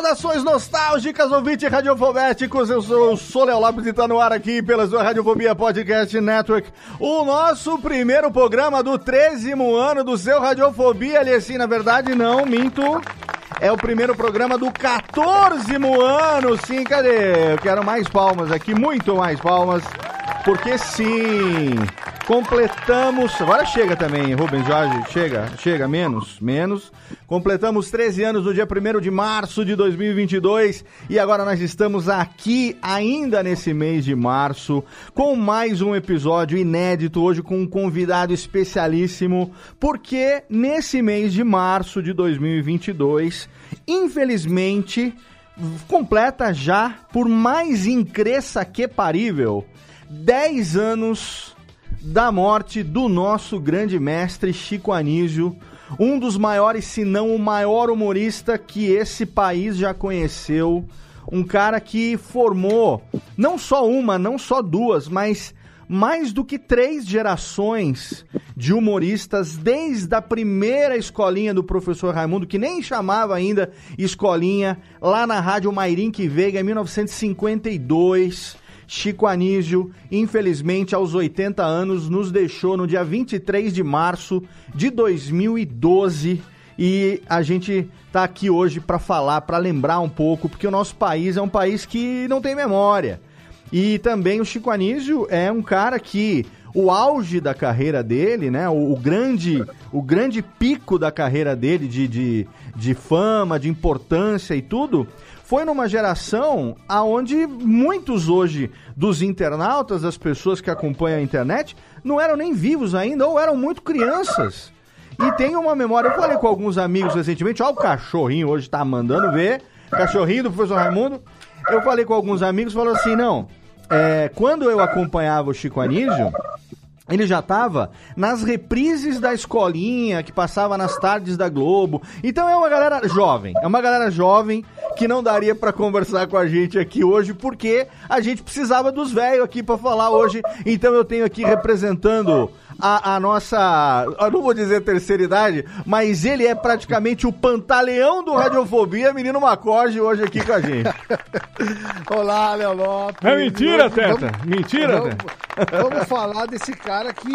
Saudações nostálgicas, ouvinte radiofobéticos. Eu sou o Sou Lopes e tá no ar aqui pela sua Radiofobia Podcast Network. O nosso primeiro programa do 13 ano do seu Radiofobia. Ali assim, na verdade, não, minto. É o primeiro programa do 14 ano. Sim, cadê? Eu quero mais palmas aqui, muito mais palmas. Porque sim, completamos. Agora chega também, Rubens Jorge. Chega, chega, menos, menos. Completamos 13 anos no dia 1 de março de 2022 e agora nós estamos aqui, ainda nesse mês de março, com mais um episódio inédito, hoje com um convidado especialíssimo, porque nesse mês de março de 2022, infelizmente, completa já, por mais incresça que parível, 10 anos da morte do nosso grande mestre Chico Anísio, um dos maiores, se não o maior humorista que esse país já conheceu. Um cara que formou não só uma, não só duas, mas mais do que três gerações de humoristas, desde a primeira escolinha do professor Raimundo, que nem chamava ainda escolinha, lá na Rádio Mairink Veiga, em 1952. Chico Anísio, infelizmente aos 80 anos, nos deixou no dia 23 de março de 2012 e a gente tá aqui hoje para falar, para lembrar um pouco, porque o nosso país é um país que não tem memória. E também o Chico Anísio é um cara que o auge da carreira dele, né, o, o grande o grande pico da carreira dele de, de, de fama, de importância e tudo, foi numa geração aonde muitos hoje dos internautas, das pessoas que acompanham a internet, não eram nem vivos ainda ou eram muito crianças. E tem uma memória, eu falei com alguns amigos recentemente, ó o cachorrinho hoje tá mandando ver, cachorrinho do professor Raimundo. Eu falei com alguns amigos, falou assim, não, é, quando eu acompanhava o Chico Anísio, ele já estava nas reprises da escolinha que passava nas tardes da Globo. Então é uma galera jovem, é uma galera jovem que não daria para conversar com a gente aqui hoje porque a gente precisava dos velhos aqui para falar hoje. Então eu tenho aqui representando a, a, nossa, eu não vou dizer terceira idade, mas ele é praticamente o pantaleão do Radiofobia, menino Macorde, hoje aqui com a gente. Olá, Léo Lopes. É mentira, Vamos- Teta, vamos- mentira, vamos, Vamos falar desse cara que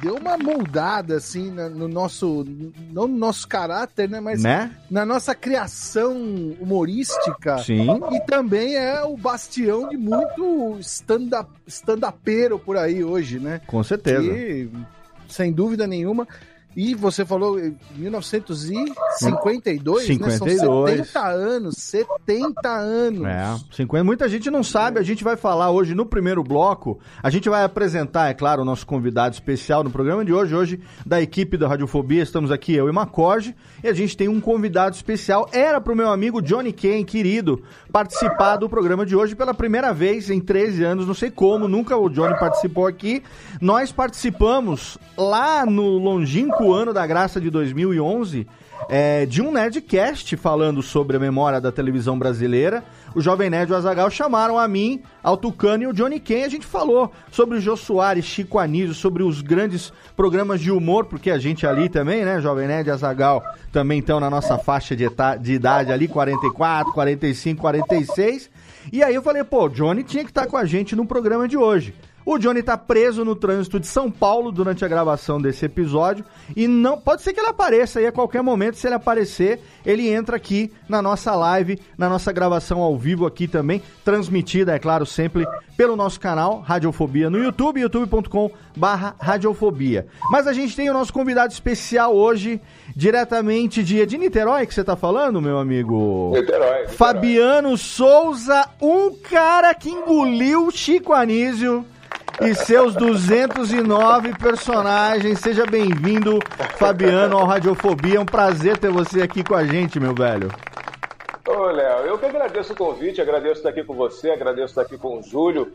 deu uma moldada, assim, no nosso, não no nosso caráter, né, mas Né? na nossa criação humorística. Sim. E também é o bastião de muito stand-up- stand-upero por aí hoje, né? Com certeza. Que, sem dúvida nenhuma. E você falou em 1952, né? São 52. 70 anos, 70 anos. É, 50. Muita gente não sabe, a gente vai falar hoje no primeiro bloco. A gente vai apresentar, é claro, o nosso convidado especial no programa de hoje. Hoje, da equipe da Radiofobia, estamos aqui eu e Macorde. E a gente tem um convidado especial. Era pro meu amigo Johnny Kane, querido, participar do programa de hoje pela primeira vez em 13 anos. Não sei como, nunca o Johnny participou aqui. Nós participamos lá no longínquo louco ano da graça de 2011 é, de um Nerdcast falando sobre a memória da televisão brasileira. O Jovem Nerd e o Azagal chamaram a mim, ao Tucano e o Johnny Ken. A gente falou sobre o Jô Soares, Chico Anísio, sobre os grandes programas de humor, porque a gente ali também, né, Jovem Nerd e Azagal, também estão na nossa faixa de, de idade ali, 44, 45, 46. E aí eu falei, pô, o Johnny tinha que estar com a gente no programa de hoje. O Johnny está preso no trânsito de São Paulo durante a gravação desse episódio e não pode ser que ele apareça aí a qualquer momento. Se ele aparecer, ele entra aqui na nossa live, na nossa gravação ao vivo aqui também, transmitida, é claro, sempre pelo nosso canal Radiofobia no YouTube, youtube.com/radiofobia. Mas a gente tem o nosso convidado especial hoje, diretamente de, de Niterói, que você está falando, meu amigo? Niterói, Niterói. Fabiano Souza, um cara que engoliu Chico Anísio e seus 209 personagens. Seja bem-vindo, Fabiano, ao Radiofobia. É um prazer ter você aqui com a gente, meu velho. Ô, Léo, eu que agradeço o convite, agradeço estar aqui com você, agradeço estar aqui com o Júlio.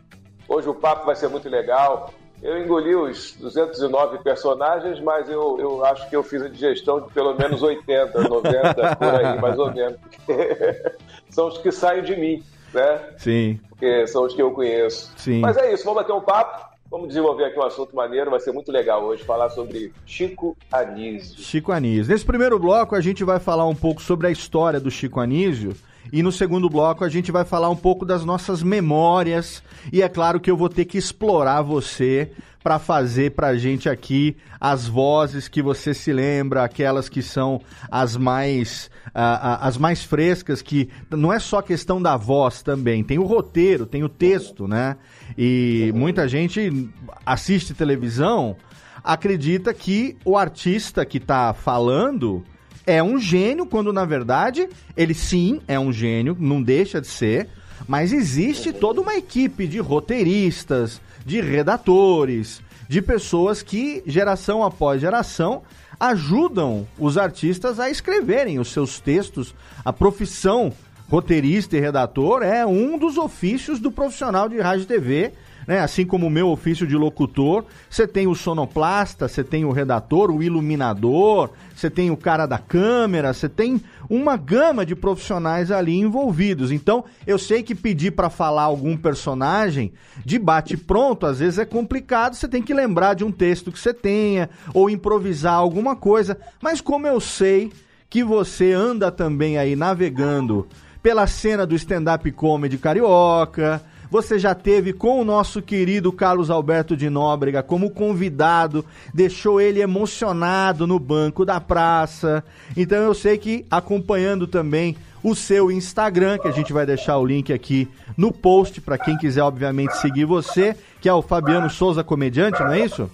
Hoje o papo vai ser muito legal. Eu engoli os 209 personagens, mas eu, eu acho que eu fiz a digestão de pelo menos 80, 90, por aí, mais ou menos. São os que saem de mim né? Sim. Porque são os que eu conheço. Sim. Mas é isso, vamos bater um papo. Vamos desenvolver aqui um assunto maneiro, vai ser muito legal hoje falar sobre Chico Anísio. Chico Anísio. Nesse primeiro bloco a gente vai falar um pouco sobre a história do Chico Anísio e no segundo bloco a gente vai falar um pouco das nossas memórias e é claro que eu vou ter que explorar você para fazer para a gente aqui as vozes que você se lembra, aquelas que são as mais uh, as mais frescas, que não é só questão da voz também, tem o roteiro, tem o texto, né? E muita gente assiste televisão, acredita que o artista que está falando é um gênio, quando na verdade ele sim é um gênio, não deixa de ser, mas existe toda uma equipe de roteiristas, de redatores, de pessoas que, geração após geração, ajudam os artistas a escreverem os seus textos. A profissão roteirista e redator é um dos ofícios do profissional de rádio e TV né? Assim como o meu ofício de locutor, você tem o sonoplasta, você tem o redator, o iluminador, você tem o cara da câmera, você tem uma gama de profissionais ali envolvidos. Então, eu sei que pedir para falar algum personagem de bate pronto, às vezes é complicado, você tem que lembrar de um texto que você tenha ou improvisar alguma coisa, mas como eu sei que você anda também aí navegando pela cena do stand-up comedy carioca, você já teve com o nosso querido Carlos Alberto de Nóbrega como convidado, deixou ele emocionado no banco da praça. Então eu sei que acompanhando também o seu Instagram, que a gente vai deixar o link aqui no post para quem quiser obviamente seguir você, que é o Fabiano Souza Comediante, não é isso?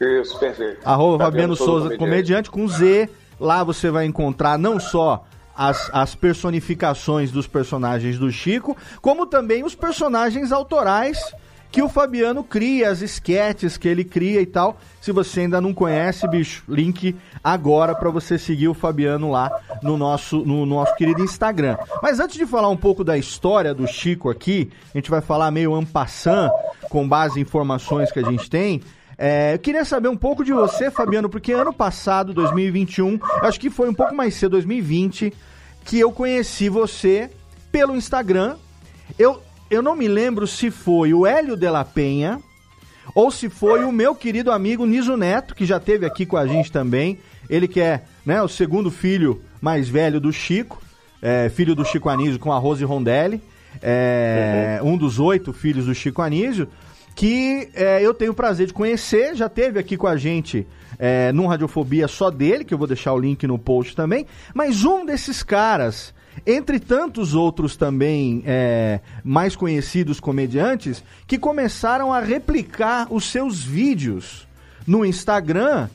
Isso, perfeito. Arroba Fabiano, Fabiano Souza, Souza Comediante com Z. Lá você vai encontrar não só as, as personificações dos personagens do Chico, como também os personagens autorais que o Fabiano cria, as esquetes que ele cria e tal. Se você ainda não conhece, bicho, link agora para você seguir o Fabiano lá no nosso, no nosso querido Instagram. Mas antes de falar um pouco da história do Chico aqui, a gente vai falar meio ampassant, com base em informações que a gente tem. É, eu queria saber um pouco de você, Fabiano, porque ano passado, 2021, acho que foi um pouco mais cedo, 2020, que eu conheci você pelo Instagram. Eu, eu não me lembro se foi o Hélio de la Penha ou se foi o meu querido amigo Niso Neto, que já teve aqui com a gente também. Ele que é né, o segundo filho mais velho do Chico, é, filho do Chico Anísio com a Rose Rondelli, é, uhum. um dos oito filhos do Chico Anísio, que é, eu tenho o prazer de conhecer, já teve aqui com a gente é, num Radiofobia só dele, que eu vou deixar o link no post também. Mas um desses caras, entre tantos outros também é, mais conhecidos comediantes, que começaram a replicar os seus vídeos no Instagram,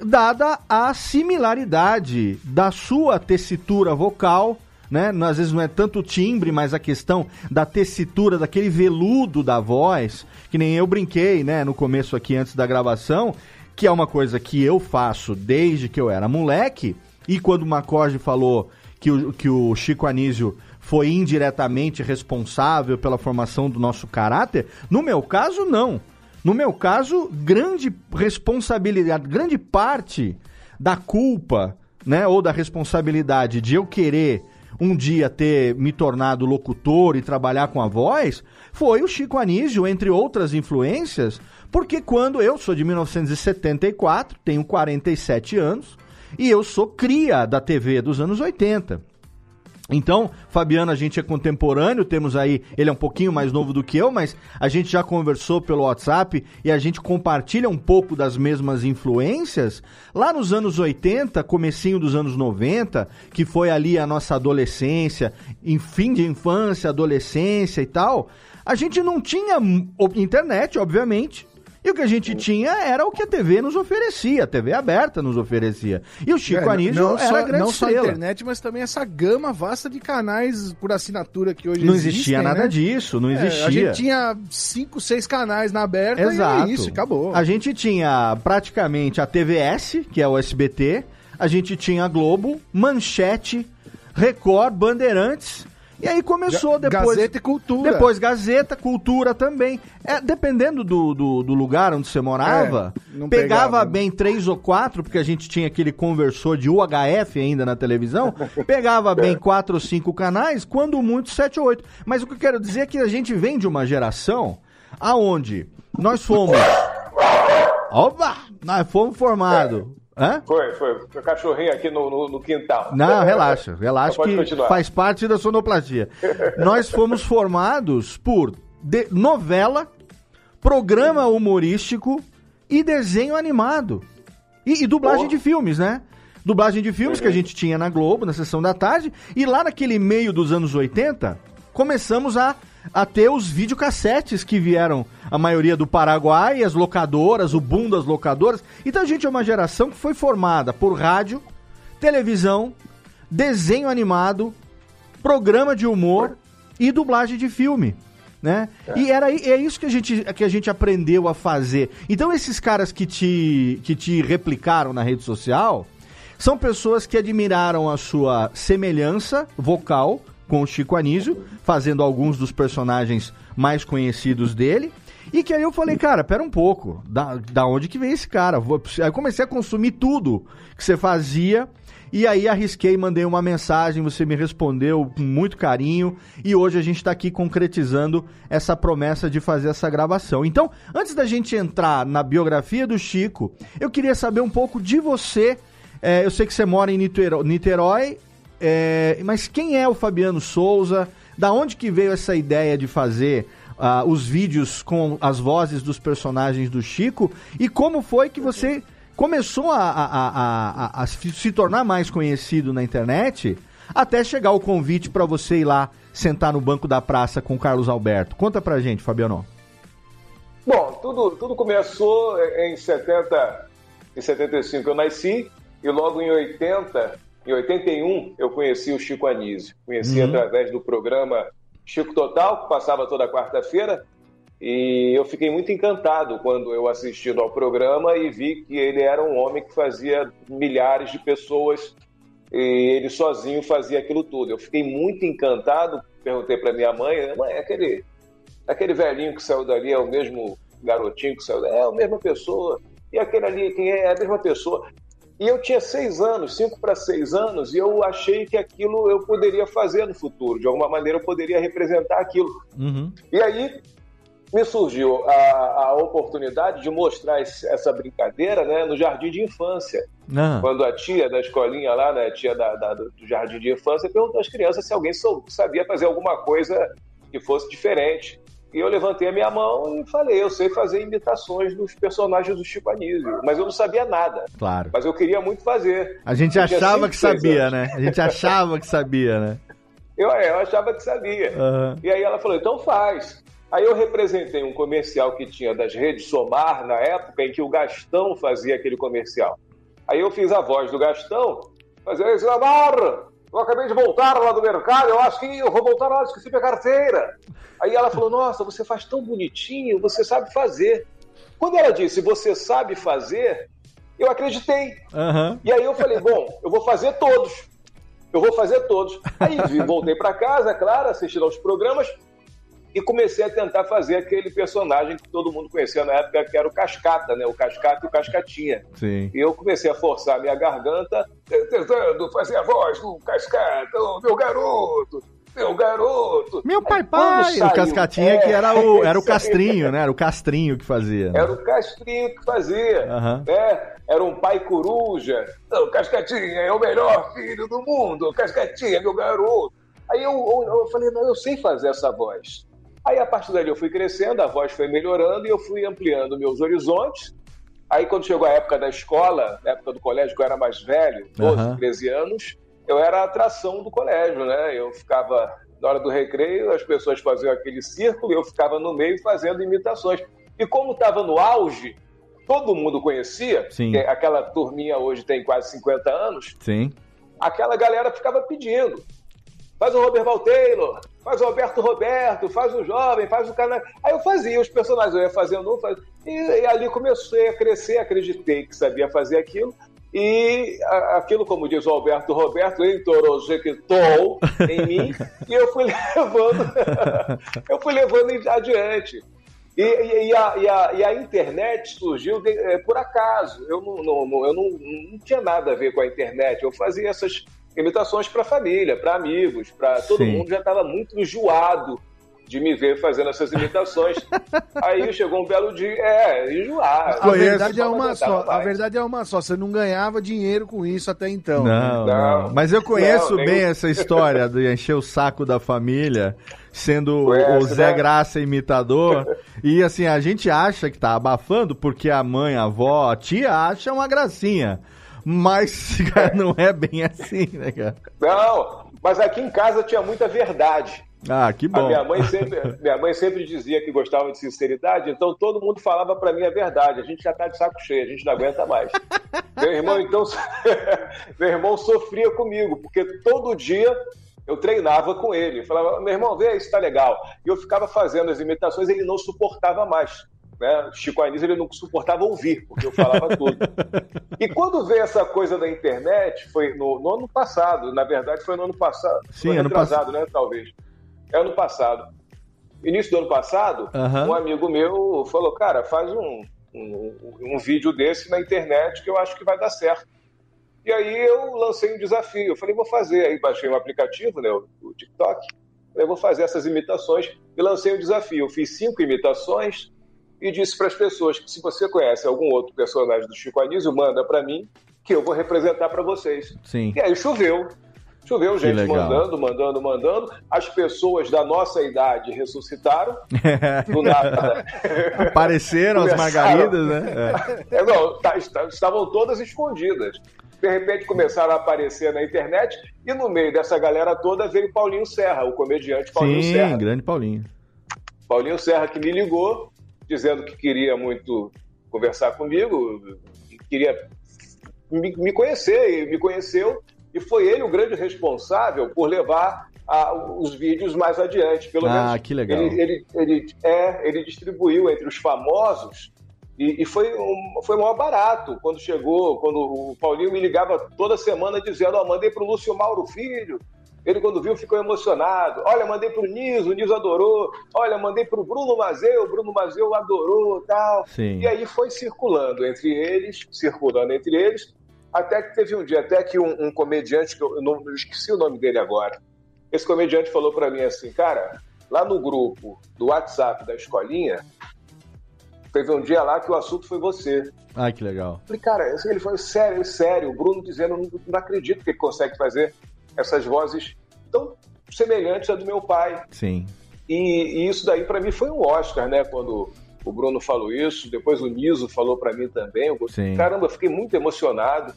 dada a similaridade da sua tessitura vocal. Né? Às vezes não é tanto o timbre, mas a questão da tessitura, daquele veludo da voz, que nem eu brinquei, né, no começo aqui antes da gravação, que é uma coisa que eu faço desde que eu era moleque, e quando o Macorde falou que o, que o Chico Anísio foi indiretamente responsável pela formação do nosso caráter, no meu caso, não. No meu caso, grande responsabilidade, grande parte da culpa, né, ou da responsabilidade de eu querer um dia ter me tornado locutor e trabalhar com a voz, foi o Chico Anísio, entre outras influências, porque quando eu sou de 1974, tenho 47 anos, e eu sou cria da TV dos anos 80. Então, Fabiano, a gente é contemporâneo, temos aí, ele é um pouquinho mais novo do que eu, mas a gente já conversou pelo WhatsApp e a gente compartilha um pouco das mesmas influências. Lá nos anos 80, comecinho dos anos 90, que foi ali a nossa adolescência, em fim de infância, adolescência e tal, a gente não tinha internet, obviamente, e o que a gente tinha era o que a TV nos oferecia, a TV aberta nos oferecia. E o Chico é, Anísio não era só, grande Não estrela. só a internet, mas também essa gama vasta de canais por assinatura que hoje Não existem, existia nada né? disso, não É, existia. a gente tinha cinco, seis canais na aberta Exato. e é isso, acabou. A gente tinha praticamente a TVS, que é o SBT, a gente tinha a Globo, Manchete, Record, Bandeirantes. E aí começou depois. Gazeta e Cultura. Depois Gazeta, Cultura também. É, dependendo do, do, do lugar onde você morava, É, pegava, pegava. bem três ou quatro, porque a gente tinha aquele conversor de UHF ainda na televisão, pegava bem quatro ou cinco canais, quando muito sete ou oito. Mas o que eu quero dizer é que a gente vem de uma geração aonde nós fomos. Opa! Nós fomos formados. Hã? Foi, foi. Foi cachorrinho aqui no, no, no quintal. Não, relaxa, relaxa Pode que continuar. faz parte da sonoplastia. Nós fomos formados por de- novela, programa humorístico e desenho animado. E, e dublagem Oh. de filmes, né? Dublagem de filmes que a gente tinha na Globo, na sessão da tarde. E lá naquele meio dos anos 80, começamos a, a ter os videocassetes que vieram, a maioria do Paraguai, as locadoras, o boom das locadoras. Então a gente é uma geração que foi formada por rádio, televisão, desenho animado, programa de humor e dublagem de filme. Né? E era, é isso que a, gente, que a gente aprendeu a fazer. Então, esses caras que te, que te replicaram na rede social são pessoas que admiraram a sua semelhança vocal com o Chico Anísio, fazendo alguns dos personagens mais conhecidos dele. E que aí eu falei, cara, pera um pouco, da, da onde que vem esse cara? Aí comecei a consumir tudo que você fazia. E aí arrisquei, mandei uma mensagem, você me respondeu com muito carinho. E hoje a gente está aqui concretizando essa promessa de fazer essa gravação. Então, antes da gente entrar na biografia do Chico, eu queria saber um pouco de você. É, eu sei que você mora em Niterói, é, mas quem é o Fabiano Souza? Da onde que veio essa ideia de fazer ah, os vídeos com as vozes dos personagens do Chico? E como foi que você começou a, a- a- a- se tornar mais conhecido na internet até chegar o convite para você ir lá sentar no banco da praça com o Carlos Alberto? Conta pra gente, Fabiano. Bom, tudo, tudo começou em 70 e 75 eu nasci e logo em 80, em 81 eu conheci o Chico Anísio. Conheci Uhum. através do programa Chico Total, que passava toda quarta-feira, e eu fiquei muito encantado quando eu assisti ao programa e vi que ele era um homem que fazia milhares de pessoas e ele sozinho fazia aquilo tudo. Eu fiquei muito encantado, perguntei para minha mãe, mãe, aquele aquele velhinho que saiu dali é o mesmo garotinho que saiu dali, é a mesma pessoa. E aquele ali, quem é? É a mesma pessoa. E eu tinha seis anos, cinco para seis anos, e eu achei que aquilo eu poderia fazer no futuro. De alguma maneira eu poderia representar aquilo. Uhum. E aí me surgiu a, a oportunidade de mostrar esse- essa brincadeira né, no jardim de infância. Ah, Quando a tia da escolinha lá, né, a tia da, da- do jardim de infância, perguntou às crianças se alguém sabia fazer alguma coisa que fosse diferente. E eu levantei a minha mão e falei, eu sei fazer imitações dos personagens do Chico Anísio, mas eu não sabia nada. claro. Mas eu queria muito fazer. A gente achava cinco, que sabia, anos. né? A gente achava que sabia, né? Eu, é, eu achava que sabia. Aham. E aí ela falou, então faz. Aí eu representei um comercial que tinha das redes Somar, na época em que o Gastão fazia aquele comercial. Aí eu fiz a voz do Gastão, fazia, "Ei, Somar, eu acabei de voltar lá do mercado, eu acho que eu vou voltar lá, esqueci minha carteira. Aí ela falou, nossa, você faz tão bonitinho, você sabe fazer. Quando ela disse, você sabe fazer, eu acreditei. Aham. E aí eu falei, bom, eu vou fazer todos. Eu vou fazer todos. Aí voltei para casa, claro, assistindo aos programas. E comecei a tentar fazer aquele personagem que todo mundo conhecia na época, que era o Cascata, né? O Cascata e o Cascatinha. Sim. E eu comecei a forçar a minha garganta, tentando fazer a voz do Cascata, "Ô, meu garoto, meu garoto. Meu pai, pai! saiu- o Cascatinha É, que era o, era o castrinho, né? Era o castrinho que fazia. né? Era o Castrinho que fazia, Aham. né? Era um pai coruja. Não, Cascatinha é o melhor filho do mundo. Cascatinha, meu garoto. Aí eu, eu, eu falei, não, eu sei fazer essa voz. Aí a partir dali eu fui crescendo, a voz foi melhorando e eu fui ampliando meus horizontes. Aí quando chegou a época da escola, na época do colégio, que eu era mais velho, 12, Aham. 13 anos, eu era a atração do colégio, né? Eu ficava, na hora do recreio, as pessoas faziam aquele círculo e eu ficava no meio fazendo imitações. E como estava no auge, todo mundo conhecia, aquela turminha hoje tem quase 50 anos, Sim. aquela galera ficava pedindo. Faz o Robert Val Taylor, faz o Roberto Roberto, faz o jovem, faz o cara. Aí eu fazia os personagens, eu ia fazendo um, faz... e, e ali comecei a crescer, acreditei que sabia fazer aquilo. E a- aquilo, como diz o Alberto Roberto, entorojectou em mim e eu fui levando, eu fui levando adiante. E, e- e a, e a- e a internet surgiu de- eh, por acaso. Eu, não, não- não- eu não, não tinha nada a ver com a internet. Eu fazia essas imitações para família, para amigos, para todo Sim. mundo já estava muito enjoado de me ver fazendo essas imitações. Aí chegou um belo dia, é, enjoar. A verdade é Não uma só. A verdade é uma só. Você não ganhava dinheiro com isso até então. Não, Não. não. Mas eu conheço Não, bem essa história de encher o saco da família, sendo o- o Conhece, Zé né? Graça imitador. e assim, a gente acha que tá abafando porque a mãe, a avó, a tia acha uma gracinha. Mas, cara, não é bem assim, né, cara? Não, mas aqui em casa tinha muita verdade. Ah, que A bom. minha mãe sempre, minha mãe sempre dizia que gostava de sinceridade, então todo mundo falava para mim a verdade. A gente já tá de saco cheio, a gente não aguenta mais. meu irmão então, meu irmão sofria comigo, porque todo dia eu treinava com ele. Falava, meu irmão, vê isso tá legal. E eu ficava fazendo as imitações, ele não suportava mais. Né? Chico Anísio ele não suportava ouvir, porque eu falava tudo. E quando veio essa coisa da internet, foi no, no ano passado, na verdade foi no ano passado, Sim, foi ano retrasado, né, talvez. É ano passado. Início do ano passado, Aham. um amigo meu falou, cara, faz um, um, um vídeo desse na internet que eu acho que vai dar certo. E aí eu lancei um desafio. Eu falei, vou fazer. Aí baixei um aplicativo, né, o, TikTok. Falei, vou fazer essas imitações. E lancei um desafio. Eu fiz cinco imitações e disse para as pessoas que se você conhece algum outro personagem do Chico Anísio, manda para mim que eu vou representar para vocês. Sim. E aí choveu. Choveu gente legal. mandando, mandando, mandando. As pessoas da nossa idade ressuscitaram. Do nada. Apareceram as margaridas, né? É. É, não, tá- estavam todas escondidas. De repente começaram a aparecer na internet e no meio dessa galera toda veio Paulinho Serra, o comediante Paulinho Sim, Serra. grande Paulinho. Paulinho Serra que me ligou, dizendo que queria muito conversar comigo, que queria me, conhecer, e me conheceu, e foi ele o grande responsável por levar a- os vídeos mais adiante. Pelo Ah, menos que legal. Ele, ele, ele- é, ele distribuiu entre os famosos e, e foi, um, foi maior barato quando chegou, quando o Paulinho me ligava toda semana dizendo, ó, mandei pro Lúcio Mauro Filho, ele, quando viu, ficou emocionado. Olha, mandei pro Niso, o Niso adorou. Olha, mandei pro Bruno Mazeu, o Bruno Mazeu adorou tal. Sim. E aí foi circulando entre eles, circulando entre eles, até que teve um dia, até que um, um comediante, que eu, não eu esqueci o nome dele agora, esse comediante falou para mim assim, cara, lá no grupo do WhatsApp da escolinha, teve um dia lá que o assunto foi você. Ah, que legal. Falei, cara, ele falou, sério, sério, o Bruno dizendo, não, não acredito que ele consegue fazer essas vozes tão semelhantes à do meu pai. Sim. E, e isso daí para mim foi um Oscar, né? Quando o Bruno falou isso, depois o Niso falou para mim também. Eu, Sim. Caramba, eu fiquei muito emocionado.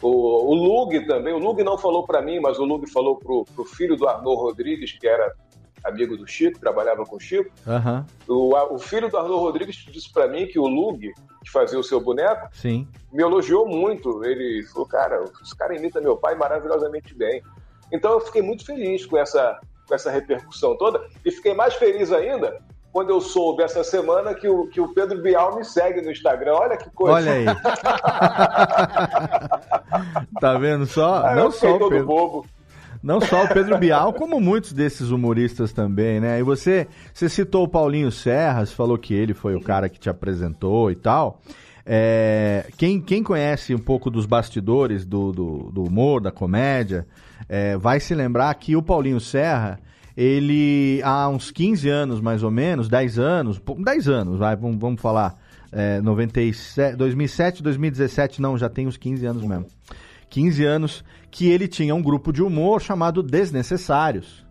O, o Lug também, o Lug não falou para mim, mas o Lug falou pro, pro filho do Arnaud Rodrigues, que era amigo do Chico, trabalhava com o Chico. Aham. O, o filho do Arnaud Rodrigues disse para mim que o Lug, que fazia o seu boneco, Sim. me elogiou muito. Ele falou, cara, esse cara imita meu pai maravilhosamente bem. Então eu fiquei muito feliz com essa, com essa repercussão toda e fiquei mais feliz ainda quando eu soube essa semana que o, que o Pedro Bial me segue no Instagram. Olha que coisa. Olha aí. tá vendo só? Ah, Não eu só o todo Pedro. bobo. Não só o Pedro Bial, como muitos desses humoristas também, né? E você, você citou o Paulinho Serras, falou que ele foi o cara que te apresentou e tal. É, quem, quem conhece um pouco dos bastidores do, do, do humor, da comédia, é, vai se lembrar que o Paulinho Serra, ele há uns 15 anos mais ou menos, 10 anos, 10 anos, vai, vamos, vamos falar, é, 97, 2007, 2017, não, já tem uns 15 anos mesmo. 15 anos que ele tinha um grupo de humor chamado Desnecessários.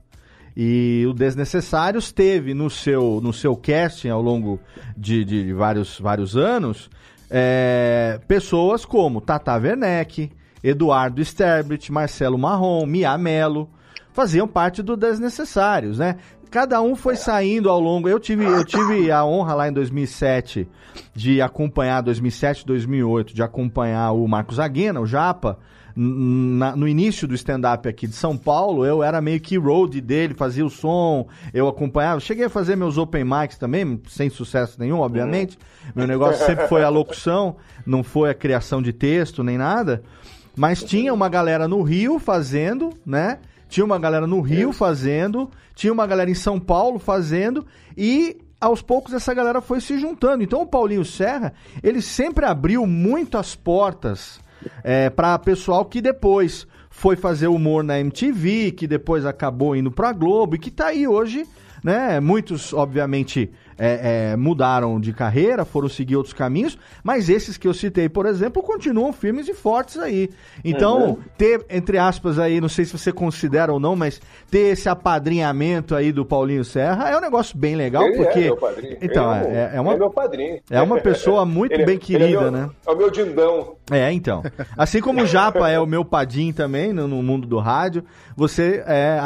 E o Desnecessários teve no seu, no seu casting ao longo de, de vários, vários anos é, pessoas como Tata Werneck, Eduardo Sterblit, Marcelo Marrom, Mia Mello, faziam parte do Desnecessários, né? Cada um foi saindo ao longo. Eu tive, eu tive a honra lá em 2007 de acompanhar, 2007, 2008, de acompanhar o Marcos Aguena, o Japa, na, no início do stand-up aqui de São Paulo, eu era meio que road dele, fazia o som, eu acompanhava. Cheguei a fazer meus open mics também, sem sucesso nenhum, obviamente. Meu negócio sempre foi a locução, não foi a criação de texto nem nada. Mas tinha uma galera no Rio fazendo, né? Tinha uma galera no Rio fazendo, tinha uma galera em São Paulo fazendo e aos poucos essa galera foi se juntando. Então o Paulinho Serra, ele sempre abriu muito as portas é, para pessoal que depois foi fazer humor na MTV, que depois acabou indo pra Globo e que tá aí hoje, né? Muitos, obviamente, é, é, mudaram de carreira, foram seguir outros caminhos, mas esses que eu citei, por exemplo, continuam firmes e fortes aí. Então, uhum. ter, entre aspas, aí, não sei se você considera ou não, mas ter esse apadrinhamento aí do Paulinho Serra é um negócio bem legal, ele porque. É meu padrinho. Então, é, é, é, uma, é meu padrinho. É uma pessoa muito ele, é- bem querida, é meu, né? É o meu dindão. É, então. Assim como o Japa é o meu padim também no, no mundo do rádio, você é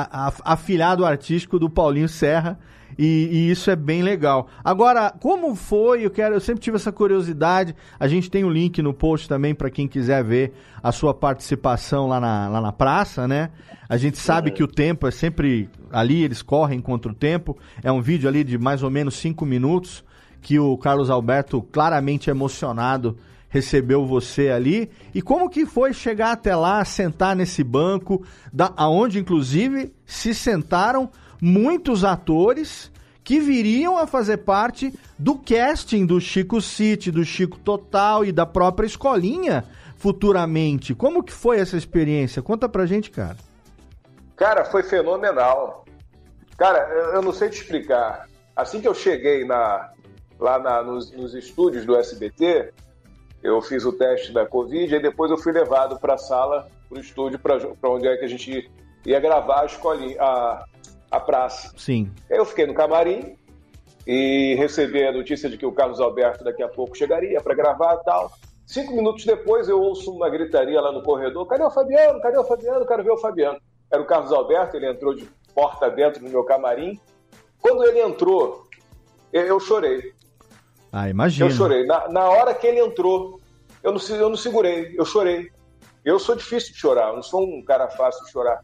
afilhado artístico do Paulinho Serra. E, e, isso é bem legal. Agora, como foi? Eu quero, eu sempre tive essa curiosidade. A gente tem o um link no post também para quem quiser ver a sua participação lá na, lá na praça, né? A gente sabe que o tempo é sempre ali, eles correm contra o tempo. É um vídeo ali de mais ou menos cinco minutos que o Carlos Alberto, claramente emocionado, recebeu você ali. E como que foi chegar até lá, sentar nesse banco, da, aonde inclusive se sentaram muitos atores que viriam a fazer parte do casting do Chico City, do Chico Total e da própria escolinha futuramente. Como que foi essa experiência? Conta pra gente, cara. Cara, foi fenomenal. Cara, eu não sei te explicar. Assim que eu cheguei na, lá na, nos, nos estúdios do SBT, eu fiz o teste da Covid e depois eu fui levado para a sala, para o estúdio, para onde é que a gente ia gravar a escolinha, a, a praça. Sim. Eu fiquei no camarim e recebi a notícia de que o Carlos Alberto daqui a pouco chegaria para gravar e tal. Cinco minutos depois eu ouço uma gritaria lá no corredor: cadê o Fabiano? Cadê o Fabiano? Quero ver o Fabiano. Era o Carlos Alberto, ele entrou de porta dentro no meu camarim. Quando ele entrou, eu chorei. Ah, imagina. Eu chorei. Na, na hora que ele entrou, eu não, eu não segurei, eu chorei. Eu sou difícil de chorar, eu não sou um cara fácil de chorar.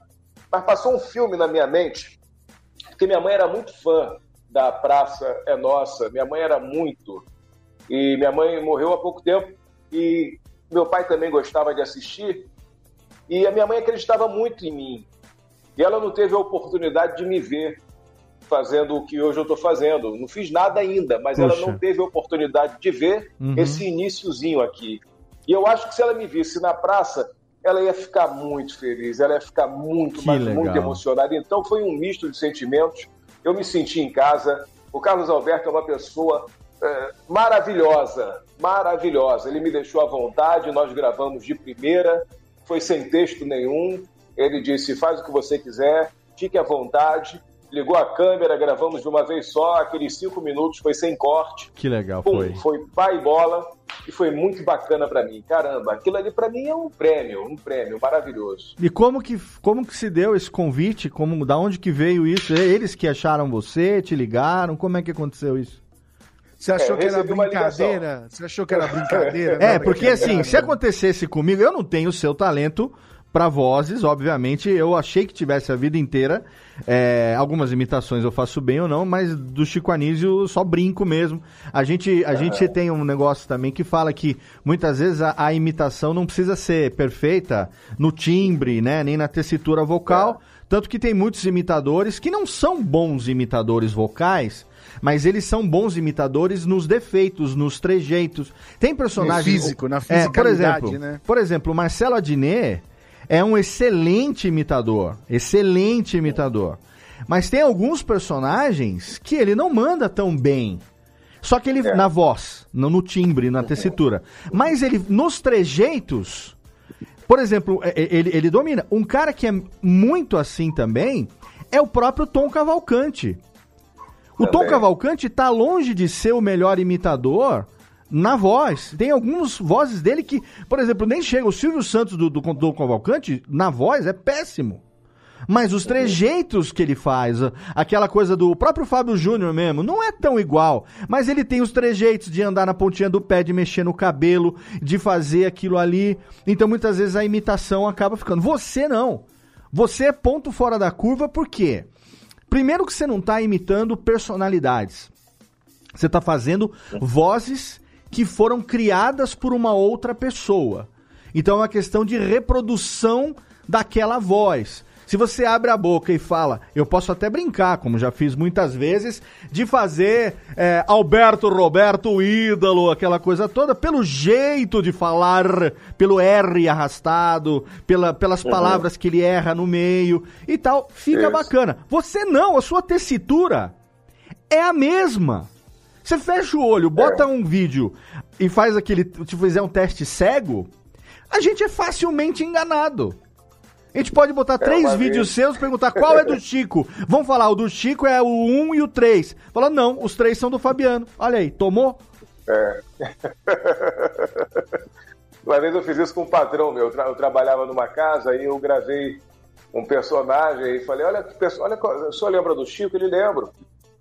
Mas passou um filme na minha mente porque minha mãe era muito fã da Praça é Nossa, minha mãe era muito. E minha mãe morreu há pouco tempo e meu pai também gostava de assistir. E a minha mãe acreditava muito em mim. E ela não teve a oportunidade de me ver fazendo o que hoje eu estou fazendo. Não fiz nada ainda, mas Poxa. ela não teve a oportunidade de ver uhum. esse iníciozinho aqui. E eu acho que se ela me visse na praça, ela ia ficar muito feliz, ela ia ficar muito, mas muito emocionada. Então foi um misto de sentimentos. Eu me senti em casa. O Carlos Alberto é uma pessoa é, maravilhosa, maravilhosa. Ele me deixou à vontade, nós gravamos de primeira, foi sem texto nenhum. Ele disse: faz o que você quiser, fique à vontade ligou a câmera, gravamos de uma vez só, aqueles cinco minutos foi sem corte. Que legal, Pum, foi. Foi pai bola e foi muito bacana para mim. Caramba, aquilo ali para mim é um prêmio, um prêmio maravilhoso. E como que, como que se deu esse convite? Como, da onde que veio isso? Eles que acharam você, te ligaram? Como é que aconteceu isso? Você achou é, que era brincadeira? Você achou que era brincadeira? É, porque assim, se acontecesse comigo, eu não tenho o seu talento para vozes, obviamente, eu achei que tivesse a vida inteira. É, algumas imitações eu faço bem ou não, mas do Chico Anísio só brinco mesmo. A gente, a gente tem um negócio também que fala que muitas vezes a, a imitação não precisa ser perfeita no timbre, né, nem na tessitura vocal. Tanto que tem muitos imitadores que não são bons imitadores vocais, mas eles são bons imitadores nos defeitos, nos trejeitos. Tem personagens. No físico, na É, por exemplo, né? por exemplo, Marcelo Adnet é um excelente imitador. Excelente imitador. Mas tem alguns personagens que ele não manda tão bem. Só que ele, na voz, no, no timbre, na tessitura. Mas ele, nos trejeitos, por exemplo, é- é- ele, ele domina. Um cara que é muito assim também é o próprio Tom Cavalcante. O Tom. Cavalcante tá longe de ser o melhor imitador na voz. Tem algumas vozes dele que, por exemplo, nem chega. O Silvio Santos do, do, do na voz, é péssimo. Mas os trejeitos que ele faz, aquela coisa do próprio Fábio Júnior mesmo, não é tão igual. Mas ele tem os trejeitos de andar na pontinha do pé, de mexer no cabelo, de fazer aquilo ali. Então muitas vezes a imitação acaba ficando. Você não. Você é ponto fora da curva, por quê? Primeiro que você não está imitando personalidades. Você está fazendo vozes que foram criadas por uma outra pessoa. Então é uma questão de reprodução daquela voz. Se você abre a boca e fala, eu posso até brincar, como já fiz muitas vezes, de fazer é, Alberto Roberto ídolo, aquela coisa toda, pelo jeito de falar, pelo R arrastado, pela, pelas palavras que ele erra no meio e tal, fica Isso. bacana. Você não, a sua tessitura é a mesma. Você fecha o olho, bota um vídeo e faz aquele. Se fizer um teste cego, a gente é facilmente enganado. A gente pode botar três uma vídeos vez. seus e perguntar qual é do Chico. Vamos falar, o do Chico é o 1 e o 3. Fala, não, os três são do Fabiano. Olha aí, tomou? É. Uma vez eu fiz isso com um patrão meu. Eu, tra- eu trabalhava numa casa e eu gravei um personagem e falei: Olha, olha, senhor lembra do Chico? Ele lembra.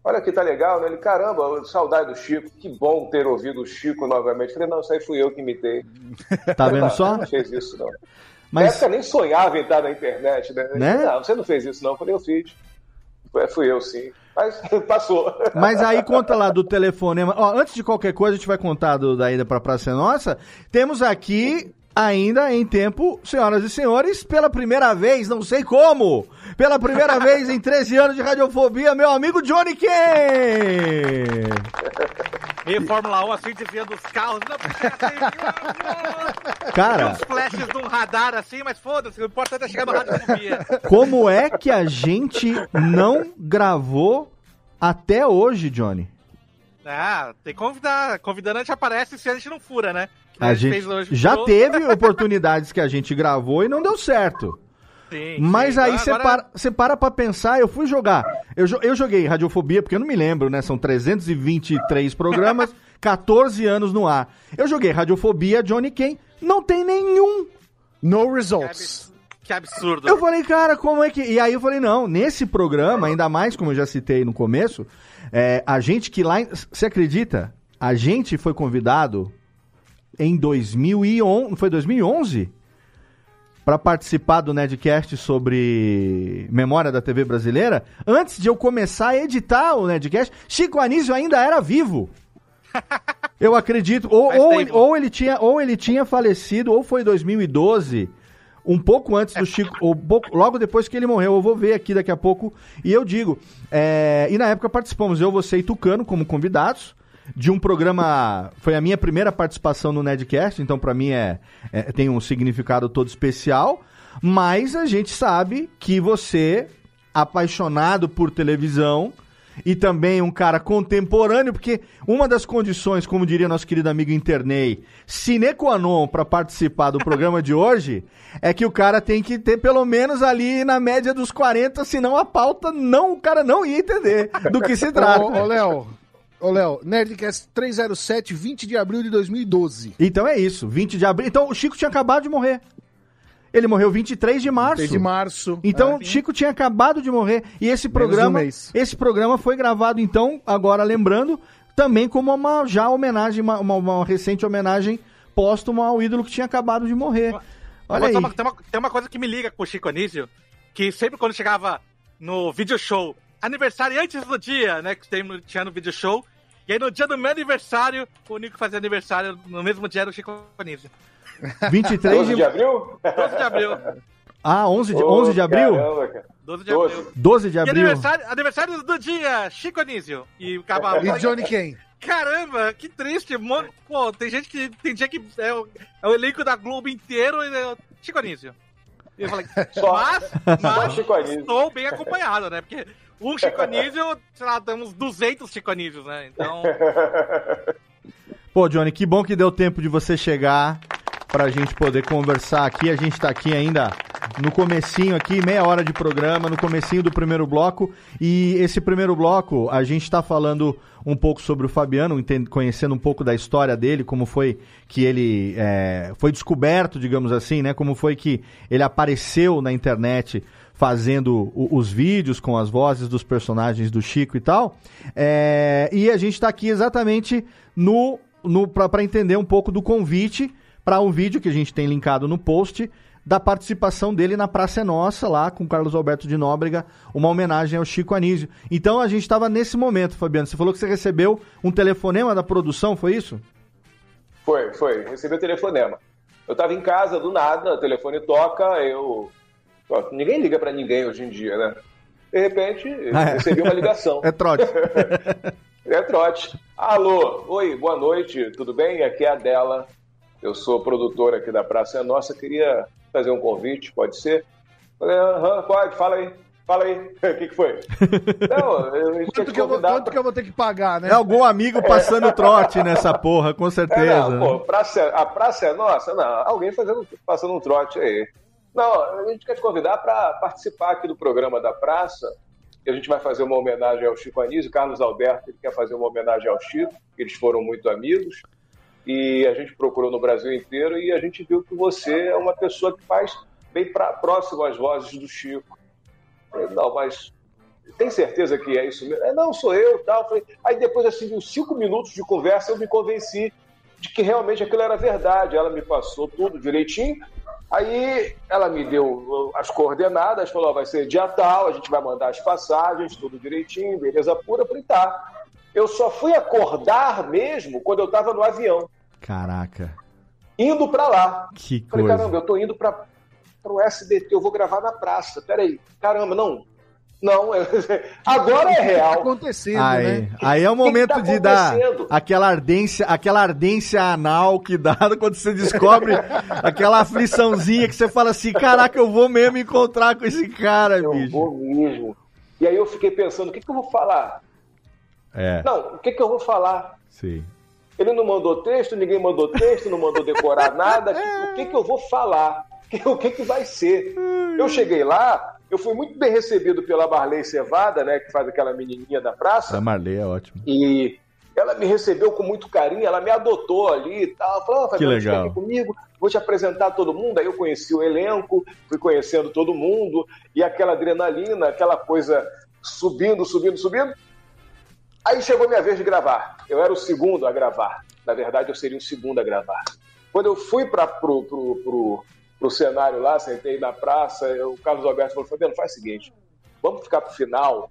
Olha que tá legal, né? Ele, caramba, saudade do Chico, que bom ter ouvido o Chico novamente. Falei, não, isso aí fui eu que imitei. Tá vendo Não, só? Você não fez isso, não. Na Mas época nem sonhava em estar na internet, né? Né? Não, você não fez isso, não. Eu falei, eu fiz. Fui eu, sim. Mas passou. Mas aí conta lá do telefonema. Ó, antes de qualquer coisa, a gente vai contar do, da ida pra Praça Nossa. Temos aqui, ainda em tempo, senhoras e senhores, pela primeira vez, não sei como, pela primeira vez em 13 anos de radiofobia, meu amigo Johnny Ken! E Fórmula 1 assim desviando os carros. Não, porque assim, Tem Cara, uns flashes de um radar assim, mas foda-se, o importante é chegar no radiofobia. como é que a gente não gravou até hoje, Johnny? Ah, tem que convidar. Convidando a gente aparece se a gente não fura, né? A gente já teve oportunidades que a gente gravou e não deu certo. Sim, Mas sim. aí Agora- você para, você para pra pensar, eu fui jogar. Eu, eu joguei Radiofobia, porque eu não me lembro, né? São 323 programas, 14 anos no ar. Eu joguei Radiofobia, Johnny Ken, não tem nenhum. No results. Que absurdo. Eu falei, cara, como é que. E aí eu falei, não, nesse programa, ainda mais como eu já citei no começo, é, a gente que lá. Você acredita? A gente foi convidado em 2011. Não foi 2011? Pra participar do Nedcast sobre memória da TV brasileira. Antes de eu começar a editar o Nedcast, Chico Anísio ainda era vivo. Eu acredito. Ou, ou, tempo. ou ele tinha, ou ele tinha falecido, ou foi 2012. Um pouco antes do Chico, ou pouco- logo depois que ele morreu, eu vou ver aqui daqui a pouco. E eu digo, é, e na época participamos, eu, você e Tucano como convidados, de um programa, foi a minha primeira participação no Nedcast, então pra mim é, é- tem um significado todo especial, mas a gente sabe que você, apaixonado por televisão, e também um cara contemporâneo, porque uma das condições, como diria nosso querido amigo Internei, sine qua non para participar do programa de hoje, é que o cara tem que ter pelo menos ali na média dos 40, senão a pauta não, o cara não ia entender do que se trata. Ô, ô, Léo. Ô, Léo, Nerdcast 307, 20 de abril de 2012. Então é isso, 20 de abril. Então o Chico tinha acabado de morrer. Ele morreu 23 de março. 3 de março. Então, É. Chico tinha acabado de morrer. E esse programa, um esse programa foi gravado, então, agora lembrando, também como uma já homenagem, uma, uma- uma recente homenagem póstuma ao ídolo que tinha acabado de morrer. Olha aí. tem uma- Tem, uma, tem uma coisa que me liga com o Chico Anísio, que sempre quando chegava no video show, aniversário antes do dia, né, que tem, tinha no video show, e aí no dia do meu aniversário, o Nico fazia aniversário, no mesmo dia era o Chico Anísio. 23 12 de... de abril? 12 de abril. Ah, 11 de, Ô, 11 de abril? Caramba, cara. 12 de 12. abril. 12 de E abril. aniversário, aniversário do dia, Chico Anísio. E acabava. E Johnny Ken? Caramba, que triste. Mano, pô, tem gente que. Tem dia que é o, é o elenco da Globo inteiro e é o Chico Anísio. E eu falei, Só- mas, Só mas Chico Anísio. estou bem acompanhado, né? Porque um Chico Anísio, sei lá, temos 200 Chico Anísios, né? Então, Pô, Johnny, que bom que deu tempo de você chegar pra gente poder conversar aqui. A gente tá aqui ainda no comecinho aqui, meia hora de programa, no comecinho do primeiro bloco. E esse primeiro bloco, a gente tá falando um pouco sobre o Fabiano, conhecendo um pouco da história dele, como foi que ele é, foi descoberto, digamos assim, né? Como foi que ele apareceu na internet fazendo o- os vídeos com as vozes dos personagens do Chico e tal. É, e a gente está aqui exatamente no, no para entender um pouco do convite para um vídeo que a gente tem linkado no post da participação dele na Praça é Nossa, lá com Carlos Alberto de Nóbrega, uma homenagem ao Chico Anísio. Então a gente estava nesse momento, Fabiano. Você falou que você recebeu um telefonema da produção, foi isso? Foi, foi. Recebi o telefonema. Eu tava em casa, do nada, o telefone toca, eu. Ninguém liga pra ninguém hoje em dia, né? De repente, eu Ah, é. recebi uma ligação. É trote. É trote. Alô, oi, boa noite, tudo bem? Aqui é a Dela. Eu sou produtora aqui da Praça é Nossa. Queria fazer um convite, pode ser? Falei, aham, pode, fala aí. Fala aí, o que, que foi? Não, eu Quanto que, eu vou, quanto que eu vou ter que pagar, né? É algum amigo passando trote nessa porra, com É, certeza. não, pô, praça, a praça é nossa? Não, alguém fazendo, passando um trote aí. Não, a gente quer te convidar para participar aqui do programa da praça. A gente vai fazer uma homenagem ao Chico Anísio. Carlos Alberto ele quer fazer uma homenagem ao Chico, eles foram muito amigos. E a gente procurou no Brasil inteiro e a gente viu que você é uma pessoa que faz bem pra, próximo às vozes do Chico. Falei, não, mas tem certeza que é isso mesmo? É, não, sou eu tal. Falei, aí depois, assim, uns cinco minutos de conversa, eu me convenci de que realmente aquilo era verdade. Ela me passou tudo direitinho. Aí ela me deu as coordenadas, falou: ó, vai ser dia tal, a gente vai mandar as passagens, tudo direitinho, beleza pura. Eu falei, tá. Eu só fui acordar mesmo quando eu estava no avião, Caraca, indo para lá. que Falei, coisa. caramba, eu tô indo para o SBT, eu vou gravar na praça. Peraí, caramba, não. Não, agora é Tá real. acontecendo, Aí, né? aí é o que momento tá de dar aquela ardência, aquela ardência anal que dá quando você descobre aquela afliçãozinha que você fala assim, caraca, eu vou mesmo encontrar com esse cara, Eu bicho. vou mesmo. E aí eu fiquei pensando, o que, que eu vou falar? É, Não, o que, que eu vou falar? sim. Ele não mandou texto, ninguém mandou texto, não mandou decorar nada. O que, que eu vou falar? O que, que vai ser? Eu cheguei lá, eu fui muito bem recebido pela Marley Cevada, né, que faz aquela menininha da praça. A Marley é ótimo. E ela me recebeu com muito carinho, ela me adotou ali e tal. Falou, Fabiano, Que legal. aqui comigo, vou te apresentar todo mundo. Aí eu conheci o elenco, fui conhecendo todo mundo, e aquela adrenalina, aquela coisa subindo, subindo, subindo. Aí chegou minha vez de gravar. Eu era o segundo a gravar. Na verdade, eu seria o segundo a gravar. Quando eu fui para pro, pro, pro, pro cenário lá, sentei na praça, eu- o Carlos Alberto falou, Fabiano, faz o seguinte, vamos ficar pro final,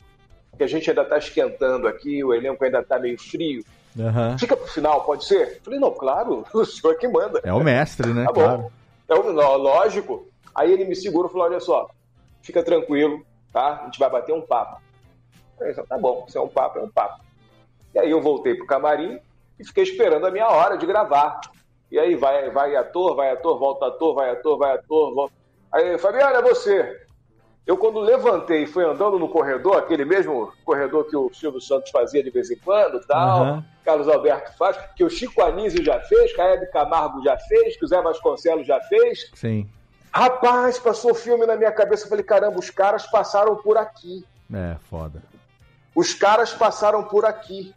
que a gente ainda está esquentando aqui, o elenco ainda está meio frio. Aham. Fica pro final, pode ser? Falei, não, claro, o senhor é que manda. É o mestre, né? Tá bom. Claro. É o- lógico. Aí ele me segura e falou: olha só, fica tranquilo, tá? A gente vai bater um papo. Falei, tá bom, se é um papo, é um papo. E aí eu voltei pro camarim e fiquei esperando a minha hora de gravar. E aí vai, vai ator, vai ator, volta ator, vai ator, vai ator, volta. Aí, Fabiano, é você. Eu, quando levantei e fui andando no corredor, aquele mesmo corredor que o Silvio Santos fazia de vez em quando, tal, Aham. Carlos Alberto faz, que o Chico Anísio já fez, que a Hebe Camargo já fez, que o Zé Vasconcelos já fez. Sim. Rapaz, passou o filme na minha cabeça. Eu falei, caramba, os caras passaram por aqui. É, foda. Os caras passaram por aqui.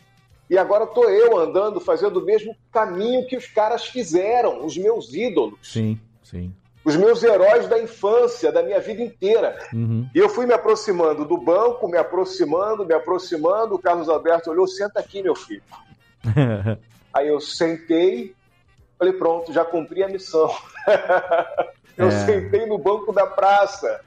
E agora tô eu andando, fazendo o mesmo caminho que os caras fizeram, os meus ídolos, Sim, sim. os meus heróis da infância, da minha vida inteira. Uhum. E eu fui me aproximando do banco, me aproximando, me aproximando. O Carlos Alberto olhou, senta aqui, meu filho. Aí eu sentei Falei, pronto, já cumpri a missão. eu É. sentei no banco da praça,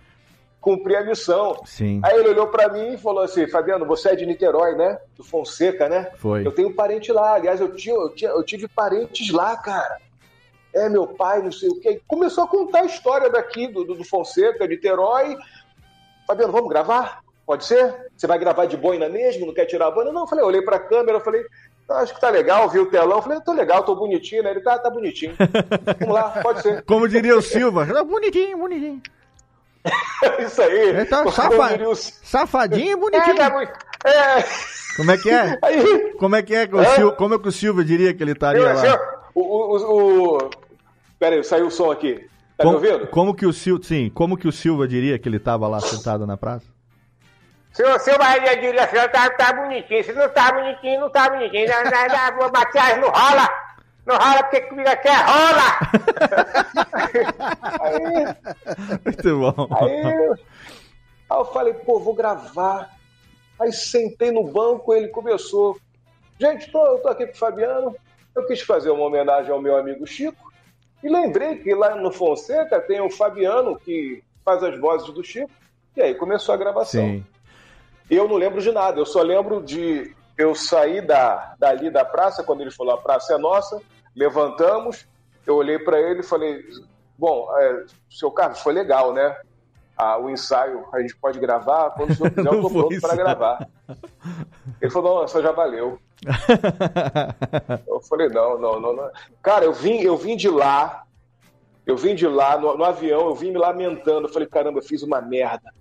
cumpri a missão. Sim. Aí ele olhou pra mim e falou assim, Fabiano, você é de Niterói, né? Do Fonseca, né? Foi. Eu tenho parente lá. Aliás, eu, tinha, eu, tinha, eu tive parentes lá, cara. É, meu pai, não sei o quê. Começou a contar a história daqui, do, do, do Fonseca, Niterói. Fabiano, vamos gravar? Pode ser? Você vai gravar de boina mesmo? Não quer tirar a boina? Não, eu falei, eu olhei pra câmera, eu falei, "Ah, acho que tá legal, vi o telão. Eu falei, tô legal, tô bonitinho, né? Ele tá, tá bonitinho. Vamos lá, pode ser. Como diria o Silva, "Ah, bonitinho, bonitinho. Isso aí. Ele tá safa- o- Safadinho e É, bonitinho. muito- é. Como é que é? Aí, Como é que é que o, Hã? Sil... Como é que o Silva diria que ele estaria eu, lá? o, o, o, o... Pera aí, saiu o som aqui. Tá Como, me ouvindo? como que o Silva, sim, como que o Silva diria que ele estava lá sentado na praça? Seu, seu Maria diria assim, tá, tá bonitinho. Se não tá bonitinho, não tá bonitinho. Não, não, não, Matias, não rola. Não rola porque comigo aqui é rola. Aí, Muito bom. aí, aí eu falei, pô, vou gravar. Aí sentei no banco, ele começou. Gente, tô, eu tô aqui com o Fabiano. Eu quis fazer uma homenagem ao meu amigo Chico. E lembrei que lá no Fonseca tem o Fabiano, que faz as vozes do Chico. E aí começou a gravação. Sim. Eu não lembro de nada, eu só lembro de eu sair da, dali da praça, quando ele falou a praça é nossa, levantamos, eu olhei para ele e falei, bom, é, seu Carlos, foi legal, né? Ah, o ensaio, a gente pode gravar, quando o senhor quiser, eu tô pronto para gravar. Ele falou, não, isso já valeu. Eu falei, não, não, não, não. Cara, eu vim, eu vim de lá, eu vim de lá, no, no avião, eu vim me lamentando. Eu falei, caramba, eu fiz uma merda.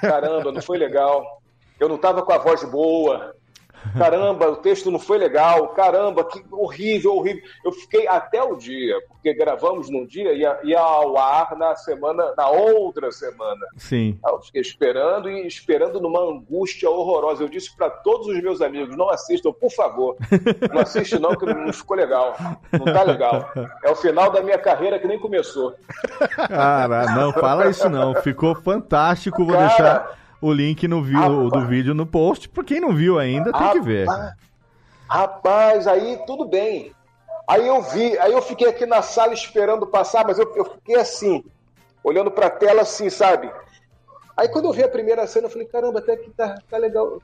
Caramba, não foi legal. Eu não tava com a voz boa. Caramba, o texto não foi legal. Caramba, que horrível, horrível. Eu fiquei até o dia, porque gravamos num dia e ia, ia ao ar na semana, na outra semana. Sim. Eu fiquei esperando e esperando numa angústia horrorosa. Eu disse para todos os meus amigos: não assistam, por favor. Não assiste, não, que não ficou legal. Não tá legal. É o final da minha carreira que nem começou. Cara, não fala isso não. Ficou fantástico. Vou Cara. deixar o link no vi- Rapaz. do vídeo no post. Pra quem não viu ainda, tem que ver. Rapaz, aí tudo bem. Aí eu vi, aí eu fiquei aqui na sala esperando passar, mas eu, eu fiquei assim, olhando pra tela assim, sabe? Aí quando eu vi a primeira cena, eu falei, caramba, até que tá, tá legal.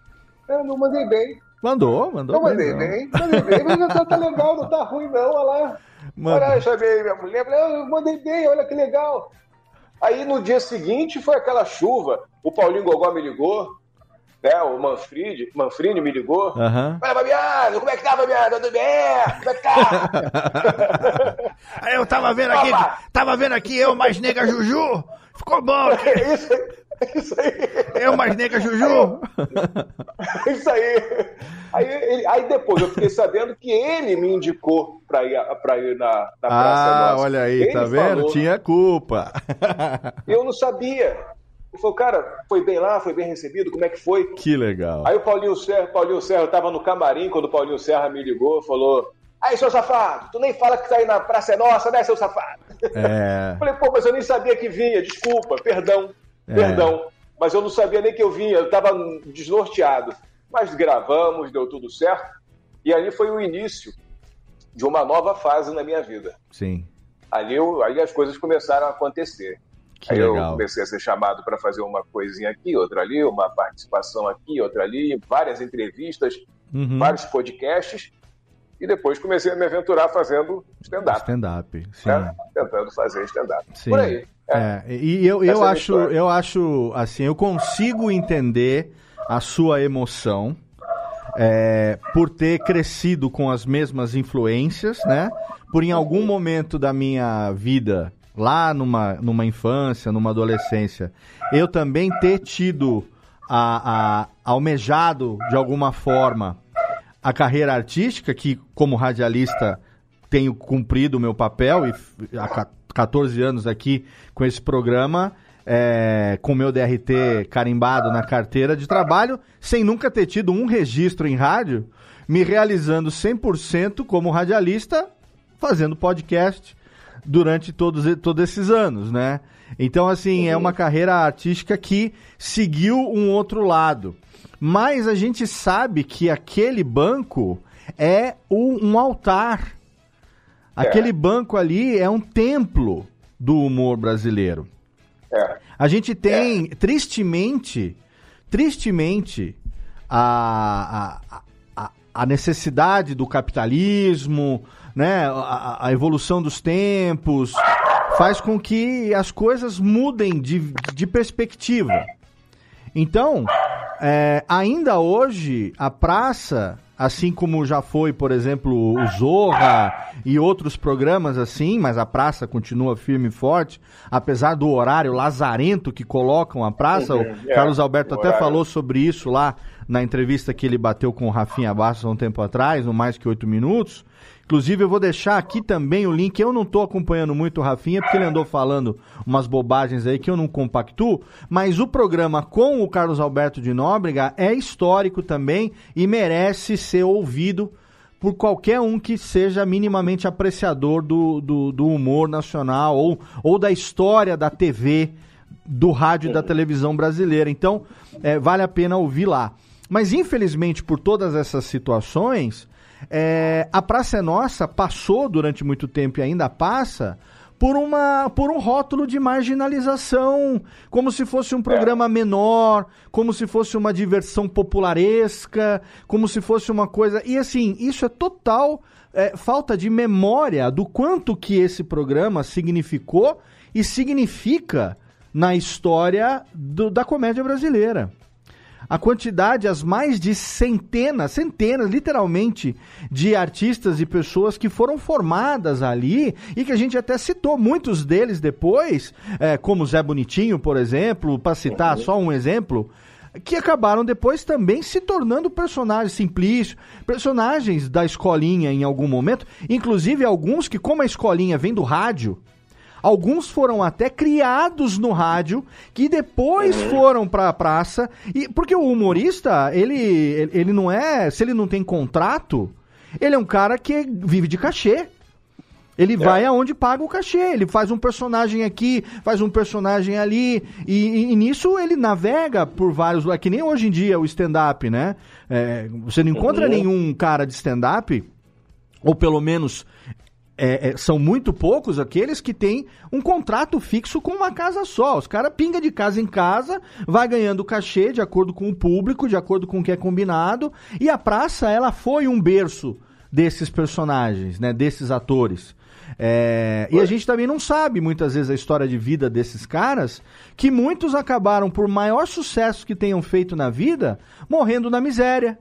É, não mandei bem. Mandou, mandou Não mandei bem. bem, mandei bem, mas tá, tá legal, não tá ruim não, olha lá. Manda. Olha, eu chamei minha mulher, falei, "Ah, eu mandei bem, olha que legal. Aí no dia seguinte foi aquela chuva, o Paulinho Gogó me ligou, né, o Manfred, Manfrini me ligou. Aham. Olha, Fabiano, como é que tá, Fabiano? Tudo bem? Como é que tá? Aí eu tava vendo aqui, Opa! tava vendo aqui eu mais nega Juju. Ficou bom. isso, isso aí, Eu mais nega Juju. isso aí. Aí, ele- aí depois eu fiquei sabendo que ele me indicou pra ir, pra ir na, na Praça Ah, Nossa. olha aí, Ele tá vendo? falou. Tinha culpa. Eu não sabia. Ele falou, cara, foi bem lá, foi bem recebido, como é que foi? que legal. Aí o Paulinho Serra, Paulinho Serra, eu tava no camarim quando o Paulinho Serra me ligou, falou: Aí, seu safado, tu nem fala que tá aí na Praça é Nossa, né, seu safado? É. Falei, pô, mas eu nem sabia que vinha, desculpa, perdão, É. perdão. Mas eu não sabia nem que eu vinha, eu tava desnorteado. Mas gravamos, deu tudo certo. E ali foi o início de uma nova fase na minha vida. Sim. Ali, eu, aí as coisas começaram a acontecer. Que Aí eu legal. comecei a ser chamado para fazer uma coisinha aqui, outra ali, uma participação aqui, outra ali, várias entrevistas, Uhum. vários podcasts. E depois comecei a me aventurar fazendo stand-up, Stand-up. Sim. né? tentando fazer stand-up. Por aí. É, e eu, eu é acho, história. eu acho assim, eu consigo entender a sua emoção é, por ter crescido com as mesmas influências, né? Por em algum momento da minha vida, lá numa, numa infância, numa adolescência, eu também ter tido a, a almejado de alguma forma a carreira artística, que como radialista tenho cumprido o meu papel e há ca- 14 anos aqui com esse programa, é, com meu DRT carimbado na carteira de trabalho, sem nunca ter tido um registro em rádio, me realizando 100% como radialista, fazendo podcast durante todos, todos esses anos, né? Então, assim, é uma carreira artística que seguiu um outro lado. Mas a gente sabe que aquele banco é um, altar Aquele banco ali é um templo do humor brasileiro. É. A gente tem, tristemente, tristemente, a, a, a, a necessidade do capitalismo, né, a, a evolução dos tempos, faz com que as coisas mudem de, de perspectiva. Então, é, ainda hoje, a praça, assim como já foi, por exemplo, o Zorra e outros programas assim, mas a praça continua firme e forte, apesar do horário lazarento que colocam a praça. Uhum, o é, Carlos Alberto até falou sobre isso lá na entrevista que ele bateu com o Rafinha Bastos há um tempo atrás, no Mais Que Oito Minutos. Inclusive, eu vou deixar aqui também o link. Eu não estou acompanhando muito o Rafinha, porque ele andou falando umas bobagens aí que eu não compactuo. Mas o programa com o Carlos Alberto de Nóbrega é histórico também e merece ser ouvido por qualquer um que seja minimamente apreciador do, do, do humor nacional ou, ou da história da TV, do rádio e da televisão brasileira. Então, é, vale a pena ouvir lá. Mas, infelizmente, por todas essas situações, é, a Praça é Nossa passou durante muito tempo e ainda passa por, uma, por um rótulo de marginalização, como se fosse um programa menor, como se fosse uma diversão popularesca, como se fosse uma coisa. E assim, isso é total é, falta de memória do quanto que esse programa significou e significa na história do- da comédia brasileira a quantidade, as mais de centenas, centenas, literalmente, de artistas e pessoas que foram formadas ali e que a gente até citou muitos deles depois, é, como Zé Bonitinho, por exemplo, para citar só um exemplo, que acabaram depois também se tornando personagens simplícios, personagens da escolinha em algum momento, inclusive alguns que, como a escolinha vem do rádio, Alguns foram até criados no rádio, que depois foram pra praça. E, porque o humorista, ele, ele ele não é. Se ele não tem contrato, ele é um cara que vive de cachê. Ele vai aonde paga o cachê. Ele faz um personagem aqui, faz um personagem ali. E, e- e nisso ele navega por vários. É que nem hoje em dia o stand-up, né? É, você não encontra Uhum. nenhum cara de stand-up, ou pelo menos é, é, são muito poucos aqueles que têm um contrato fixo com uma casa só. Os caras pinga de casa em casa, vai ganhando cachê de acordo com o público, de acordo com o que é combinado. E a praça, ela foi um berço desses personagens, né? Desses atores. É, e a gente também não sabe muitas vezes a história de vida desses caras, que muitos acabaram, por maior sucesso que tenham feito na vida, morrendo na miséria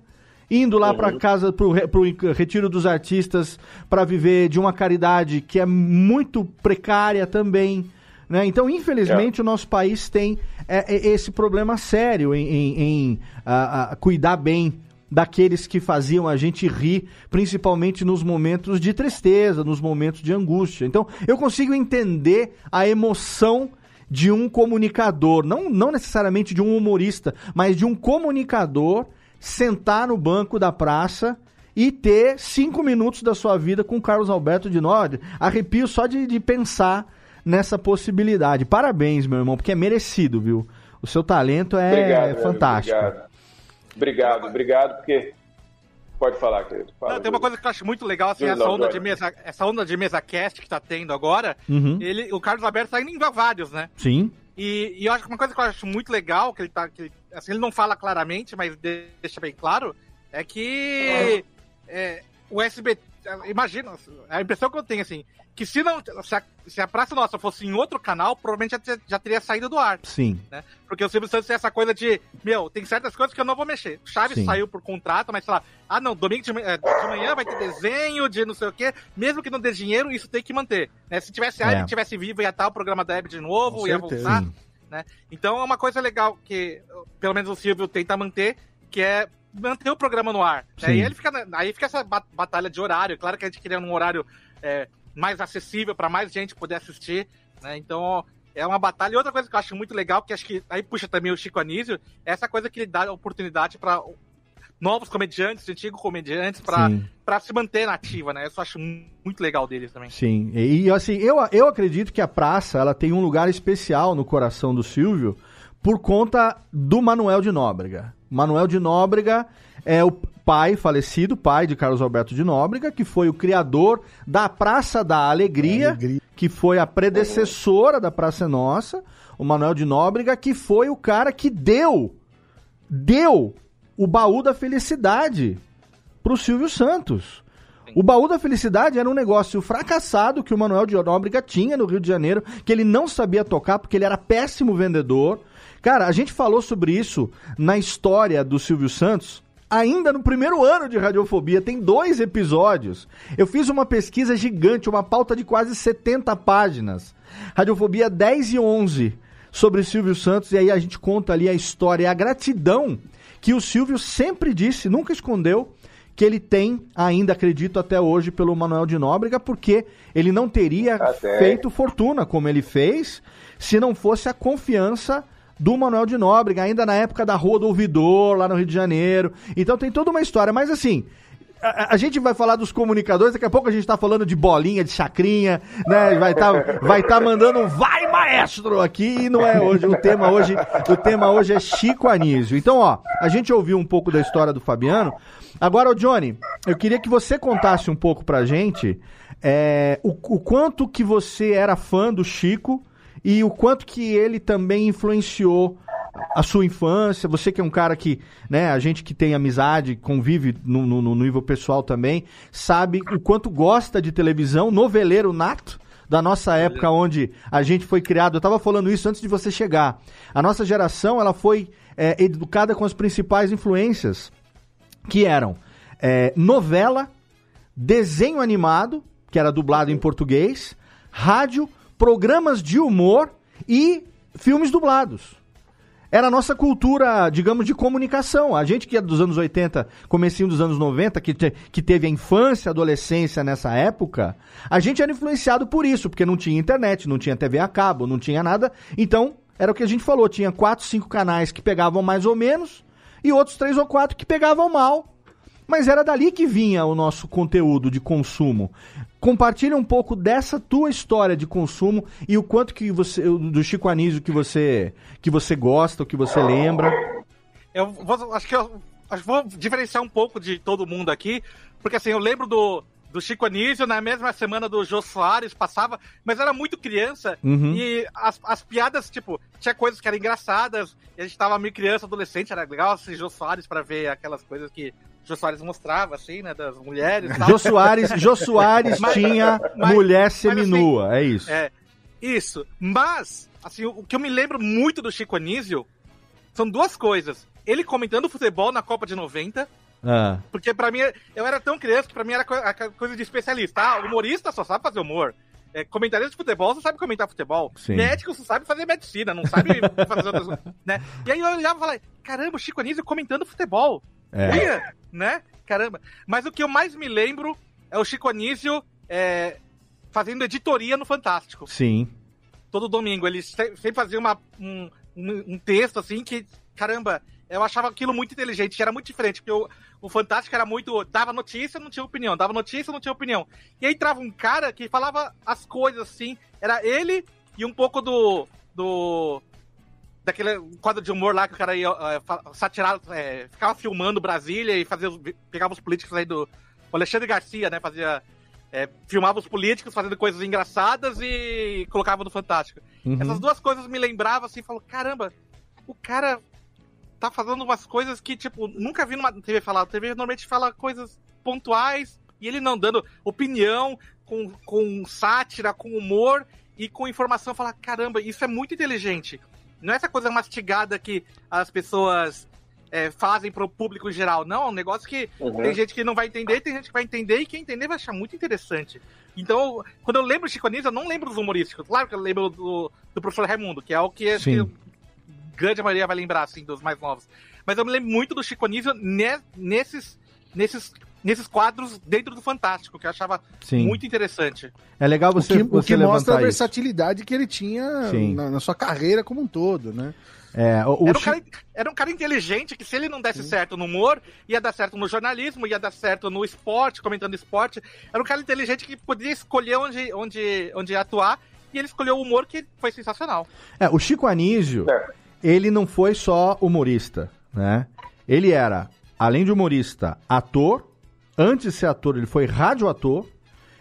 indo lá pra casa pro, re- pro retiro dos artistas para viver de uma caridade que é muito precária também. Né? Então, infelizmente, o nosso país tem é, é, esse problema sério em, em- em, ah, ah, cuidar bem daqueles que faziam a gente rir, principalmente nos momentos de tristeza, nos momentos de angústia. Então, eu consigo entender a emoção de um comunicador, não, não necessariamente de um humorista, mas de um comunicador sentar no banco da praça e ter cinco minutos da sua vida com Carlos Alberto de Nord. Arrepio só de, de pensar nessa possibilidade. Parabéns, meu irmão, porque é merecido, viu? O seu talento é Obrigado, fantástico. Obrigado. Obrigado, obrigado, porque. Pode falar, querido. Fala, Não, tem uma coisa que eu acho muito legal, assim, essa não, onda, de mesa, essa onda de mesa cast que tá tendo agora, Uhum. ele, o Carlos Alberto tá indo em vários, né? Sim. E, e eu acho que uma coisa que eu acho muito legal, que ele tá. Que ele, assim, ele não fala claramente, mas deixa bem claro, é que é, o SBT. Imagina, a impressão que eu tenho, assim, que se não. Se a, se a Praça Nossa fosse em outro canal, provavelmente já, já teria saído do ar. Sim. né? Porque o Silvio Santos tem essa coisa de, meu, tem certas coisas que eu não vou mexer. Chaves Sim. saiu por contrato, mas sei lá, ah não, domingo de, eh, de manhã vai ter desenho de não sei o quê, mesmo que não dê dinheiro, isso tem que manter. Né? Se tivesse É. é. tivesse vivo, ia estar o programa da Hebe de novo, Com ia certeza. voltar. Né? Então é uma coisa legal que, pelo menos o Silvio tenta manter, que é manter o programa no ar. né? E ele fica, aí fica essa ba- batalha de horário. Claro que a gente queria um horário é, mais acessível para mais gente poder assistir. Né? Então é uma batalha. E outra coisa que eu acho muito legal, que acho que aí puxa também o Chico Anísio, é essa coisa que ele dá oportunidade para novos comediantes, antigos comediantes, para se manter na ativa, né? Isso eu acho muito legal deles também. Sim, e e, assim, eu, eu acredito que a praça ela tem um lugar especial no coração do Silvio por conta do Manuel de Nóbrega. Manuel de Nóbrega é o pai falecido, pai de Carlos Alberto de Nóbrega, que foi o criador da Praça da Alegria, Alegria. que foi a predecessora da Praça Nossa, o Manuel de Nóbrega, que foi o cara que deu, deu o baú da felicidade pro Silvio Santos. O baú da felicidade era um negócio fracassado que o Manuel de Nóbrega tinha no Rio de Janeiro, que ele não sabia tocar porque ele era péssimo vendedor. Cara, a gente falou sobre isso na história do Silvio Santos. Ainda no primeiro ano de Radiofobia, tem dois episódios. Eu fiz uma pesquisa gigante, uma pauta de quase 70 páginas. Radiofobia 10 e 11 sobre Silvio Santos, e aí a gente conta ali a história e a gratidão que o Silvio sempre disse, nunca escondeu, que ele tem, ainda acredito até hoje, pelo Manuel de Nóbrega, porque ele não teria Até. feito fortuna como ele fez se não fosse a confiança do Manuel de Nóbrega, ainda na época da Rua do Ouvidor, lá no Rio de Janeiro. Então tem toda uma história, mas assim. A, a gente vai falar dos comunicadores, daqui a pouco a gente tá falando de bolinha, de chacrinha, né? Vai tá, vai tá mandando um vai maestro aqui e não é hoje. O tema hoje, o tema hoje é Chico Anísio. Então, ó, a gente ouviu um pouco da história do Fabiano. Agora, ô Johnny, eu queria que você contasse um pouco pra gente é, o, o quanto que você era fã do Chico e o quanto que ele também influenciou a sua infância, você que é um cara que, né, a gente que tem amizade, convive no, no, no nível pessoal também, sabe o quanto gosta de televisão, noveleiro nato, da nossa época onde a gente foi criado. Eu tava falando isso antes de você chegar. A nossa geração, ela foi é, educada com as principais influências, que eram é, novela, desenho animado, que era dublado em português, rádio, programas de humor e filmes dublados. Era a nossa cultura, digamos, de comunicação. A gente que é dos anos 80, comecinho dos anos 90, que, te- que teve a infância, adolescência nessa época, a gente era influenciado por isso, porque não tinha internet, não tinha TV a cabo, não tinha nada. Então, era o que a gente falou, tinha quatro, cinco canais que pegavam mais ou menos, e outros três ou quatro que pegavam mal. Mas era dali que vinha o nosso conteúdo de consumo. Compartilha um pouco dessa tua história de consumo e o quanto que você do Chico Anísio que você que você gosta, o que você lembra. Eu vou, acho que eu acho que vou diferenciar um pouco de todo mundo aqui, porque assim, eu lembro do, do Chico Anísio, na mesma semana do Jô Soares, passava, mas era muito criança, Uhum. e as, as piadas, tipo, tinha coisas que eram engraçadas, e a gente tava meio criança, adolescente, era legal assistir Jô Soares pra ver aquelas coisas que Jô Soares mostrava, assim, né, das mulheres tal. Jô Soares, Jô Soares Mas- tinha mas- mulher mas, assim, seminua, é isso. É, isso. Mas, assim, o que eu me lembro muito do Chico Anísio são duas coisas. Ele comentando futebol na Copa de 90, Ah, porque pra mim, eu era tão criança que pra mim era coisa de especialista. Ah, humorista só sabe fazer humor. É, comentarista de futebol só sabe comentar futebol. Sim. Médico só sabe fazer medicina, não sabe fazer outras coisas. Né? E aí eu olhava e falava, caramba, o Chico Anísio comentando futebol. É. Ia, né? Caramba. Mas o que eu mais me lembro é o Chico Anísio é, fazendo editoria no Fantástico sim. todo domingo. Ele se- sempre fazia uma, um, um, um texto assim que, caramba, eu achava aquilo muito inteligente, que era muito diferente, porque o, o Fantástico era muito. dava notícia, não tinha opinião, dava notícia, não tinha opinião. E aí entrava um cara que falava as coisas assim, era ele e um pouco do. do daquele quadro de humor lá que o cara ia fa- satirar, eh, ficava filmando Brasília e fazia pegava os políticos aí do. O Alexandre Garcia, né? Fazia. eh, filmava os políticos fazendo coisas engraçadas e colocava no Fantástico. Uhum. Essas duas coisas me lembravam assim, falou, caramba, o cara tá fazendo umas coisas que, tipo, nunca vi numa TV falar. A TV normalmente fala coisas pontuais e ele não dando opinião, com, com sátira, com humor e com informação. Fala, caramba, isso é muito inteligente. Não é essa coisa mastigada que as pessoas é, fazem pro público em geral. Não, é um negócio que Uhum. tem gente que não vai entender, tem gente que vai entender, e quem entender vai achar muito interessante. Então, quando eu lembro de Chico Anísio, eu não lembro dos humorísticos. Claro que eu lembro do, do professor Raimundo, que é o que, que a grande maioria vai lembrar, assim, dos mais novos. Mas eu me lembro muito do Chico Anísio ne- nesses, nesses, nesses quadros dentro do Fantástico, que eu achava Sim. muito interessante. É legal O você, que, o você que mostra a isso. versatilidade que ele tinha Sim. na, na sua carreira como um todo, né? É, o, o Era um, cara, era um cara inteligente que, se ele não desse certo no humor, ia dar certo no jornalismo, ia dar certo no esporte, comentando esporte. Era um cara inteligente que podia escolher onde, onde, onde ia atuar, e ele escolheu o humor que foi sensacional. É, o Chico Anísio, É. ele não foi só humorista, né? Ele era além de humorista, ator. Antes de ser ator, ele foi radioator.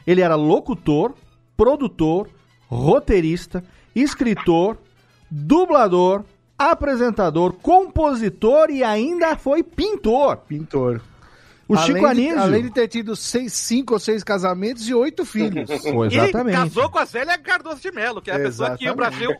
Ele era locutor, produtor, roteirista, escritor, dublador, apresentador, compositor e ainda foi pintor. Pintor. O Chico além de, Anísio. além de ter tido seis, cinco ou seis casamentos e oito filhos. Pô, exatamente. E casou com a Zélia Cardoso de Mello, que é a pessoa que o Brasil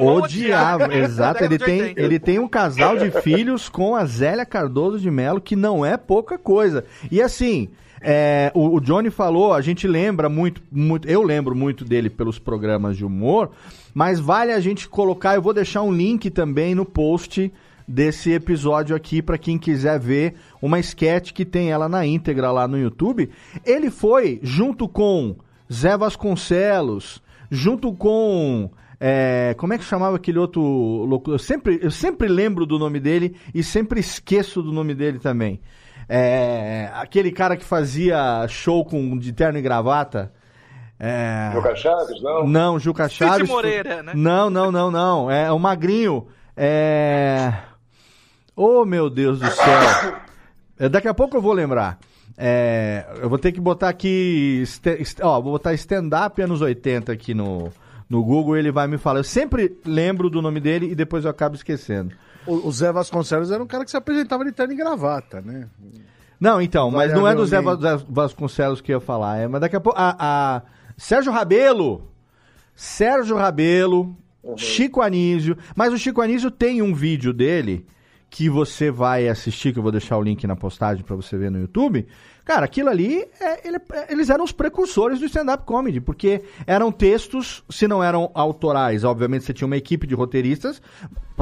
Odiava, odiar exato. Ele de tem, 80. ele tem um casal de filhos com a Zélia Cardoso de Mello, que não é pouca coisa. E assim, é, o, o Johnny falou, a gente lembra muito, muito, eu lembro muito dele pelos programas de humor, mas vale a gente colocar, eu vou deixar um link também no post desse episódio aqui para quem quiser ver uma sketch que tem ela na íntegra lá no YouTube. Ele foi junto com Zé Vasconcelos, junto com é, como é que chamava aquele outro louco? Eu sempre, eu sempre lembro do nome dele e sempre esqueço do nome dele também. É, aquele cara que fazia show com de terno e gravata. É... Juca Chaves, não? Não, Juca Cid Chaves. Moreira, né? Não, não, não, não. É o Magrinho. É. Oh, meu Deus do céu. É, daqui a pouco eu vou lembrar. É, eu vou ter que botar aqui. Ó, vou botar stand-up anos 80 aqui no, no Google e ele vai me falar. Eu sempre lembro do nome dele e depois eu acabo esquecendo. O, o Zé Vasconcelos era um cara que se apresentava de terno e gravata, né? Não, então, mas não é do Zé Vasconcelos que eu ia falar. É, mas daqui a pouco. A, a- Sérgio Rabelo. Sérgio Rabelo. Chico Anísio. Mas o Chico Anísio tem um vídeo dele que você vai assistir, que eu vou deixar o link na postagem pra você ver no YouTube. Cara, aquilo ali, é- ele- é- eles eram os precursores do stand-up comedy, porque eram textos, se não eram autorais, obviamente você tinha uma equipe de roteiristas,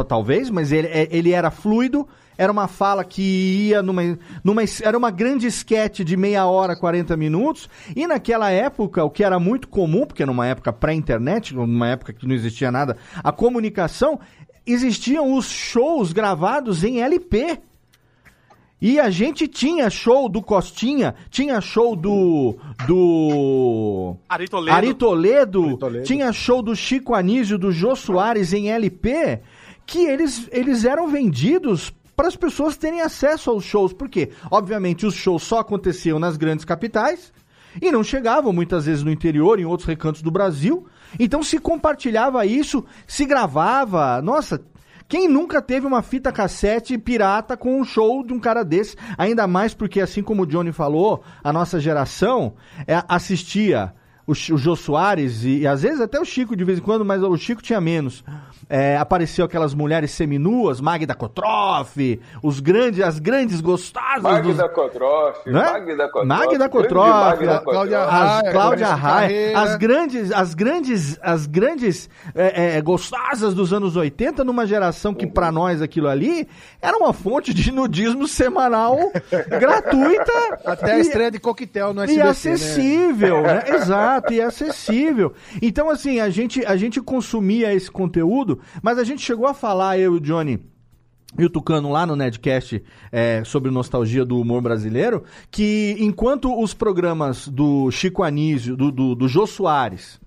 talvez, mas ele, é- ele era fluido, era uma fala que ia numa, numa. Era uma grande esquete de meia hora, 40 minutos. E naquela época, o que era muito comum, porque numa época pré-internet, numa época que não existia nada, a comunicação, existiam os shows gravados em LP. E a gente tinha show do Costinha, tinha show do. do. Ari Toledo. Ari Toledo, Ari Toledo. tinha show do Chico Anísio, do Jô Soares em LP, que eles, eles eram vendidos para as pessoas terem acesso aos shows. Por quê? Obviamente os shows só aconteciam nas grandes capitais e não chegavam muitas vezes no interior, em outros recantos do Brasil. Então se compartilhava isso, se gravava. Nossa, quem nunca teve uma fita cassete pirata com um show de um cara desse? Ainda mais porque, assim como o Johnny falou, a nossa geração é, assistia o, o Jô Soares e, e às vezes até o Chico de vez em quando, mas o Chico tinha menos. É, apareceu aquelas mulheres seminuas, Magda Kotroff, os grandes, as grandes gostosas dos, Magda Kotroff, Né? Magda Kotroff. Magda Kotroff, Magda a Cláudia Kotroff. as Raia, Cláudia Raia, as grandes, as grandes, as grandes é, é, gostosas dos anos 80, numa geração que pra nós aquilo ali era uma fonte de nudismo semanal gratuita Até a e- estreia de coquetel no e SBT, né? acessível, né? Exato, e acessível. Então, assim, a gente, a gente consumia esse conteúdo, mas a gente chegou a falar, eu e o Johnny e o Tucano lá no Nedcast é, sobre nostalgia do humor brasileiro, que enquanto os programas do Chico Anísio, do, do, do Jô Soares,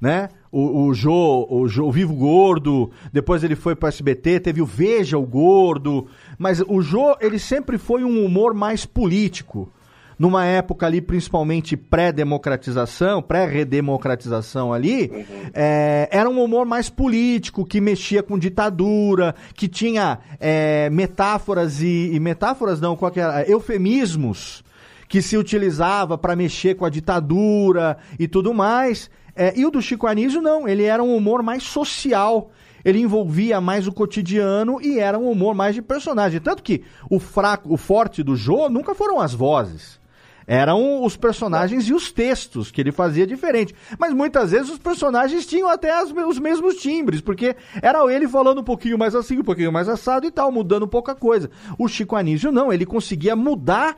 né? O, o Jô, o Jô, o Vivo Gordo, depois ele foi pro SBT, teve o Veja o Gordo, mas o Jô, ele sempre foi um humor mais político. Numa época ali, principalmente pré-democratização, pré-redemocratização ali, é, era um humor mais político, que mexia com ditadura, que tinha é, metáforas e, e metáforas não, qual que era? eufemismos que se utilizava para mexer com a ditadura e tudo mais. É, e o do Chico Anísio não, ele era um humor mais social. Ele envolvia mais o cotidiano e era um humor mais de personagem. Tanto que o fraco, o forte do Jô nunca foram as vozes. Eram os personagens e os textos que ele fazia diferente. Mas muitas vezes os personagens tinham até as- os mesmos timbres, porque era ele falando um pouquinho mais assim, um pouquinho mais assado e tal, mudando pouca coisa. O Chico Anísio não, ele conseguia mudar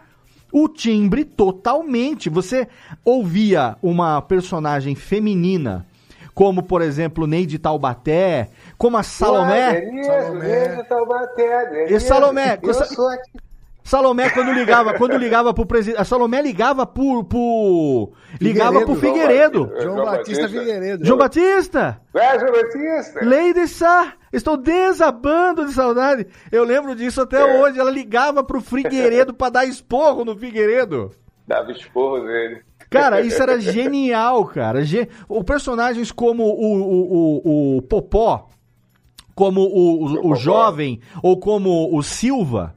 o timbre totalmente. Você ouvia uma personagem feminina, como por exemplo Neide Taubaté, como a Salomé. Denise. E Salomé, Eu sou aqui. Salomé quando ligava, quando ligava pro presidente, a Salomé ligava pro, pro ligava pro Figueiredo. João Batista Figueiredo. João Batista. É, João Batista. Lady Sá, estou desabando de saudade. Eu lembro disso até É. hoje. Ela ligava pro Figueiredo pra dar esporro no Figueiredo. Dava esporro nele. Cara, isso era genial, cara. Ge- O personagens como o, o, o, o Popó, como o, o, o Jovem ou como o Silva,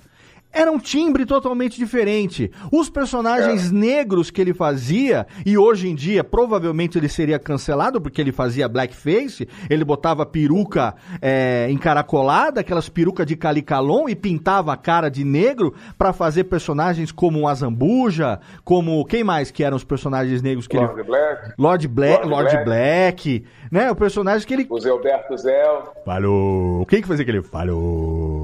era um timbre totalmente diferente. Os personagens negros que ele fazia, e hoje em dia provavelmente ele seria cancelado porque ele fazia blackface, ele botava peruca é, encaracolada, aquelas perucas de calicalon e pintava a cara de negro pra fazer personagens como o Azambuja, como quem mais que eram os personagens negros que Lord ele Black, Lord Black, Lord Lord Black. Black, né? O personagem que ele o Zé Alberto Zéu. falou. Quem que fazia aquele falou?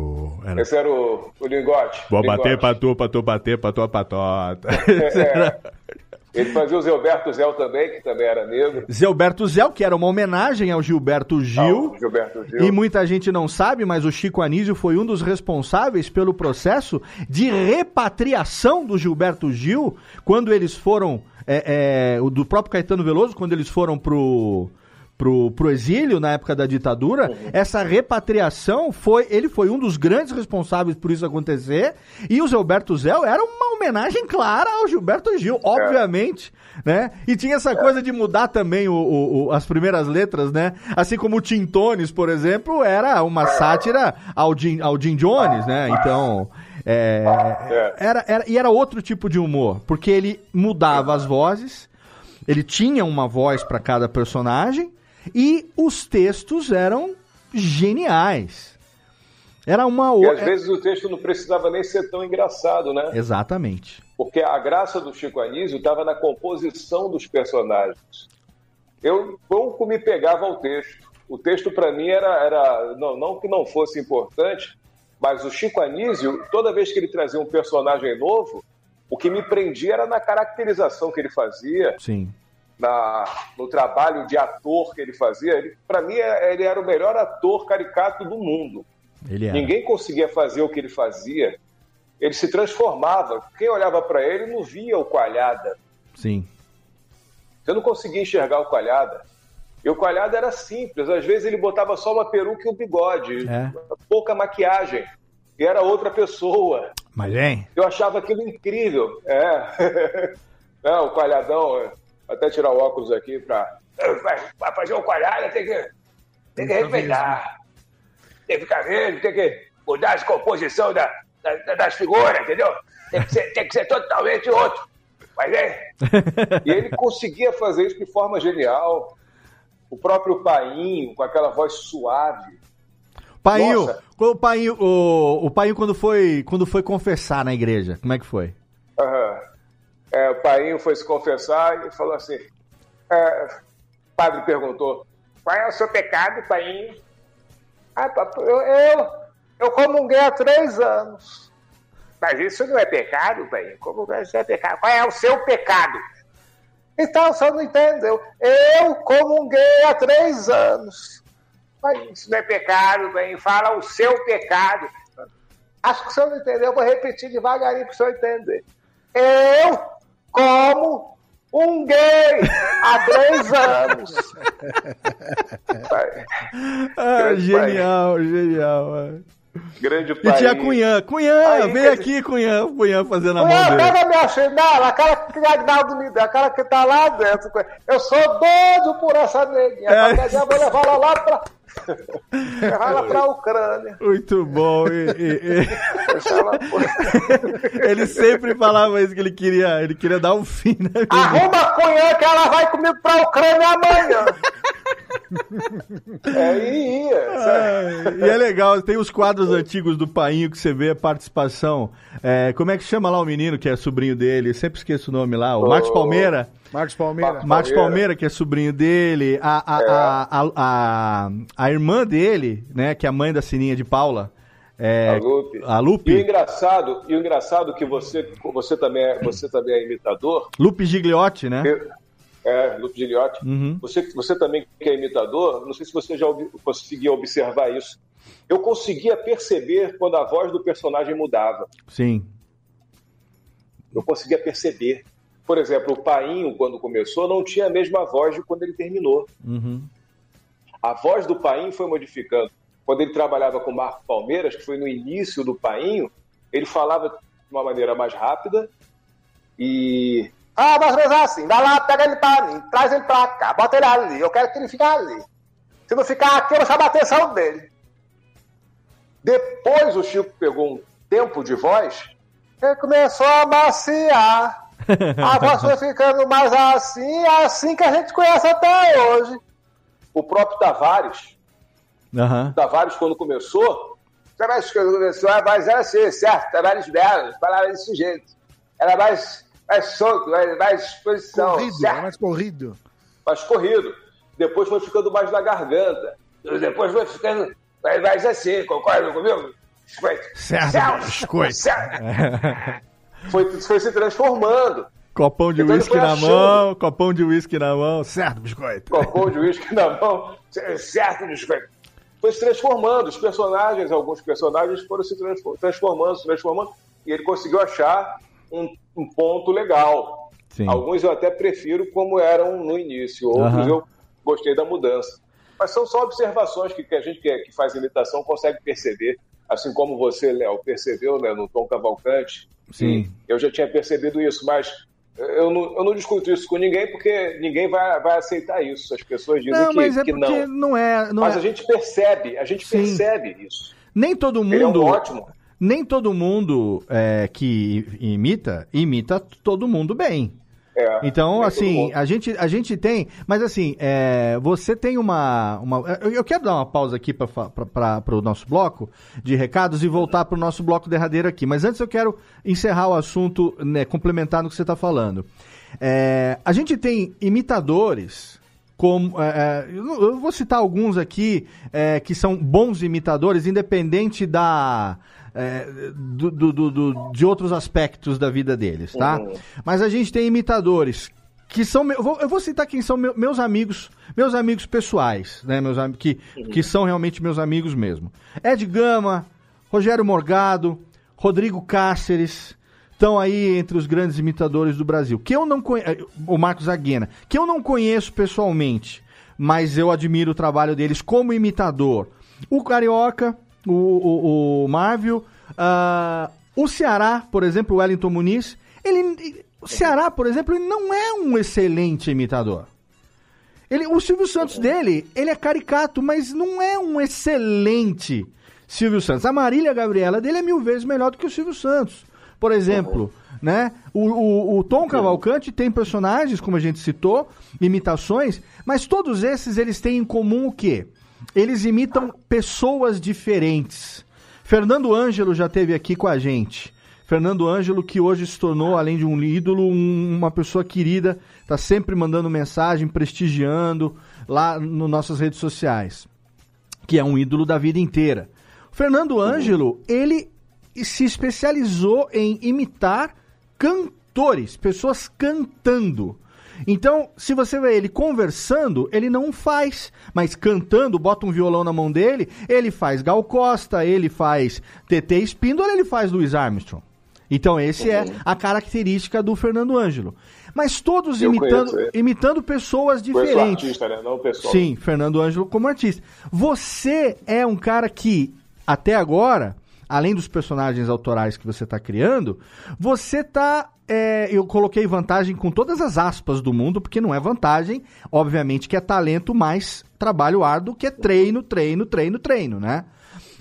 Era Esse era o, o lingote. Vou lingote. bater pra tu, pra tu bater, pra tua patota. É. Ele fazia o Zé Alberto Zéu também, que também era negro. Zé Alberto Zé, que era uma homenagem ao Gilberto Gil. Não, Gilberto Gil. E muita gente não sabe, mas o Chico Anísio foi um dos responsáveis pelo processo de repatriação do Gilberto Gil quando eles foram. é, é, do próprio Caetano Veloso, quando eles foram pro. Pro, pro exílio na época da ditadura, essa repatriação foi. Ele foi um dos grandes responsáveis por isso acontecer. E o Zé Alberto Zé era uma homenagem clara ao Gilberto Gil, obviamente, né? E tinha essa coisa de mudar também o- o- o- as primeiras letras, né? Assim como o Tintones, por exemplo, era uma sátira ao Jim, ao Jim Jones, né? Então. é, era, era, e era outro tipo de humor, porque ele mudava as vozes, ele tinha uma voz para cada personagem e os textos eram geniais. Era uma E às vezes o texto não precisava nem ser tão engraçado, né? Exatamente. Porque a graça do Chico Anísio estava na composição dos personagens. Eu pouco me pegava ao texto. O texto para mim era, era não, não que não fosse importante, mas o Chico Anísio, toda vez que ele trazia um personagem novo, o que me prendia era na caracterização que ele fazia, Sim. Na, no trabalho de ator que ele fazia. Para mim, é- ele era o melhor ator caricato do mundo. Ele. Ninguém conseguia fazer o que ele fazia. Ele se transformava. Quem olhava para ele não via o Coalhada. Sim. Você não conseguia enxergar o Coalhada. E o Coalhada era simples. Às vezes ele botava só uma peruca e um bigode. É. Pouca maquiagem. E era outra pessoa. Mas, hein? Eu achava aquilo incrível. É. Não, o Coalhadão... Até tirar o óculos aqui para... Fazer o Coalhada tem que, tem que respeitar. Tem que ficar vendo, tem que mudar a composição da, da- das figuras, entendeu? Tem que ser, tem que ser totalmente outro. Mas é. E ele conseguia fazer isso de forma genial. O próprio Painho, com aquela voz suave. Painho, o Painho, o, o Painho quando foi, quando foi confessar na igreja, como é que foi? Aham. É, o Painho foi se confessar e falou assim: é, o padre perguntou, qual é o seu pecado, Painho? Ah, papai, eu, eu, eu comunguei há três anos. Mas isso não é pecado, Painho? Como isso é pecado? Qual é o seu pecado? Então, o senhor não entendeu. Eu comunguei há três anos. Mas isso não é pecado, Painho. Fala o seu pecado. Acho que o senhor não entendeu. Eu vou repetir devagarinho para o senhor entender. Eu como um gay há três anos. Ah, genial, genial. é. Grande E pai. tinha Cunhã. Cunhã, Aí, vem aqui, Cunhã. Cunhã fazendo a mão dele. pega minha chinela, aquela que o Agnaldo me deu, aquela que tá lá dentro. Eu sou doido por essa neguinha. É. Qualquer dia eu vou levar ela lá pra. Ela pra Ucrânia. Muito bom. e- e- e- ele sempre falava isso, que ele queria, ele queria dar um fim na vida. Arruma a Cunhã que ela vai comigo pra Ucrânia amanhã. é, e ia. Ai, e é legal, tem os quadros antigos do Painho que você vê a participação. É, como é que chama lá o menino que é sobrinho dele? Eu sempre esqueço o nome lá, o Marcos Palmeira. Marcos Palmeira. Marcos Palmeira, que é sobrinho dele, a, a, a, a, a, a irmã dele, né, que é a mãe da Sininha de Paula. É, A Lupe. A Lupe. E o engraçado, e o engraçado é que você, você, também é, você também é imitador. Lupe Gigliotti, né? Eu- é, Lupe Giliotti. Uhum. Você, você também que é imitador, não sei se você já conseguia observar isso. Eu conseguia perceber quando a voz do personagem mudava. Sim. Eu conseguia perceber. Por exemplo, o Painho, quando começou, não tinha a mesma voz de quando ele terminou. Uhum. A voz do Painho foi modificando. Quando ele trabalhava com o Marco Palmeiras, que foi no início do Painho, ele falava de uma maneira mais rápida e. Ah, mas mas assim, vai lá, pega ele pra mim, traz ele pra cá, bota ele ali, eu quero que ele fique ali. Se não ficar aqui, eu vou chamar a atenção dele. Depois o Chico pegou um tempo de voz, Ele começou a maciar. A voz foi ficando mais assim, assim que a gente conhece até hoje. o próprio Tavares, Aham. Tavares quando começou, Tavares quando começou, a voz era assim, certo? Tavares Belo, falava desse jeito. Era mais, mais solto, mais, mais exposição, Corrido, é certo? mais corrido. mais corrido. Depois foi ficando mais na garganta. Depois foi ficando mais, mais assim, concorda comigo? Biscoito. Certo, Certo. biscoito. Certo. Foi, foi se transformando. Copão de Então uísque na achando. mão, copão de uísque na mão. Certo, biscoito. Copão de uísque na mão. Certo, biscoito. Foi se transformando. Os personagens, alguns personagens foram se transfor- transformando, se transformando. E ele conseguiu achar um, um ponto legal. Sim. Alguns eu até prefiro como eram no início. Outros Aham. eu gostei da mudança. Mas são só observações que, que a gente que, que faz imitação consegue perceber. Assim como você, Léo, percebeu né, no Tom Cavalcante. Sim. Eu já tinha percebido isso, mas eu não, eu não discuto isso com ninguém porque ninguém vai, vai aceitar isso. As pessoas dizem Não, que, mas é que não. não é. Não Mas é- a gente percebe, a gente Sim. percebe isso. Nem todo Ele é um mundo. ótimo. Nem todo mundo é, que imita, imita todo mundo bem. É, Então, todo assim, a gente, a gente tem. Mas, assim, é, você tem uma. uma eu, quero dar uma pausa aqui para o nosso bloco de recados e voltar para o nosso bloco derradeiro aqui. Mas antes eu quero encerrar o assunto, né, complementar no que você está falando. É, a gente tem imitadores. Como, é, é, eu vou citar alguns aqui é, que são bons imitadores, independente da, é, do- do- do- de outros aspectos da vida deles, tá? Uhum. Mas a gente tem imitadores que são. Eu vou, eu vou citar quem são meu- meus amigos, meus amigos pessoais, né? Meus, que, que são realmente meus amigos mesmo. Ed Gama, Rogério Morgado, Rodrigo Cáceres. Estão aí entre os grandes imitadores do Brasil. Que eu não conheço. O Marcos Aguena. Que eu não conheço pessoalmente, mas eu admiro o trabalho deles como imitador. O Carioca, o, o, o Marvel, ah, o Ceará, por exemplo, o Wellington Muniz. Ele, o Ceará, por exemplo, ele não é um excelente imitador. Ele, o Silvio Santos dele, ele é caricato, mas não é um excelente Silvio Santos. A Marília Gabriela dele é mil vezes melhor do que o Silvio Santos. Por exemplo, né? O, o, o Tom Cavalcante tem personagens, como a gente citou, imitações, mas todos esses eles têm em comum o quê? Eles imitam pessoas diferentes. Fernando Ângelo já esteve aqui com a gente. Fernando Ângelo, que hoje se tornou, além de um ídolo, um- uma pessoa querida, tá sempre mandando mensagem, prestigiando lá nas nossas redes sociais, que é um ídolo da vida inteira. Fernando Ângelo, ele se especializou em imitar cantores, pessoas cantando. Então, se você vê ele conversando, ele não faz, mas cantando, bota um violão na mão dele, ele faz Gal Costa, ele faz TT Espíndola, ele faz Louis Armstrong. Então, esse é a característica do Fernando Ângelo. Mas todos Eu imitando, conheço imitando pessoas Conheço diferentes. artista, né? Não pessoal. Sim, Fernando Ângelo como artista. Você é um cara que, até agora, além dos personagens autorais que você está criando, você tá. é, eu coloquei vantagem com todas as aspas do mundo, porque não é vantagem, obviamente que é talento mais trabalho árduo, que é treino, treino, treino, treino, né?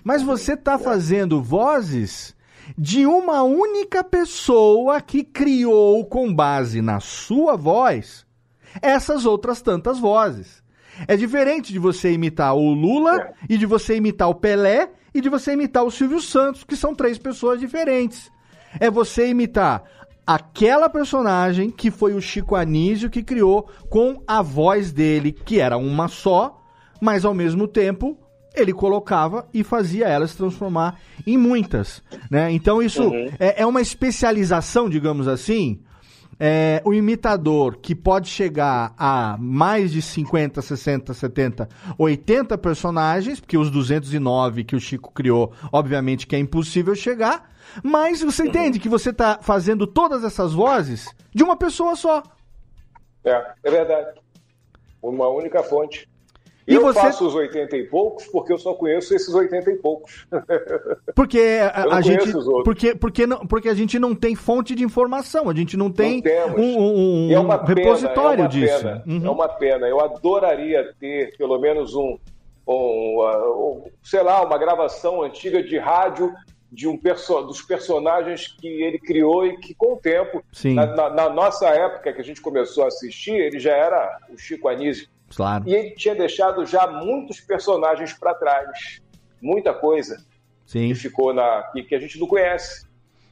Mas você tá fazendo vozes de uma única pessoa que criou com base na sua voz essas outras tantas vozes. É diferente de você imitar o Lula e de você imitar o Pelé e de você imitar o Silvio Santos, que são três pessoas diferentes. É você imitar aquela personagem que foi o Chico Anísio que criou com a voz dele, que era uma só, mas ao mesmo tempo ele colocava e fazia ela se transformar em muitas, né? Então isso Uhum. é, é uma especialização, digamos assim, é, o imitador que pode chegar a mais de 50, 60, 70, 80 personagens, porque os 209 que o Chico criou, obviamente que é impossível chegar, mas você entende que você está fazendo todas essas vozes de uma pessoa só. É, é verdade. Uma única fonte. E eu você- faço os 80 e poucos porque eu só conheço esses 80 e poucos. Porque a, a gente, porque, porque, não, porque a gente não tem fonte de informação, a gente não tem Não um, um- E é uma pena, repositório é uma disso. Pena, Uhum. É uma pena. Eu adoraria ter pelo menos um, um, um, sei lá, uma gravação antiga de rádio de um perso dos personagens que ele criou e que com o tempo, Sim. na, na- na nossa época que a gente começou a assistir, ele já era o Chico Anísio. Claro. E ele tinha deixado já muitos personagens para trás. Muita coisa Sim. que ficou na. que, que a gente não conhece.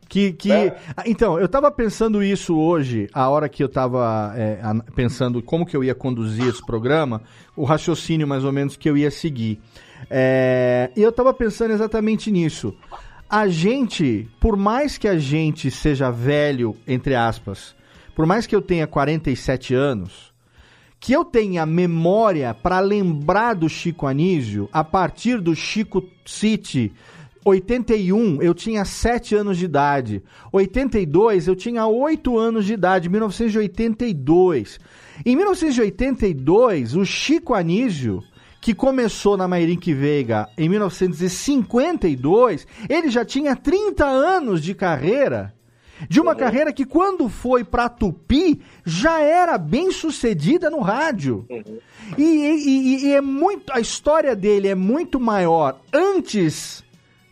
Que, que... Né? Ah, Então, eu tava pensando isso hoje, a hora que eu tava é, an- pensando como que eu ia conduzir esse programa, o raciocínio mais ou menos que eu ia seguir. É, E eu tava pensando exatamente nisso. A gente, por mais que a gente seja velho, entre aspas, por mais que eu tenha 47 anos, que eu tenha memória para lembrar do Chico Anísio a partir do Chico City 81, eu tinha 7 anos de idade. 82, eu tinha 8 anos de idade. 1982. Em 1982, o Chico Anísio, que começou na Mairink Veiga em 1952, ele já tinha 30 anos de carreira. De uma carreira que, quando foi pra Tupi, já era bem sucedida no rádio. E, e- e- e é muito. A história dele é muito maior antes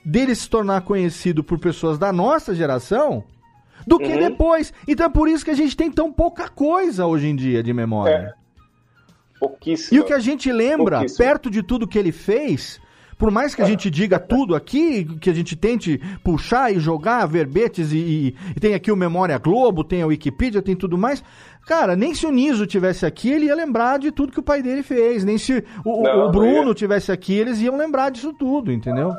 dele se tornar conhecido por pessoas da nossa geração do que Uhum. depois. Então é por isso que a gente tem tão pouca coisa hoje em dia de memória. Pouquíssimo. E o que a gente lembra, perto de tudo que ele fez, por mais que a gente diga tudo aqui, que a gente tente puxar e jogar verbetes, e, e- e tem aqui o Memória Globo, tem a Wikipedia, tem tudo mais. Cara, nem se o Niso tivesse aqui, ele ia lembrar de tudo que o pai dele fez. Nem se o, o- Não, o Bruno tivesse aqui, eles iam lembrar disso tudo, entendeu?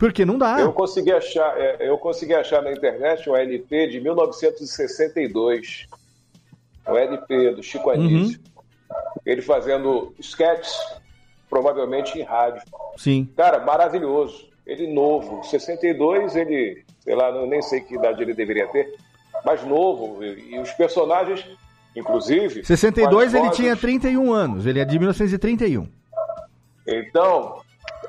Porque não dá. Eu consegui achar, é, eu consegui achar na internet um LP de 1962. Um LP do Chico Anísio. Ele fazendo sketches, provavelmente em rádio. Sim. Cara, maravilhoso. Ele novo. 62, ele, sei lá, não- nem sei que idade ele deveria ter, mas novo. E, e os personagens, inclusive. 62 com as ele tinha 31 anos, ele é de 1931. Então,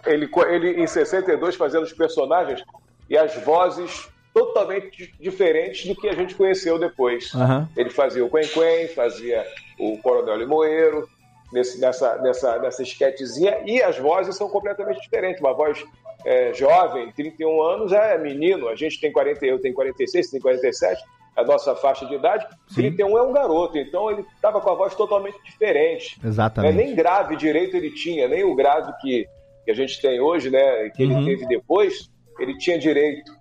ele, ele em 62 fazendo os personagens e as vozes totalmente di- diferentes do que a gente conheceu depois. Aham. Ele fazia o Quen Quen, fazia o Coronel Limoeiro, nesse, nessa, nessa, nessa esquetezinha, e as vozes são completamente diferentes. Uma voz é, jovem, 31 anos, é menino, a gente tem 40, eu tenho 46, tem 47, a nossa faixa de idade, 31 é um garoto, então ele estava com a voz totalmente diferente. Exatamente. Né? Nem grave direito ele tinha, nem o grave que, que a gente tem hoje, né? Que Uhum. ele teve depois, ele tinha direito.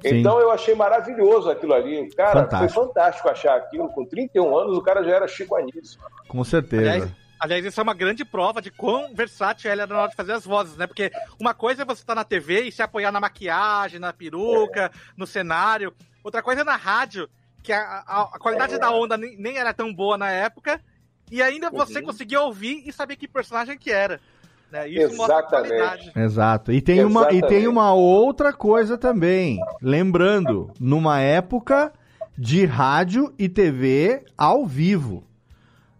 Sim. Então eu achei maravilhoso aquilo ali. Cara, Fantástico. foi fantástico achar aquilo. Com 31 anos, o cara já era Chico Anísio. Com certeza. Aliás, aliás, isso é uma grande prova de quão versátil ele era na hora de fazer as vozes, né? Porque uma coisa é você estar na TV e se apoiar na maquiagem, na peruca, no cenário. Outra coisa é na rádio, que a, a- a qualidade da onda nem, nem era tão boa na época, e ainda você Uhum. conseguia ouvir e saber que personagem que era. Né? Isso mostra a Exatamente. qualidade. Exato. E tem, uma, e tem uma outra coisa também. Lembrando, numa época de rádio e TV ao vivo.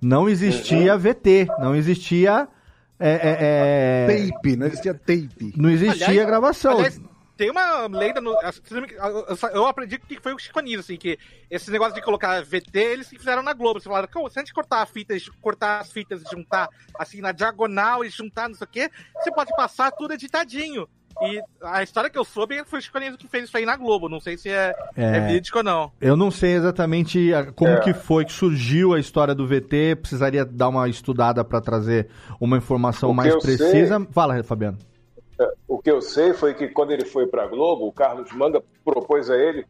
Não existia VT, não existia. é, é, é, Tape, não existia tape. não existia Aliás- gravação. aliás, tem uma lenda no. eu- aprendi que foi o Chico Anísio, assim, que esse negócio de colocar VT, eles fizeram na Globo. Eles falaram, "Como, se a gente cortar a fita, cortar as fitas e juntar assim na diagonal e juntar não sei o quê, você pode passar tudo editadinho. E a história que eu soube foi o Chico Anísio que fez isso aí na Globo. Não sei se é, É. é verídico ou não. Eu não sei exatamente como É. que foi que surgiu a história do VT. Precisaria dar uma estudada para trazer uma informação O mais precisa. Fala, Fabiano. É, O que eu sei foi que quando ele foi para a Globo, o Carlos Manga propôs a ele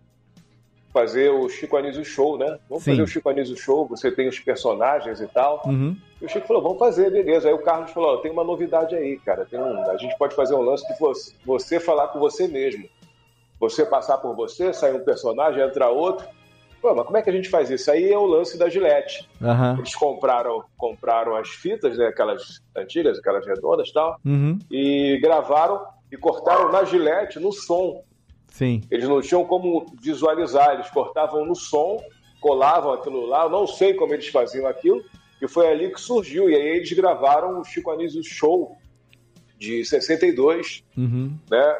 fazer o Chico Anísio Show, né? Vamos Sim. fazer o Chico Anísio Show, você tem os personagens e tal. Uhum. E o Chico falou, vamos fazer, beleza. Aí o Carlos falou, tem uma novidade aí, cara. Tem um- a gente pode fazer um lance de você, falar com você mesmo. Você passar por você, sair um personagem, entrar outro. Pô, mas como é que a gente faz isso? Aí é o lance da Gillette. Aham. Eles compraram, compraram as fitas, né, aquelas antigas, aquelas redondas e tal, Uhum. e gravaram e cortaram na Gillette no som. Sim. Eles não tinham como visualizar, eles cortavam no som, colavam aquilo lá, eu não sei como eles faziam aquilo, e foi ali que surgiu. E aí eles gravaram o Chico Anísio Show de 62, Uhum. né?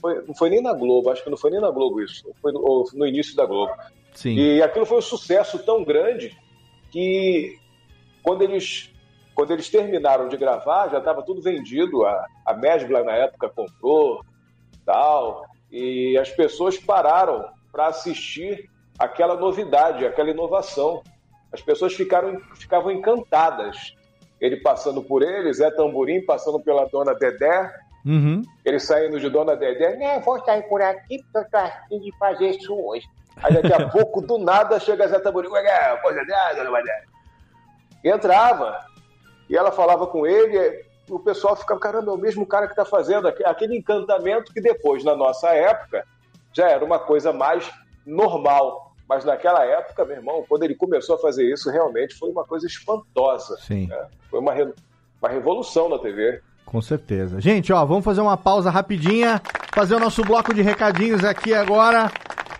Foi- não foi nem na Globo, acho que não foi nem na Globo isso, foi no, no início da Globo. Sim. E aquilo foi um sucesso tão grande que quando eles, quando eles terminaram de gravar, já estava tudo vendido. A, a Mesbla na época comprou, tal, e as pessoas pararam para assistir aquela novidade, aquela inovação. As pessoas ficaram, ficavam encantadas. Ele passando por eles, Zé Tamborim passando pela Dona Dedé, Uhum. ele saindo de Dona Dedé, Né, vou sair por aqui porque eu tô afim de fazer isso hoje. Aí daqui a pouco, do nada, chega Zé Tamborim, "Ué, é, coisa dessa, dona Dedé. Entrava. E ela falava com ele, o pessoal ficava, caramba, é o mesmo cara que está fazendo aque- aquele encantamento que depois, na nossa época, já era uma coisa mais normal. Mas naquela época, meu irmão, quando ele começou a fazer isso, realmente foi uma coisa espantosa. Sim. né? Foi uma, re- uma revolução na TV. Com certeza. Gente, ó, vamos fazer uma pausa rapidinha, fazer o nosso bloco de recadinhos aqui agora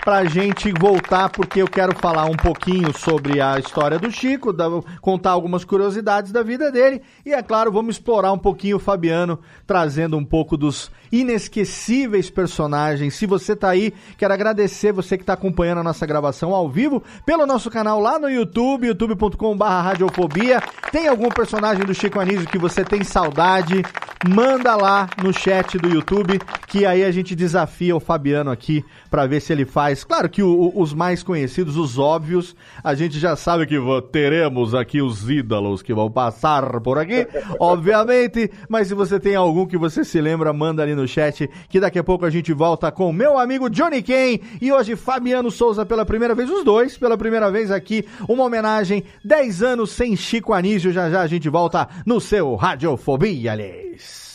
pra gente voltar, porque eu quero falar um pouquinho sobre a história do Chico, da- contar algumas curiosidades da vida dele e, é claro, vamos explorar um pouquinho o Fabiano, trazendo um pouco dos inesquecíveis personagens. Se você tá aí, quero agradecer você que tá acompanhando a nossa gravação ao vivo pelo nosso canal lá no YouTube, youtube.com.br radiofobia. Tem algum personagem do Chico Anísio que você tem saudade? Manda lá no chat do YouTube, que aí a gente desafia o Fabiano aqui pra ver se ele faz. Claro que o- o- os mais conhecidos, os óbvios, a gente já sabe que teremos aqui os ídolos que vão passar por aqui, obviamente. Mas se você tem algum que você se lembra, manda ali no chat, que daqui a pouco a gente volta com meu amigo Johnny Ken e hoje Fabiano Souza pela primeira vez, os dois pela primeira vez aqui, uma homenagem 10 anos sem Chico Anísio. Já já a gente volta no seu Radiofobia, aliás.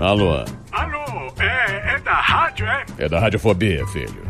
Alô, Alô, é, é da rádio, é? é da Radiofobia, filho.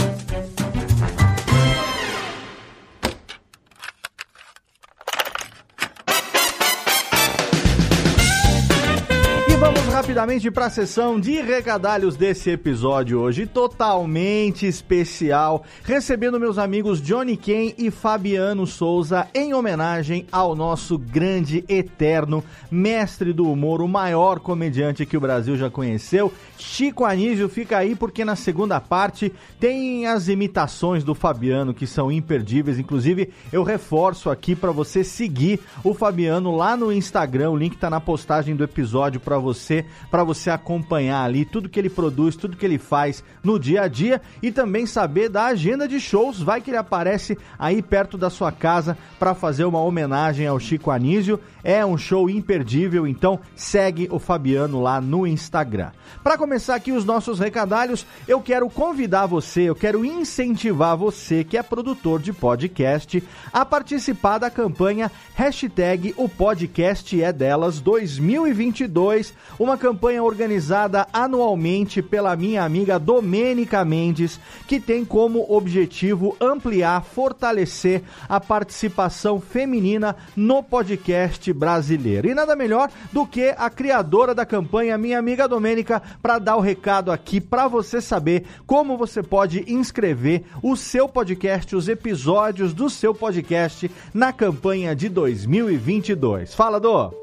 Rapidamente para a sessão de recadalhos desse episódio hoje, totalmente especial, recebendo meus amigos Johnny Ken e Fabiano Souza em homenagem ao nosso grande, eterno mestre do humor, o maior comediante que o Brasil já conheceu. Chico Anísio fica aí porque na segunda parte tem as imitações do Fabiano que são imperdíveis. Inclusive, eu reforço aqui para você seguir o Fabiano lá no Instagram. O link tá na postagem do episódio para você, para você acompanhar ali tudo que ele produz, tudo que ele faz no dia a dia e também saber da agenda de shows. Vai que ele aparece aí perto da sua casa para fazer uma homenagem ao Chico Anísio. É um show imperdível, então segue o Fabiano lá no Instagram. Para começar aqui os nossos recadalhos, eu quero convidar você, eu quero incentivar você que é produtor de podcast a participar da campanha hashtag o podcast é delas 2022, uma campanha organizada anualmente pela minha amiga Domênica Mendes, que tem como objetivo ampliar, fortalecer a participação feminina no podcast brasileiro. E nada melhor do que a criadora da campanha, minha amiga Domênica, para dar o recado aqui para você saber como você pode inscrever o seu podcast, os episódios do seu podcast na campanha de 2022. Fala, Dô!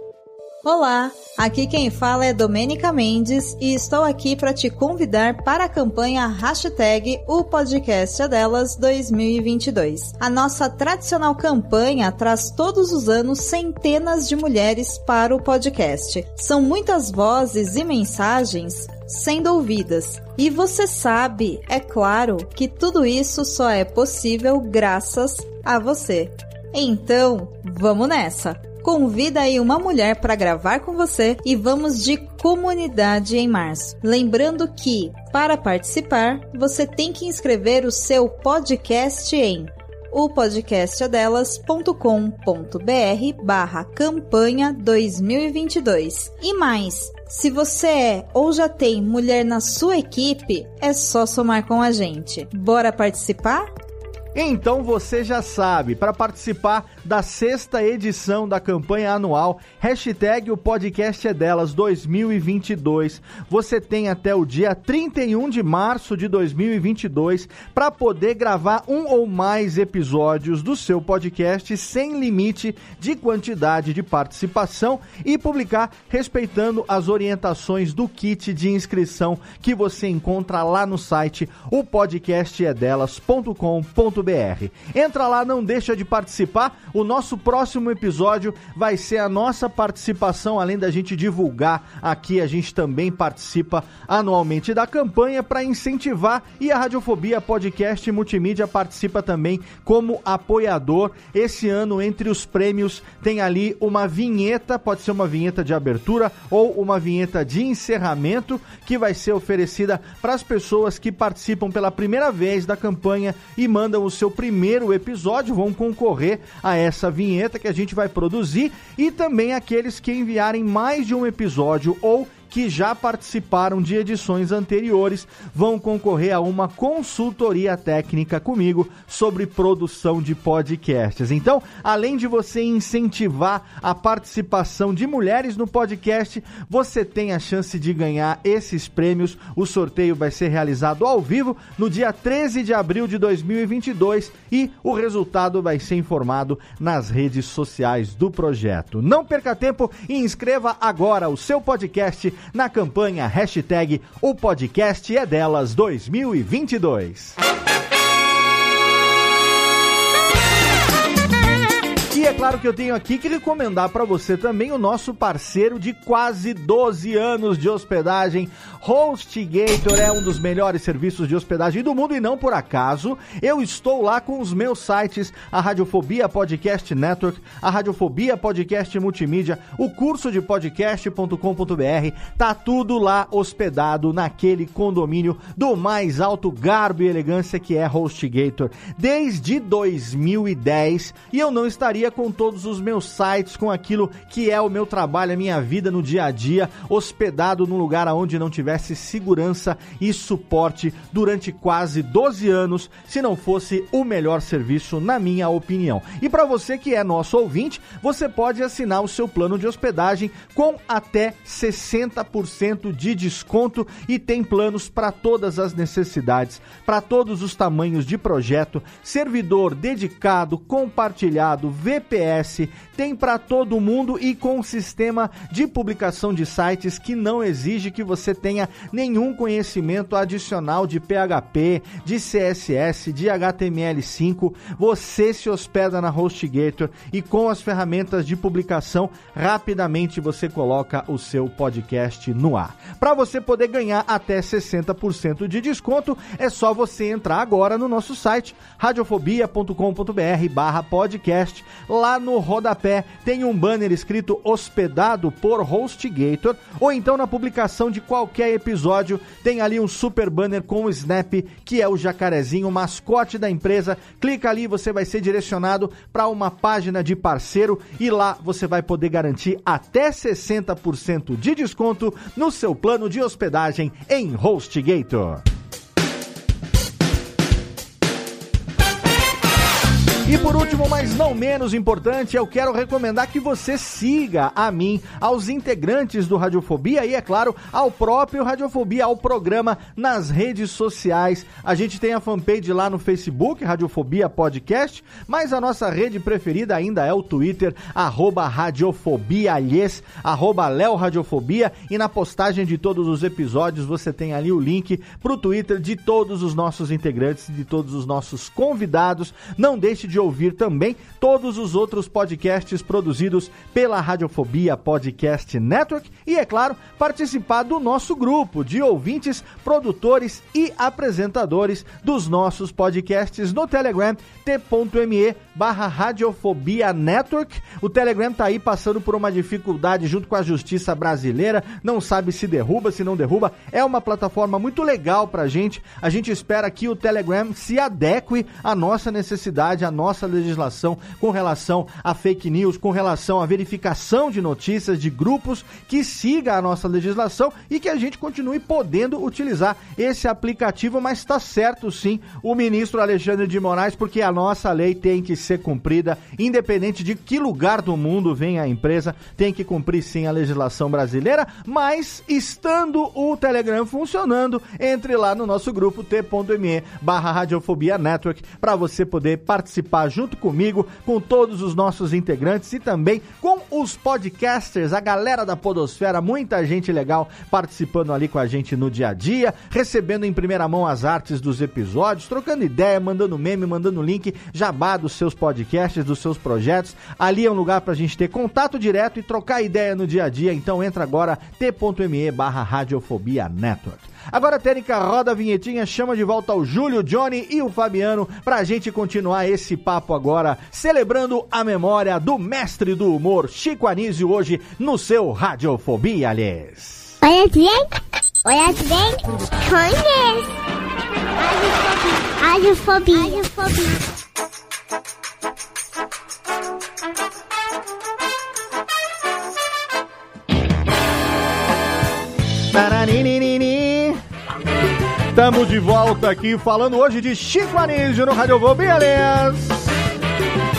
Olá, aqui quem fala é Domênica Mendes e estou aqui para te convidar para a campanha hashtag O Podcast é Delas 2022. A nossa tradicional campanha traz todos os anos centenas de mulheres para o podcast. São muitas vozes e mensagens sendo ouvidas. E você sabe, é claro, que tudo isso só é possível graças a você. Então, vamos nessa! Convida aí uma mulher para gravar com você e vamos de comunidade em março. Lembrando que, para participar, você tem que inscrever o seu podcast em opodcastadelas.com.br barra campanha 2022. E mais, se você é ou já tem mulher na sua equipe, é só somar com a gente. Bora participar? Então você já sabe, para participar da sexta edição da campanha anual. Hashtag o podcast é delas 2022, você tem até o dia 31 de março de 2022 para poder gravar um ou mais episódios do seu podcast sem limite de quantidade de participação e publicar respeitando as orientações do kit de inscrição que você encontra lá no site o podcastedelas.com.br Entra lá, não deixa de participar. O nosso próximo episódio vai ser a nossa participação, além da gente divulgar aqui, a gente também participa anualmente da campanha para incentivar e a Radiofobia Podcast Multimídia participa também como apoiador. Esse ano, entre os prêmios, tem ali uma vinheta, pode ser uma vinheta de abertura ou uma vinheta de encerramento que vai ser oferecida para as pessoas que participam pela primeira vez da campanha e mandam os seu primeiro episódio vão concorrer a essa vinheta que a gente vai produzir e também aqueles que enviarem mais de um episódio ou que já participaram de edições anteriores vão concorrer a uma consultoria técnica comigo sobre produção de podcasts. Então, além de você incentivar a participação de mulheres no podcast, você tem a chance de ganhar esses prêmios. O sorteio vai ser realizado ao vivo no dia 13 de abril de 2022 e o resultado vai ser informado nas redes sociais do projeto. Não perca tempo e inscreva agora o seu podcast na campanha hashtag O Podcast é Delas 2022. Claro que eu tenho aqui que recomendar para você também o nosso parceiro de quase 12 anos de hospedagem, HostGator é um dos melhores serviços de hospedagem do mundo e não por acaso. Eu estou lá com os meus sites, a Radiofobia Podcast Network, a Radiofobia Podcast Multimídia, o curso de podcast.com.br. Tá tudo lá hospedado naquele condomínio do mais alto garbo e elegância que é HostGator desde 2010 e eu não estaria com todos os meus sites, com aquilo que é o meu trabalho, a minha vida no dia a dia, hospedado num lugar onde não tivesse segurança e suporte durante quase 12 anos, se não fosse o melhor serviço, na minha opinião. E para você que é nosso ouvinte, você pode assinar o seu plano de hospedagem com até 60% de desconto e tem planos para todas as necessidades, para todos os tamanhos de projeto, servidor dedicado, compartilhado, Tem para todo mundo e com um sistema de publicação de sites que não exige que você tenha nenhum conhecimento adicional de PHP, de CSS, de HTML5. Você se hospeda na HostGator e com as ferramentas de publicação, rapidamente você coloca o seu podcast no ar. Para você poder ganhar até 60% de desconto, é só você entrar agora no nosso site radiofobia.com.br/podcast. Lá no rodapé tem um banner escrito hospedado por HostGator, ou então na publicação de qualquer episódio tem ali um super banner com o Snap, que é o jacarezinho, mascote da empresa. Clica ali, você vai ser direcionado para uma página de parceiro e lá você vai poder garantir até 60% de desconto no seu plano de hospedagem em HostGator. E por último, mas não menos importante, eu quero recomendar que você siga a mim, aos integrantes do Radiofobia e, é claro, ao próprio Radiofobia, ao programa nas redes sociais. A gente tem a fanpage lá no Facebook, Radiofobia Podcast, mas a nossa rede preferida ainda é o Twitter, arroba Radiofobia, aliás, arroba Léo Radiofobia. E na postagem de todos os episódios você tem ali o link pro Twitter de todos os nossos integrantes, de todos os nossos convidados. Não deixe de ouvir também todos os outros podcasts produzidos pela Radiofobia Podcast Network e, é claro, participar do nosso grupo de ouvintes, produtores e apresentadores dos nossos podcasts no Telegram t.me barra Radiofobia Network. O Telegram tá aí passando por uma dificuldade junto com a justiça brasileira, não sabe se derruba, se não derruba. É uma plataforma muito legal pra gente. A gente espera que o Telegram se adeque à nossa necessidade, à nossa legislação com relação a fake news, com relação à verificação de notícias de grupos que siga a nossa legislação e que a gente continue podendo utilizar esse aplicativo, mas está certo sim o ministro Alexandre de Moraes, porque a nossa lei tem que ser cumprida, independente de que lugar do mundo venha a empresa, tem que cumprir sim a legislação brasileira, mas estando o Telegram funcionando, entre lá no nosso grupo t.me barra Radiofobia Network para você poder participar junto comigo, com todos os nossos integrantes e também com os podcasters, a galera da Podosfera, muita gente legal participando ali com a gente no dia a dia, recebendo em primeira mão as artes dos episódios, trocando ideia, mandando meme, mandando link, jabá dos seus podcasts, dos seus projetos. Ali é um lugar pra gente ter contato direto e trocar ideia no dia a dia. Então entra agora t.me barra Radiofobia Network. Agora, Tênica, roda a vinhetinha, chama de volta o Júlio, Johnny e o Fabiano pra gente continuar esse papo agora, celebrando a memória do mestre do humor, Chico Anísio, hoje no seu Radiofobia, aliás. Olha bem, olha bem, conhece. Radiofobia. Radiofobia. Taraninini. Estamos de volta aqui falando hoje de Chico Anísio no Radiofobia, aliás.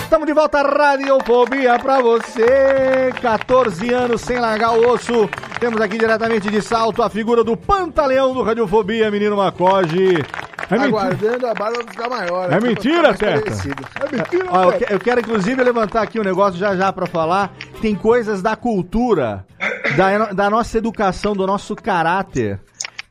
Estamos de volta, Radiofobia pra você. 14 anos sem largar o osso. Temos aqui diretamente de salto a figura do Pantaleão do Radiofobia, menino Macoge. É. Aguardando a barba ficar maior. É né, mentira, Teta? É mentira, Ó, eu, que- eu quero inclusive levantar aqui um negócio já já pra falar. Tem coisas da cultura, da, da nossa educação, do nosso caráter,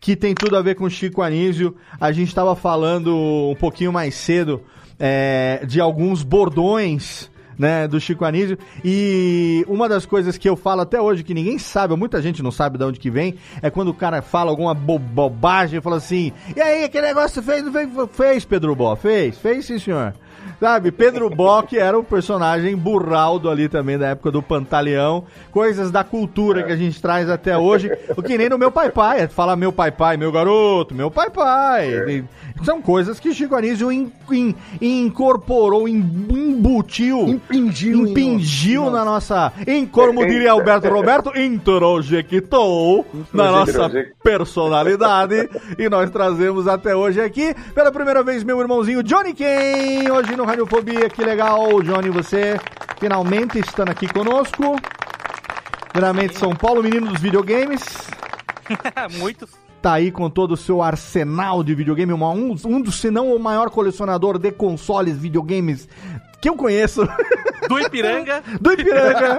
que tem tudo a ver com Chico Anísio. A gente estava falando um pouquinho mais cedo é, de alguns bordões. Né, do Chico Anísio. E uma das coisas que eu falo até hoje, que ninguém sabe, muita gente não sabe de onde que vem, é quando o cara fala alguma bo bobagem, fala assim, e aí, aquele negócio fez, fez, fez Pedro Bó, fez, fez sim senhor. Sabe, Pedro Bock era um personagem burraldo ali também da época do Pantaleão. Coisas da cultura que a gente traz até hoje. O que nem no meu pai pai. é Fala meu pai pai, meu garoto, meu pai pai. E São coisas que Chico Anísio in- in- incorporou, em- embutiu, impingiu, impingiu na nossa, em como diria Alberto Roberto, introjectou na nossa personalidade e nós trazemos até hoje aqui, pela primeira vez, meu irmãozinho Johnny Ken, hoje no Radiofobia, que legal, Johnny, você finalmente estando aqui conosco, geralmente São Paulo, menino dos videogames, Muitos. tá aí com todo o seu arsenal de videogame, um, um dos, se não o maior colecionador de consoles, videogames que eu conheço. Do Ipiranga. do Ipiranga.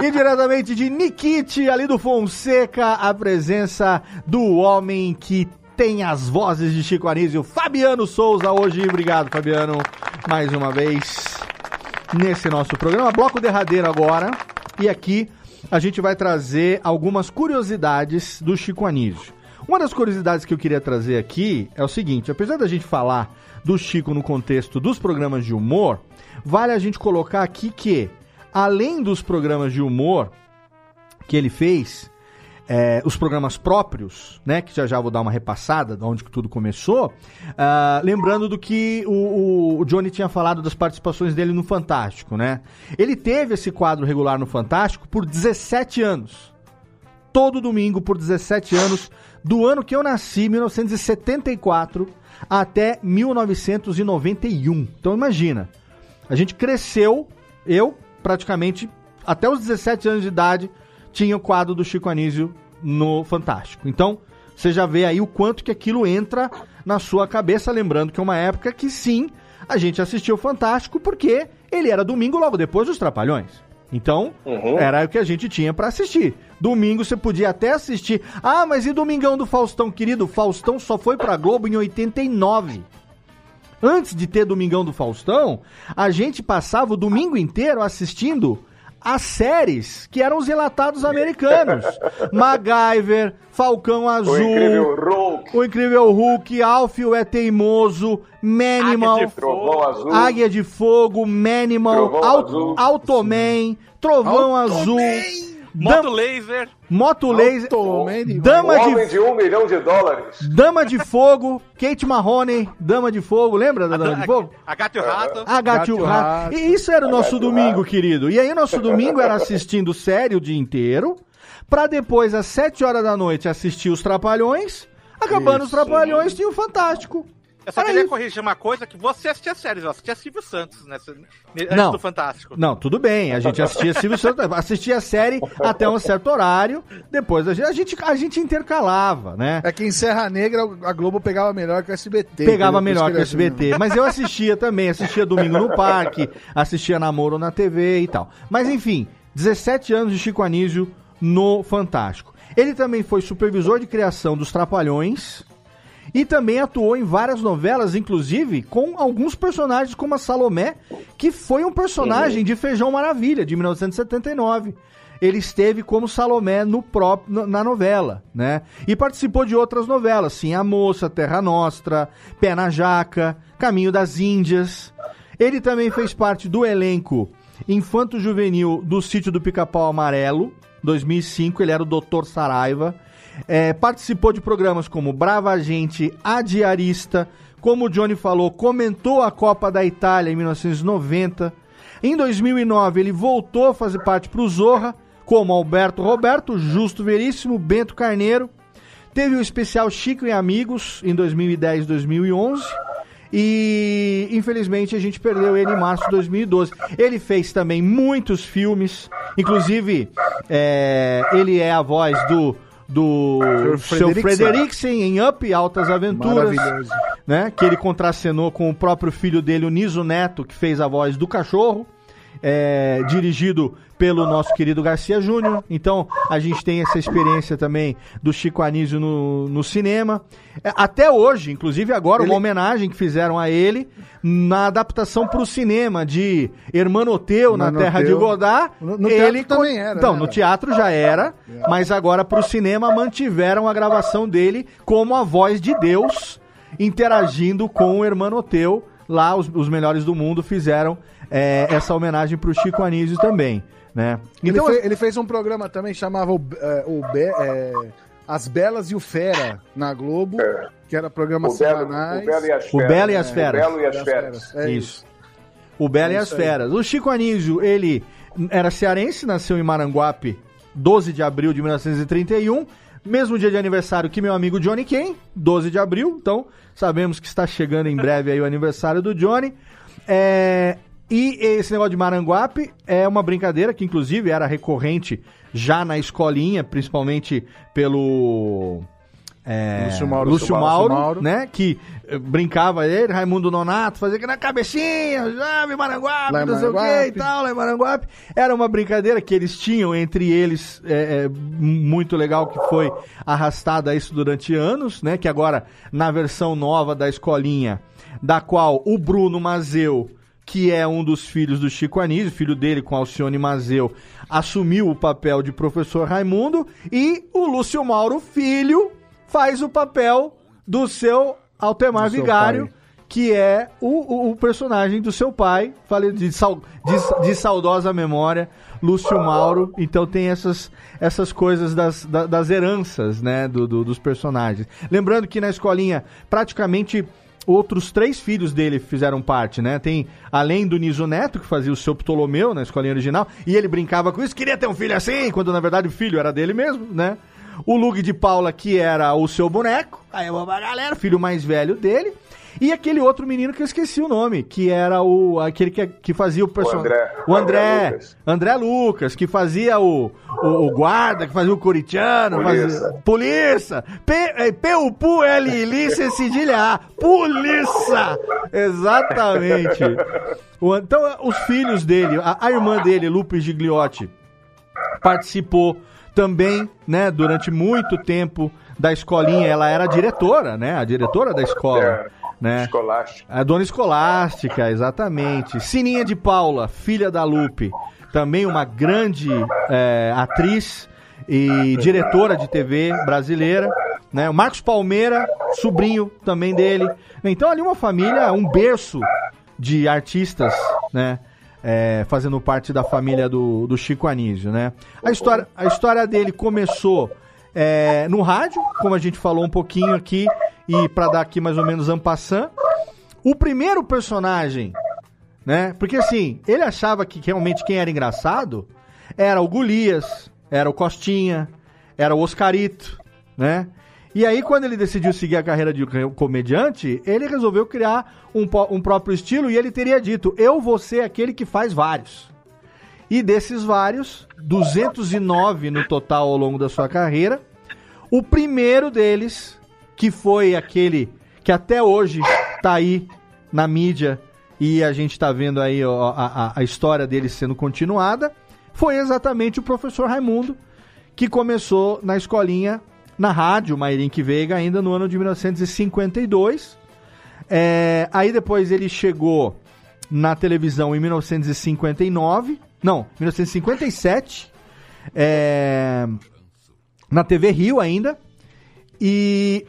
e diretamente de Nikit, ali do Fonseca, a presença do homem que tem as vozes de Chico Anísio, Fabiano Souza, hoje. Obrigado, Fabiano, mais uma vez nesse nosso programa. Bloco derradeiro agora. E aqui a gente vai trazer algumas curiosidades do Chico Anísio. Uma das curiosidades que eu queria trazer aqui é o seguinte: apesar da gente falar do Chico no contexto dos programas de humor, vale a gente colocar aqui que, além dos programas de humor que ele fez, é, os programas próprios, né, que já já vou dar uma repassada de onde que tudo começou, ah, lembrando do que o- o Johnny tinha falado das participações dele no Fantástico, né? Ele teve esse quadro regular no Fantástico por 17 anos. Todo domingo por 17 anos, do ano que eu nasci, 1974, até 1991. Então imagina, A gente cresceu, eu praticamente até os 17 anos de idade tinha o quadro do Chico Anísio no Fantástico. Então, você já vê aí o quanto que aquilo entra na sua cabeça, lembrando que é uma época que sim, a gente assistiu o Fantástico porque ele era domingo logo depois dos Trapalhões. Então, Uhum. era o que a gente tinha pra assistir. Domingo você podia até assistir. Ah, mas e Domingão do Faustão, querido? Faustão só foi pra Globo em 89. Antes de ter Domingão do Faustão, a gente passava o domingo inteiro assistindo as séries que eram os relatados americanos. MacGyver, Falcão Azul, Incrível Hulk. o Incrível Hulk, Alfio é Teimoso, Manimal, Águia de Trovão Azul. Águia de Fogo, Manimal, Au- Azul. Automan, Trovão Azul, Moto Dam- laser. Moto Laser, Dama o homem de, de um milhão de dólares. Dama de Fogo, Kate Mahoney, Dama de Fogo, lembra da Dama de Fogo? A gato e o rato. A Gato o Rato. E isso era o nosso domingo, querido. E aí, nosso domingo era assistindo série o dia inteiro, pra depois, às 7 horas da noite, assistir os Trapalhões. Acabando os Trapalhões, tinha o Fantástico. Eu só Era queria isso. corrigir uma coisa, que você assistia séries, eu assistia Silvio Santos nessa, antes Não. do Fantástico. Não, tudo bem. A gente assistia Silvio Santos, assistia a série até um certo horário. Depois a gente, a gente, intercalava, né? É que em Serra Negra a Globo pegava melhor que o SBT. Pegava entendeu? melhor que o SBT. Mas eu assistia também, assistia Domingo no Parque, assistia Namoro na TV e tal. Mas enfim, 17 anos de Chico Anísio no Fantástico. Ele também foi supervisor de criação dos Trapalhões e também atuou em várias novelas, inclusive com alguns personagens como a Salomé, que foi um personagem de Feijão Maravilha, de 1979. Ele esteve como Salomé no próprio, na- novela, né? E participou de outras novelas, sim, A Moça, Terra Nostra, Pé na Jaca, Caminho das Índias. Ele também fez parte do elenco infanto-juvenil do Sítio do Pica-Pau Amarelo, 2005, ele era o Dr. Saraiva. É, participou de programas como Brava Gente, A Diarista, como o Johnny falou, comentou a Copa da Itália em 1990. Em 2009, ele voltou a fazer parte para o Zorra, como Alberto Roberto, Justo Veríssimo, Bento Carneiro. Teve o especial Chico e Amigos em 2010 2011. E infelizmente a gente perdeu ele em março de 2012. Ele fez também muitos filmes, inclusive é, ele é a voz do do seu Frederiksen. Em Up Altas Aventuras, Maravilhoso. né? Que ele contracenou com o próprio filho dele, o Niso Neto, que fez a voz do cachorro. é, dirigido pelo nosso querido Garcia Júnior. Então, a gente tem essa experiência também do Chico Anísio no, no cinema. É, até hoje, inclusive agora, uma homenagem que fizeram a ele na adaptação para o cinema de Hermanoteu, na. Terra de Godard. No- no ele teatro também era, Então, né? no teatro já era, mas agora para o cinema mantiveram a gravação dele como a voz de Deus interagindo com o Hermanoteu. Lá, os, os melhores do mundo fizeram é, essa homenagem para o Chico Anísio também, né? Então, ele, fe- ele fez um programa também chamava o, é, o Be- é, As Belas e o Fera na Globo, que era programa O Belo, semanais. o Belo e as O Feras. Belo e as É, Feras. O Belo e as Feras. É isso. O Belo É e as isso aí. Feras. O Chico Anísio, ele era cearense, nasceu em Maranguape, 12 de abril de 1931. Mesmo dia de aniversário que meu amigo Johnny Ken, 12 de abril. Então, sabemos que está chegando em breve aí o aniversário do Johnny. É, e esse negócio de Maranguape é uma brincadeira que, inclusive, era recorrente já na escolinha, principalmente pelo. É, Lúcio Mauro. Lúcio Mauro, Mauro. né? Que eh, brincava ele, Raimundo Nonato, fazia aqui na cabecinha, já em Maranguape, Lá não sei o que e tal, lá em Maranguape. Era uma brincadeira que eles tinham entre eles, é, é, muito legal, que foi arrastada isso durante anos, né? Que agora, na versão nova da escolinha, da qual o Bruno Mazeu, que é um dos filhos do Chico Anísio, filho dele com Alcione Mazeu, assumiu o papel de professor Raimundo, e o Lúcio Mauro, filho, faz o papel do seu Altemar Do seu Vigário, pai. que é o, o- o personagem do seu pai, falei de, sau- de- de saudosa memória, Lúcio Mauro. Então tem essas, essas coisas das, da- das heranças, né, do- do- dos personagens. Lembrando que na escolinha, praticamente outros três filhos dele fizeram parte, né? Tem, além do Niso Neto, que fazia o seu Ptolomeu na escolinha original, e ele brincava com isso, queria ter um filho assim, quando na verdade o filho era dele mesmo, né? O Lug de Paula, que era o seu boneco, aí uma galera, filho mais velho dele. E aquele outro menino que eu esqueci o nome, que era o aquele que, que fazia o personagem. André. O André. André Lucas. André Lucas, que fazia o, o, o guarda, que fazia o coritiano. Polícia. Fazia, polícia. P, é, P-U-P-U, L-I, C, cedilha A. Polícia. Exatamente. O- então, os filhos dele, a, a irmã dele, Lupe Gigliotti, participou também, né, durante muito tempo da escolinha. Ela era a diretora, né, a diretora da escola, É, né? Escolástica. A dona escolástica, exatamente. Sininha de Paula, filha da Lupe, também uma grande é, atriz e diretora de TV brasileira. Né? O Marcos Palmeira, sobrinho também dele. Então ali uma família, um berço de artistas, né? É, fazendo parte da família do, do Chico Anísio, né? A história, a história dele começou é, no rádio, como a gente falou um pouquinho aqui, e para dar aqui mais ou menos ampassant. O primeiro personagem, né? Porque assim, ele achava que realmente quem era engraçado era o Golias, era o Costinha, era o Oscarito, né? E aí, quando ele decidiu seguir a carreira de comediante, ele resolveu criar um, um próprio estilo e ele teria dito: Eu vou ser aquele que faz vários. E desses vários, 209 no total ao longo da sua carreira, o primeiro deles, que foi aquele que até hoje tá aí na mídia e a gente tá vendo aí ó, a, a- história dele sendo continuada, foi exatamente o professor Raimundo, que começou na escolinha, na rádio Mairink Veiga, ainda no ano de 1952. É, aí depois ele chegou na televisão em 1959, não, 1957, é, na TV Rio ainda, e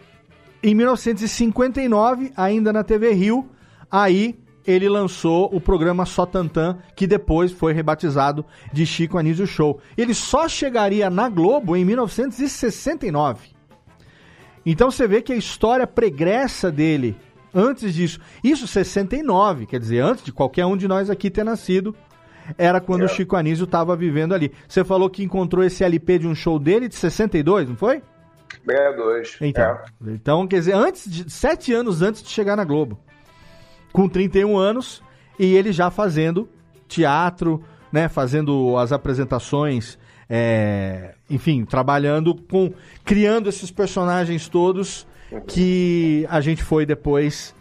em 1959, ainda na TV Rio, aí ele lançou o programa Só Tantan, que depois foi rebatizado de Chico Anísio Show. Ele só chegaria na Globo em 1969. Então você vê que a história pregressa dele, antes disso, isso 69, quer dizer, antes de qualquer um de nós aqui ter nascido, era quando o Chico Anísio estava vivendo ali. Você falou que encontrou esse LP de um show dele de 62, não foi? 62. Então, É. então quer dizer, antes de, sete anos antes de chegar na Globo. Com 31 anos, e ele já fazendo teatro, né? Fazendo as apresentações, é, enfim, trabalhando com. criando esses personagens todos que a gente foi depois.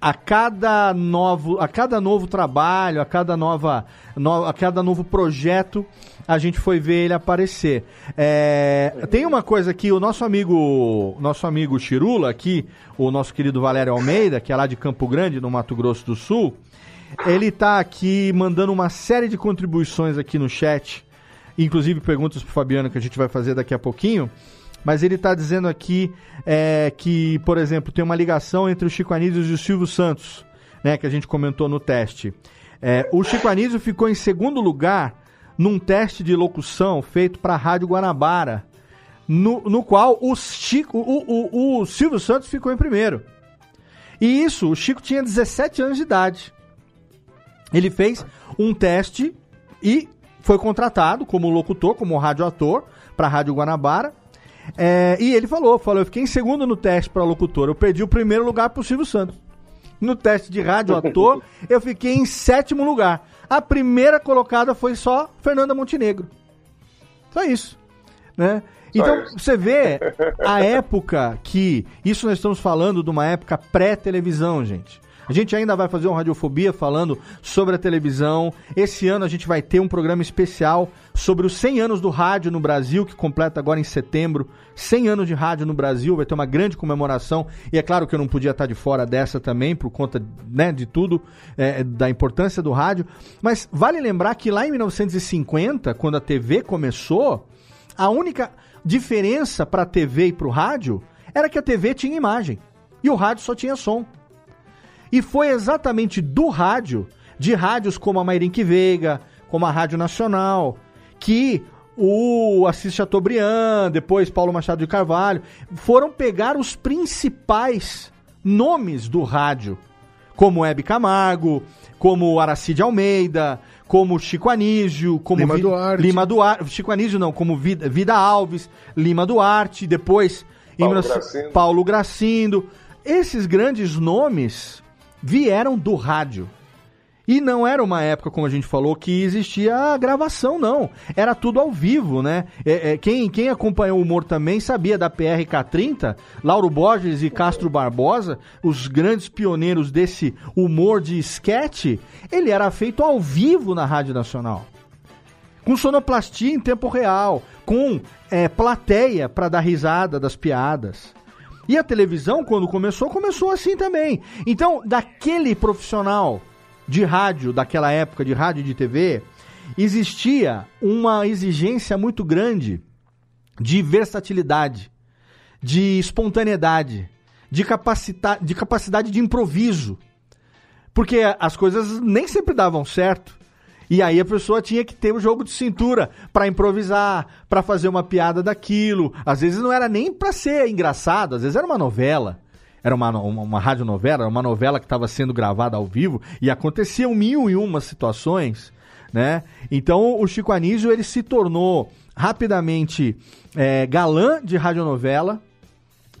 A cada novo, a cada novo trabalho, a cada nova, no- a cada novo projeto, a gente foi ver ele aparecer. É, tem uma coisa que o nosso amigo, nosso amigo Chirula aqui, o nosso querido Valério Almeida, que é lá de Campo Grande, no Mato Grosso do Sul, ele tá aqui mandando uma série de contribuições aqui no chat, inclusive perguntas pro Fabiano que a gente vai fazer daqui a pouquinho. Mas ele tá dizendo aqui é, que, por exemplo, tem uma ligação entre o Chico Anísio e o Silvio Santos, né, que a gente comentou no teste. É, o Chico Anísio ficou em segundo lugar num teste de locução feito para a Rádio Guanabara, no, no qual o, Chico, o, o, o Silvio Santos ficou em primeiro. E isso, o Chico tinha 17 anos de idade. Ele fez um teste e foi contratado como locutor, como radioator para a Rádio Guanabara. É, e ele falou, falou, eu fiquei em segundo no teste para locutor, eu perdi o primeiro lugar pro Silvio Santos. No teste de radioator, eu fiquei em sétimo lugar. A primeira colocada foi só Fernanda Montenegro. Só isso, né? Então, você vê a época que. Isso nós estamos falando de uma época pré-televisão, gente. A gente ainda vai fazer um Radiofobia falando sobre a televisão. Esse ano a gente vai ter um programa especial sobre os 100 anos do rádio no Brasil, que completa agora em setembro. 100 anos de rádio no Brasil, vai ter uma grande comemoração. E é claro que eu não podia estar de fora dessa também, por conta né, de tudo, é, da importância do rádio. Mas vale lembrar que lá em 1950, quando a TV começou, a única diferença para a TV e para o rádio era que a TV tinha imagem e o rádio só tinha som. E foi exatamente do rádio, de rádios como a Mairink Veiga, como a Rádio Nacional, que o Assis Chateaubriand, depois Paulo Machado de Carvalho, foram pegar os principais nomes do rádio, como Hebe Camargo, como Aracide Almeida, como Chico Anísio, como Lima Vi- Duarte. Lima Duarte, Chico Anísio não, como Vida, Vida Alves, Lima Duarte, depois Paulo 19 Gracindo. Paulo Gracindo, esses grandes nomes vieram do rádio. E não era uma época, como a gente falou, que existia gravação, não. Era tudo ao vivo, né? É, é, quem, quem acompanhou o humor também sabia da PRK30, Lauro Borges e Castro Barbosa, os grandes pioneiros desse humor de esquete, ele era feito ao vivo na Rádio Nacional. Com sonoplastia em tempo real, com é, plateia para dar risada das piadas. E a televisão, quando começou, começou assim também. Então, daquele profissional de rádio, daquela época de rádio e de TV, existia uma exigência muito grande de versatilidade, de espontaneidade, de, capacita de capacidade de improviso. Porque as coisas nem sempre davam certo. E aí a pessoa tinha que ter o um jogo de cintura para improvisar, para fazer uma piada daquilo. Às vezes não era nem para ser engraçado, às vezes era uma novela era uma, uma, uma radionovela, uma novela que estava sendo gravada ao vivo e aconteciam mil e uma situações, né? Então o Chico Anísio ele se tornou rapidamente é, galã de radionovela,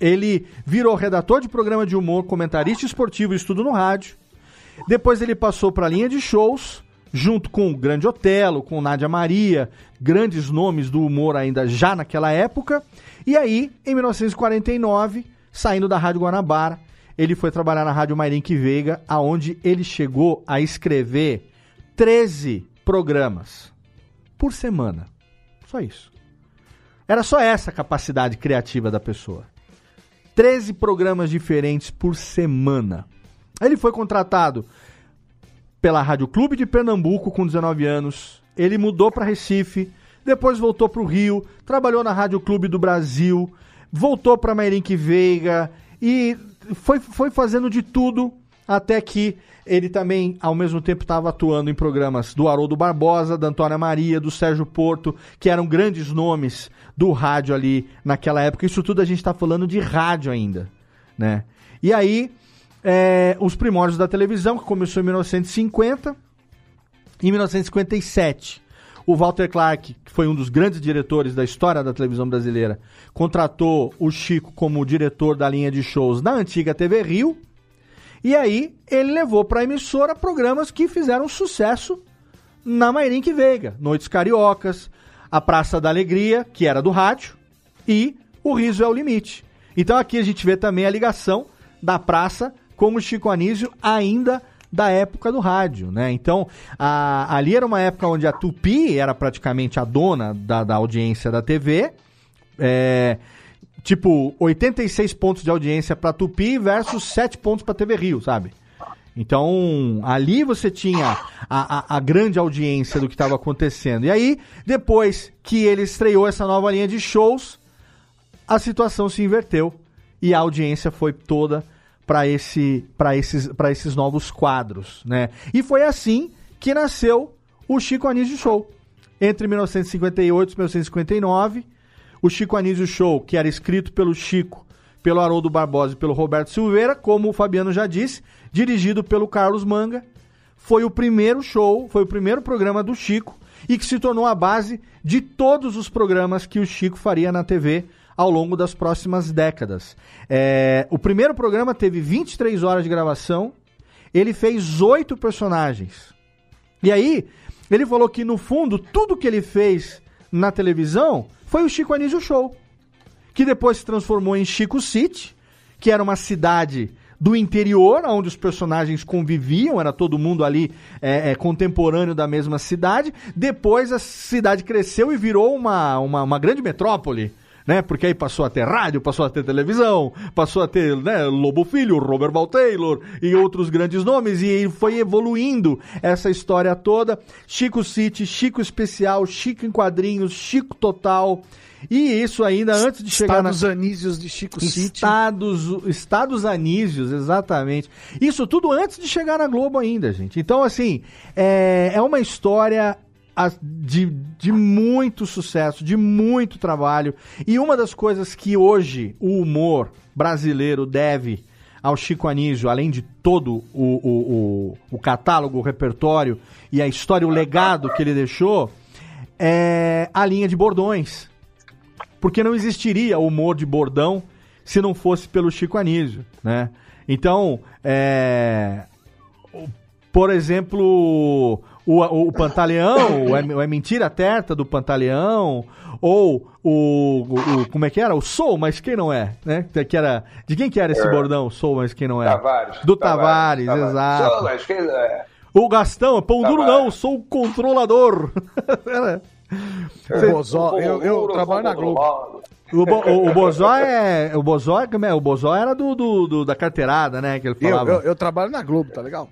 ele virou redator de programa de humor, comentarista esportivo e estudo no rádio. Depois ele passou para a linha de shows, junto com o Grande Otelo, com Nádia Maria, grandes nomes do humor ainda já naquela época. E aí, em 1949, Saindo da Rádio Guanabara, ele foi trabalhar na Rádio Mairink Veiga, aonde ele chegou a escrever 13 programas por semana. Só isso. Era só essa capacidade criativa da pessoa. 13 programas diferentes por semana. Ele foi contratado pela Rádio Clube de Pernambuco com 19 anos. Ele mudou para Recife, depois voltou para o Rio, trabalhou na Rádio Clube do Brasil, voltou para Mairink Veiga e foi, foi fazendo de tudo até que ele também, ao mesmo tempo, estava atuando em programas do Haroldo Barbosa, da Antônia Maria, do Sérgio Porto, que eram grandes nomes do rádio ali naquela época. Isso tudo a gente está falando de rádio ainda, né? E aí, é, os primórdios da televisão, que começou em 1950, em 1957, o Walter Clark, que foi um dos grandes diretores da história da televisão brasileira, contratou o Chico como diretor da linha de shows da antiga TV Rio. E aí ele levou para a emissora programas que fizeram sucesso na Mairink Veiga, Noites Cariocas, a Praça da Alegria, que era do rádio, e o Riso é o Limite. Então aqui a gente vê também a ligação da praça com o Chico Anísio ainda da época do rádio, né? Então, a, ali era uma época onde a Tupi era praticamente a dona da, da audiência da TV. É, tipo, 86 pontos de audiência para Tupi versus 7 pontos para TV Rio, sabe? Então, ali você tinha a, a, a grande audiência do que estava acontecendo. E aí, depois que ele estreou essa nova linha de shows, a situação se inverteu e a audiência foi toda para esse, esses, esses novos quadros, né? E foi assim que nasceu o Chico Anísio Show. Entre 1958 e 1959, o Chico Anísio Show, que era escrito pelo Chico, pelo Haroldo Barbosa e pelo Roberto Silveira, como o Fabiano já disse, dirigido pelo Carlos Manga, foi o primeiro show, foi o primeiro programa do Chico e que se tornou a base de todos os programas que o Chico faria na TV ao longo das próximas décadas. É, o primeiro programa teve 23 horas de gravação, ele fez oito personagens. E aí, ele falou que no fundo, tudo que ele fez na televisão foi o Chico Anísio Show, que depois se transformou em Chico City, que era uma cidade do interior, onde os personagens conviviam, era todo mundo ali é, é, contemporâneo da mesma cidade. Depois a cidade cresceu e virou uma, uma, uma grande metrópole né? Porque aí passou a ter rádio, passou a ter televisão, passou a ter né, Lobo Filho, Robert Val Taylor e outros grandes nomes, e foi evoluindo essa história toda. Chico City, Chico Especial, Chico em Quadrinhos, Chico Total. E isso ainda antes de chegar Estados na... Anísios de Chico City. Estados, Estados Anísios, exatamente. Isso tudo antes de chegar na Globo ainda, gente. Então, assim, é, é uma história de, de muito sucesso, de muito trabalho. E uma das coisas que hoje o humor brasileiro deve ao Chico Anísio, além de todo o, o, o, o catálogo, o repertório e a história, o legado que ele deixou, é a linha de bordões. Porque não existiria humor de bordão se não fosse pelo Chico Anísio, né? Então, é, por exemplo, o, o Pantaleão, o é, o é Mentira Terta do Pantaleão, ou o, o- o- Como é que era? O Sou, mas quem não é? Né? Que era, de quem que era esse É. bordão? Sou, mas quem não é? Tavares. Do Tavares, exato. Só, mas que- é. O Gastão, pão duro Tavares. não, sou o controlador. Era. O Bozó, eu, eu trabalho na Globo. O, Bo- o, o Bozó é. O Bozó, como é? o Bozó era do, do, do- da carteirada, né? Que ele Eu, falava. eu, eu trabalho na Globo, tá legal?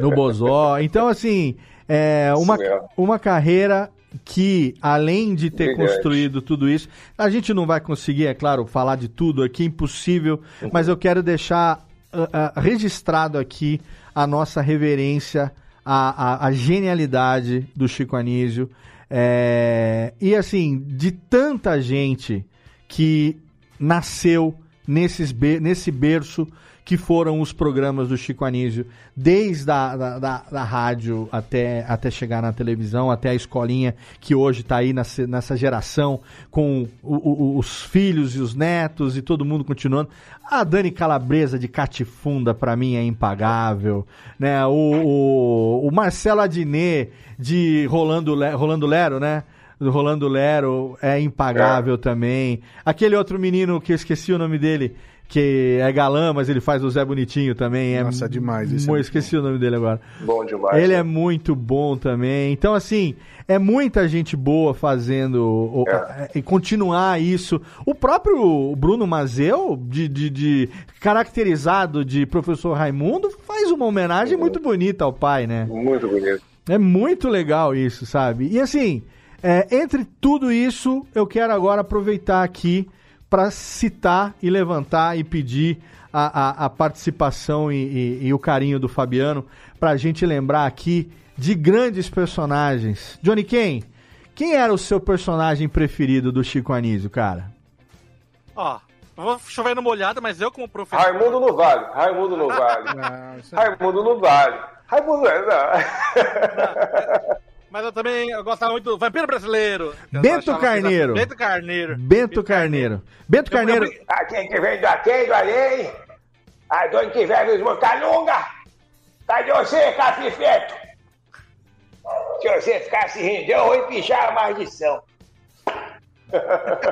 No Bozó. Então, assim, é uma, uma carreira que, além de ter Brilhante. construído tudo isso, a gente não vai conseguir, é claro, falar de tudo aqui, impossível, mas eu quero deixar ah, ah, registrado aqui a nossa reverência à, à- à genialidade do Chico Anísio. É, e assim, de tanta gente que nasceu nesses nesse berço que foram os programas do Chico Anísio, desde a da, da, da rádio até, até chegar na televisão, até a escolinha que hoje está aí nessa, nessa geração, com o- o- os filhos e os netos e todo mundo continuando. A Dani Calabresa de Catifunda, para mim, é impagável. Né? O, o, o Marcelo Adnet de Rolando, Rolando Lero, né? do Rolando Lero é impagável também. Aquele outro menino que eu esqueci o nome dele, que é galã, mas ele faz o Zé Bonitinho também. É Nossa, é demais, esse é esqueci o nome dele agora. Bom demais. Ele né? é muito bom também. Então, assim, é muita gente boa fazendo o- É. e continuar isso. O próprio Bruno Mazeu, de, de- de- caracterizado de professor Raimundo, faz uma homenagem muito bonita ao pai, né? Muito bonito. É muito legal isso, sabe? E assim, é, entre tudo isso, eu quero agora aproveitar aqui para citar e levantar e pedir a, a- a participação e, e- e o carinho do Fabiano para a gente lembrar aqui de grandes personagens. Johnny Ken, quem era o seu personagem preferido do Chico Anísio, cara? Ó, eu vou chover no molhado, mas eu como professor. Raimundo no Vale. Raimundo no Vale. Raimundo no Vale. Raimundo é. Não. Mas eu também eu gostava muito do Vampiro Brasileiro. Bento que- Carneiro. Bento Carneiro. Bento Carneiro. Bento Carneiro. A quem que vem do atendo ali? A dona que vem dos Montalunga? Cadê você, Capifeto? Se você ficar se rindo, eu vou empichar a maldição.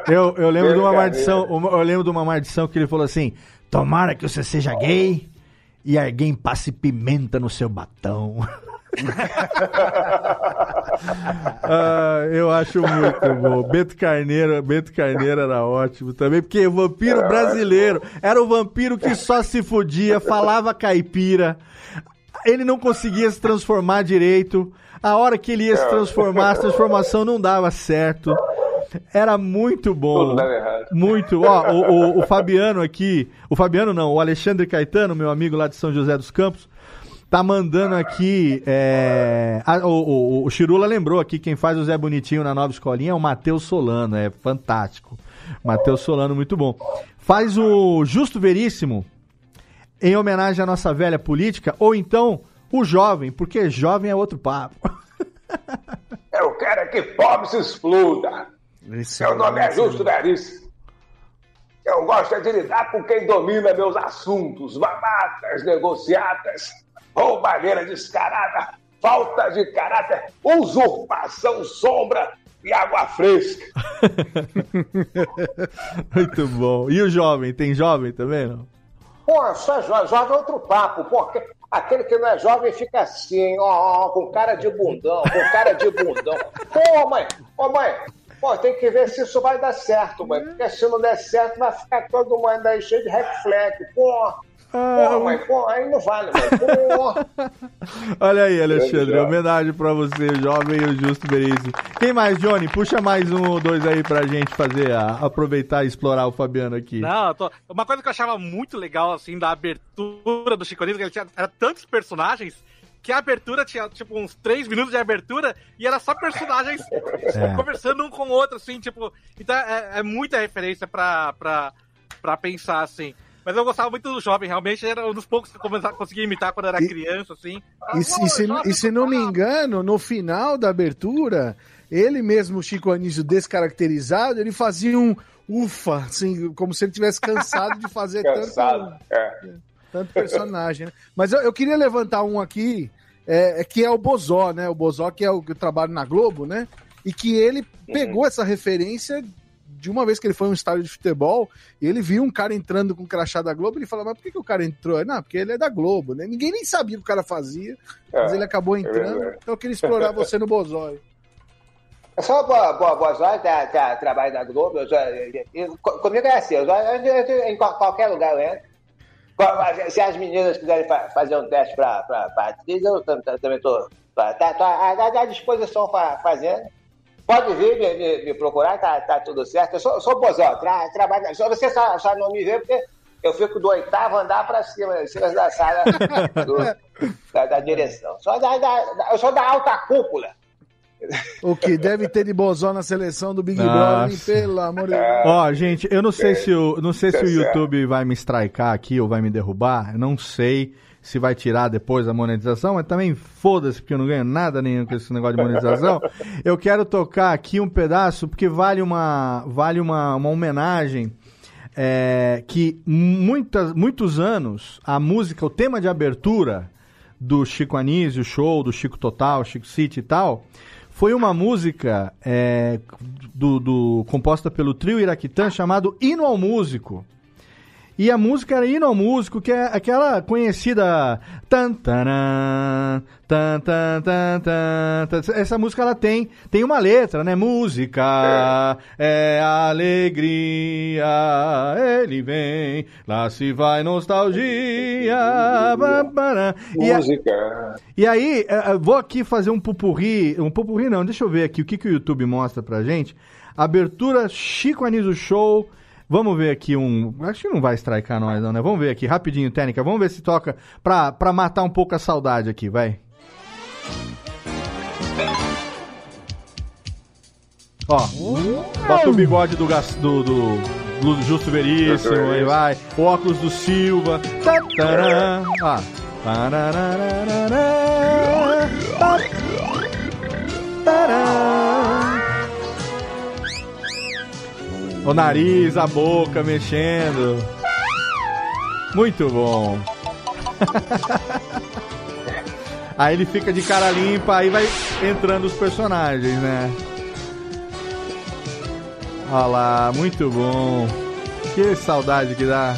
Eu, eu lembro de uma maldição, uma- eu lembro de uma maldição que ele falou assim: Tomara que você seja gay e alguém passe pimenta no seu batão. Ah, eu acho muito bom. Bento Carneiro, Bento Carneiro era ótimo também, porque o vampiro brasileiro era o vampiro que só se fudia, falava caipira. Ele não conseguia se transformar direito. A hora que ele ia se transformar, a transformação não dava certo. Era muito bom. Tudo dava errado. Muito. Ó, o, o- o Fabiano aqui, o Fabiano não, o Alexandre Caetano, meu amigo lá de São José dos Campos, tá mandando aqui. é, a- o, o, o Chirula lembrou aqui, quem faz o Zé Bonitinho na nova escolinha é o Matheus Solano, é fantástico. Matheus Solano, muito bom. Faz o Justo Veríssimo em homenagem à nossa velha política, ou então o jovem, porque jovem é outro papo. Eu quero é que pobre se exploda. Meu nome é Justo Veríssimo. Eu gosto é de lidar com quem domina meus assuntos, babacas, negociatas, roubalheira descarada, falta de caráter, usurpação, sombra e água fresca. muito bom. E o jovem? Tem jovem também, não? Pô, só jo- jovem é outro papo. Pô, que- aquele que não é jovem fica assim, ó, ó, com cara de bundão, com cara de bundão. Pô, mãe, ô mãe, pô, tem que ver se isso vai dar certo, mãe. Porque se não der certo, vai ficar todo mundo aí cheio de reflexo. Pô, pô, mãe, pô, aí não vale. Olha aí, Alexandre, Grande homenagem pra você, jovem e o Justo Veríssimo. Quem mais, Johnny? Puxa mais um ou dois aí pra gente fazer, a- aproveitar e explorar o Fabiano aqui. Não, tô- uma coisa que eu achava muito legal, assim, da abertura do Chico Anísio, que ele tinha era tantos personagens que a abertura tinha, tipo, uns três minutos de abertura e era só personagens É. conversando um com o outro, assim, tipo... Então é, é muita referência pra, pra, pra pensar, assim. Mas eu gostava muito do jovem, realmente era um dos poucos que eu conseguia imitar quando eu era E- criança, assim. E, se- e se, e se não me engano, no final da abertura, ele mesmo, o Chico Anísio descaracterizado, ele fazia um, ufa, assim, como se ele tivesse cansado de fazer Cansado, tanto, é. tanto personagem. Né? Mas eu, eu queria levantar um aqui, é, é que é o Bozó, né? O Bozó que é o que trabalha na Globo, né? E que ele pegou essa referência de uma vez que ele foi a um estádio de futebol e ele viu um cara entrando com o crachá da Globo, ele falou, mas por que, que o cara entrou? Não, porque ele é da Globo, né? Ninguém nem sabia o que o cara fazia, mas É, ele acabou é entrando. verdade. então eu queria explorar você no Bozói. É só boa sorte, tá, tá, trabalho na Globo. Eu já, eu- co- comigo é assim, eu já, eu- em qual- qualquer lugar eu entro. Se as meninas quiserem fa- fazer um teste pra atriz, eu tam- tam- também tô, tá, tá, à, disposição fa- fazendo. Pode vir me, me- me procurar, tá, tá tudo certo. Eu sou, sou bozó, tra, trabalho, só você só, só não me vê porque eu fico do oitavo andar pra cima, em cima da sala do- da, da direção. Só da, da- da- eu sou da alta cúpula. O que deve ter de Bozó na seleção do Big Nossa. Brother, pelo amor de Deus. Ó, gente, eu não sei se o, não sei se Tá o certo. YouTube vai me strikear aqui ou vai me derrubar. Eu não sei se vai tirar depois a monetização, mas também foda-se, porque eu não ganho nada nenhum com esse negócio de monetização. eu quero tocar aqui um pedaço, porque vale uma, vale uma, uma homenagem. é, que muitas, muitos anos a música, o tema de abertura do Chico Anísio, show do Chico Total, Chico City e tal, foi uma música é, do, do- composta pelo trio Iraquitã chamado Hino ao Músico. E a música era Hino ao Músico, que é aquela conhecida. Tan, taran, tan, tan, tan, tan. Essa música ela tem, tem uma letra, né? Música é alegria, ele vem, lá se vai nostalgia. pará. E a- Música. e aí, eh, eh, vou aqui fazer um pupurri, um pupurri não, deixa eu ver aqui o que, que o YouTube mostra pra gente. Abertura Chico Anísio Show. Vamos ver aqui um. Acho que não vai strikear nós, não, né? Vamos ver aqui, rapidinho, técnica. Vamos ver se toca pra, pra matar um pouco a saudade aqui, vai. Ó, bota o bigode do, Gas- do, do, do Justo Veríssimo, aí vai. O óculos do Silva. Tá, tará, ó. Tararararará, tá, tará. O nariz, a boca mexendo. Muito bom. aí ele fica de cara limpa, aí vai entrando os personagens, né? Olha lá, muito bom. Que saudade que dá.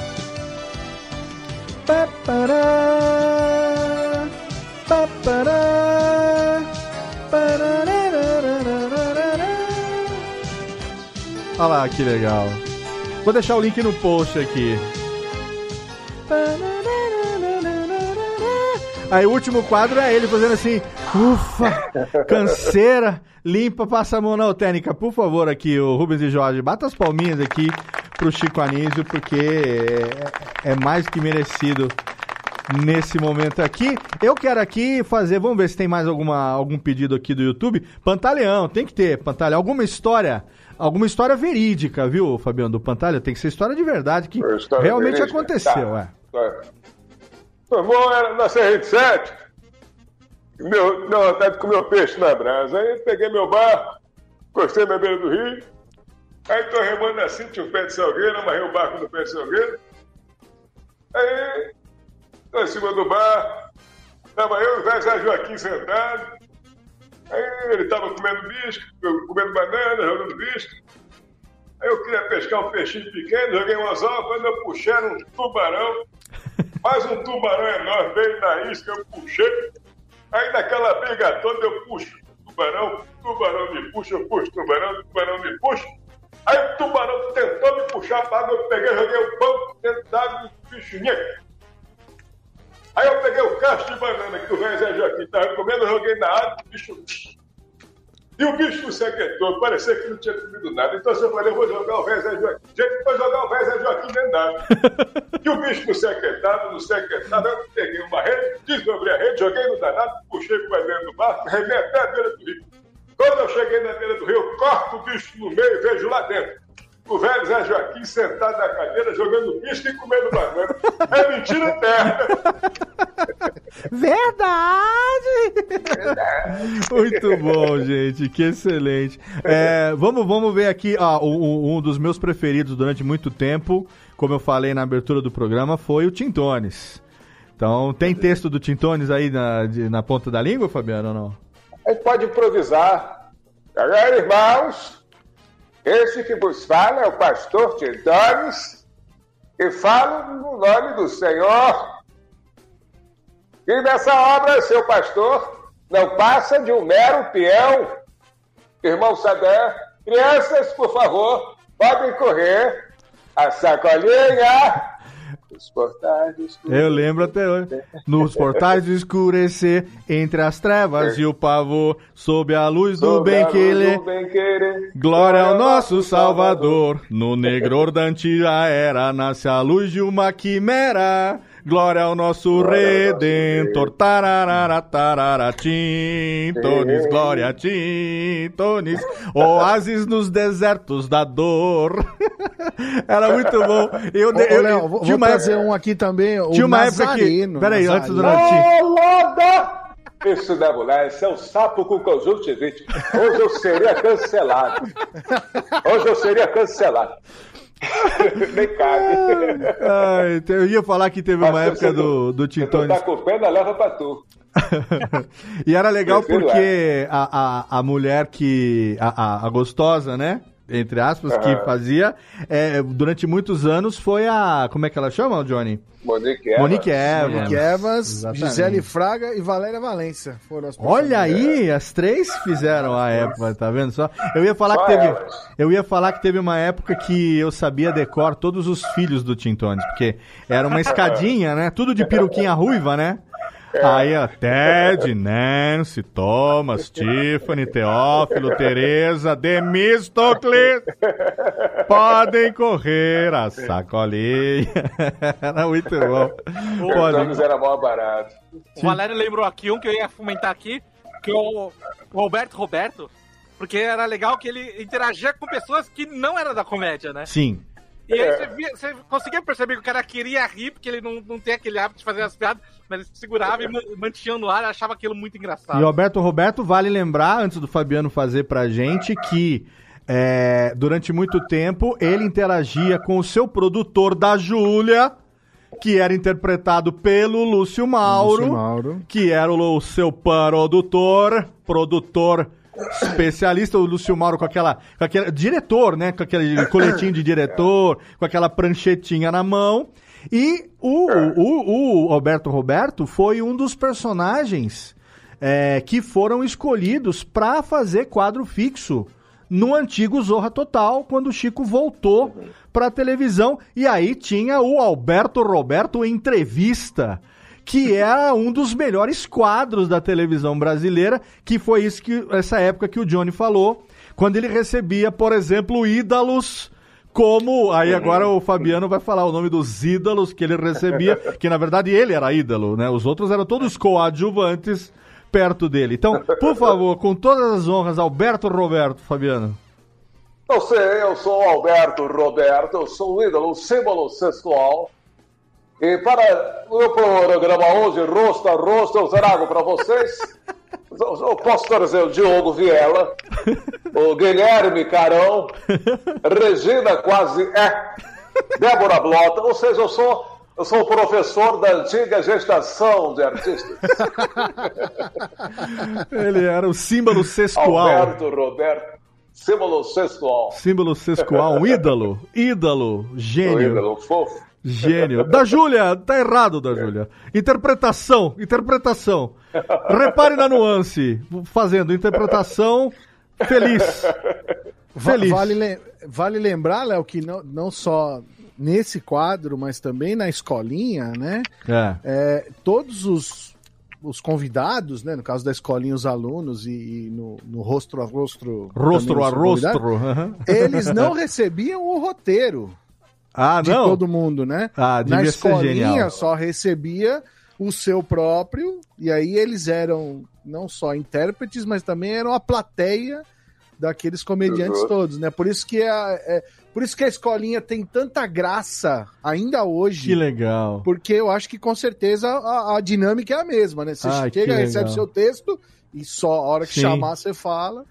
Olha lá, que legal. Vou deixar o link no post aqui. Aí o último quadro é ele fazendo assim, ufa, canseira, limpa, passa a mão na técnica. Por favor, aqui, o Rubens e Jorge, bata as palminhas aqui pro Chico Anísio, porque é, é mais que merecido nesse momento aqui. Eu quero aqui fazer, vamos ver se tem mais alguma, algum pedido aqui do YouTube. Pantaleão, tem que ter, Pantalha. Alguma história, alguma história verídica, viu, Fabiano, do Pantalha? Tem que ser história de verdade, que realmente verídica? aconteceu, Tá. é. Meu irmão era na CR7. Meu, deu vontade de comer um peixe na brasa. Aí peguei meu barco, encostei na beira do rio. Aí tô remando assim, tinha um pé de salgueiro, amarrei o barco no pé de salgueiro. Aí, tô em cima do barco, tava eu e o Zé Joaquim sentado. Aí ele tava comendo bisco, comendo banana, jogando bisco. Aí eu queria pescar um peixinho pequeno, joguei um anzol, quando eu puxei um tubarão. Mais um tubarão enorme veio na isca, eu puxei. Aí naquela briga toda eu puxo tubarão, tubarão me puxa, eu puxo tubarão, tubarão me puxa. Aí o tubarão tentou me puxar para água, eu peguei, joguei o pão dentro d'água o bicho nheque. Aí eu peguei o cacho de banana que o velho Zé Joaquim estava comendo, joguei na água, o bicho. E o bicho não se aquietou, parecia que não tinha comido nada. Então eu falei, eu vou jogar o velho Zé Joaquim. Gente, foi jogar o velho Zé Joaquim dentro d'água. E o bicho não se aquietava, não se aquietava. Eu peguei uma rede, desdobrei a rede, joguei no danado, puxei para dentro do barco, remei até a beira do rio. Quando eu cheguei na beira do rio, corto o bicho no meio e vejo lá dentro. O velho Zé Joaquim sentado na cadeira, jogando bicho e comendo banana. É mentira eterna. Verdade! Muito bom, gente. Que excelente. É, vamos, vamos ver aqui. ó, um, um dos meus preferidos durante muito tempo, como eu falei na abertura do programa, foi o Tintones. Então, tem texto do Tintones aí na, de- na ponta da língua, Fabiano, ou não? A gente pode improvisar. Agora, irmãos, esse que vos fala é o pastor Tintones e falo no nome do Senhor. E nessa obra, seu pastor não passa de um mero peão. Irmão Saber, crianças, por favor, podem correr. A sacolinha. Os portais dos Eu lembro até hoje. Nos portais do escurecer, entre as trevas e o pavor, sob a luz do Sob a bem querer. do bem-querer. Glória ao nosso Salvador, no negror da antiga era, nasce a luz de uma quimera. Glória ao nosso Redentor, tararara, tarara, tintones, glória, tintones, oásis nos desertos da dor. Era muito bom. Eu, Ô, ô, eu- Léo, vou, uma trazer época- um aqui também. O tinha uma época que. Nazareno, Peraí, antes do Nazareno. Natinho. Isso não é mulher, isso é um sapo com conjuntivite. Hoje eu seria cancelado. Hoje eu seria cancelado. Nem cabe. Ai, eu ia falar que teve uma Mas época você do, do Tintones. tá com pena, leva pra tu. E era legal porque a, a, a mulher que. A, a, a gostosa, né? Entre aspas, que Aham. fazia, é, durante muitos anos foi a. Como é que ela chama, Johnny? Monique Evans. Monique Evans. Monique Exatamente. Gisele Fraga e Valéria Valência foram as Olha aí, as três fizeram a época, tá vendo só? Eu ia falar Só que teve, elas. eu ia falar que teve uma época que eu sabia decor todos os filhos do Tintones, porque era uma escadinha, né? Tudo de peruquinha ruiva, né? Aí, ó, Ted, Nancy, Thomas, Tiffany, Teófilo, Tereza, Demistocles, podem correr a sacolinha. Era muito bom. O Podem. Antônio era mó barato. O Valério lembrou aqui um que eu ia fomentar aqui, que é o o Roberto Roberto, porque era legal que ele interagia com pessoas que não eram da comédia, né? Sim. E É. aí você, via- você conseguia perceber que o cara queria rir, porque ele não, não tem aquele hábito de fazer as piadas, mas ele segurava e ma- mantinha no ar achava aquilo muito engraçado. E Roberto Roberto, vale lembrar, antes do Fabiano fazer pra gente, que é, durante muito tempo ele interagia com o seu produtor da Júlia, que era interpretado pelo Lúcio Mauro, Lúcio Mauro. que era o, o seu produtor, produtor especialista, o Lúcio Mauro com aquela, com aquele diretor, né, com aquele coletinho de diretor, com aquela pranchetinha na mão. E o, o, o Alberto Roberto foi um dos personagens é, que foram escolhidos para fazer quadro fixo no antigo Zorra Total, quando o Chico voltou para a televisão. E aí tinha o Alberto Roberto Entrevista, que era um dos melhores quadros da televisão brasileira, que foi isso que essa época que o Johnny falou, quando ele recebia, por exemplo, ídalos como aí agora o Fabiano vai falar o nome dos ídalos que ele recebia, que na verdade ele era ídolo, né? Os outros eram todos coadjuvantes perto dele. Então, por favor, com todas as honras, Alberto Roberto, Fabiano. Eu sei, eu sou o Alberto Roberto, eu sou um ídolo, um símbolo sexual. E para o programa hoje, rosto a rosto, eu trago para vocês. Eu posso trazer o Diogo Viela, o Guilherme Carão, Regina Quase É, Débora Blota, ou seja, eu sou, eu sou o professor da antiga gestação de artistas. Ele era o símbolo sexual. Alberto Roberto, símbolo sexual. Símbolo sexual, um ídolo, ídolo, gênio. O ídolo fofo. Gênio. Da Júlia, tá errado, da Júlia. Interpretação, interpretação. Repare na nuance. Fazendo interpretação feliz. Feliz. Vale, le- vale lembrar, Léo, que não, não só nesse quadro, mas também na escolinha, né? É. É, todos os, os convidados, né? No caso da escolinha, os alunos e, e no, no rosto a rosto. Rostro também a rostro. aham. Eles não recebiam o roteiro Ah, de não? todo mundo, né? Ah, Na escolinha genial. só recebia o seu próprio, e aí eles eram não só intérpretes, mas também eram a plateia daqueles comediantes Justo. todos, né? Por isso que a, é, por isso que a escolinha tem tanta graça ainda hoje. Que legal. Porque eu acho que com certeza a, a dinâmica é a mesma, né? Você chega, recebe seu texto e só a hora que Sim. chamar você fala.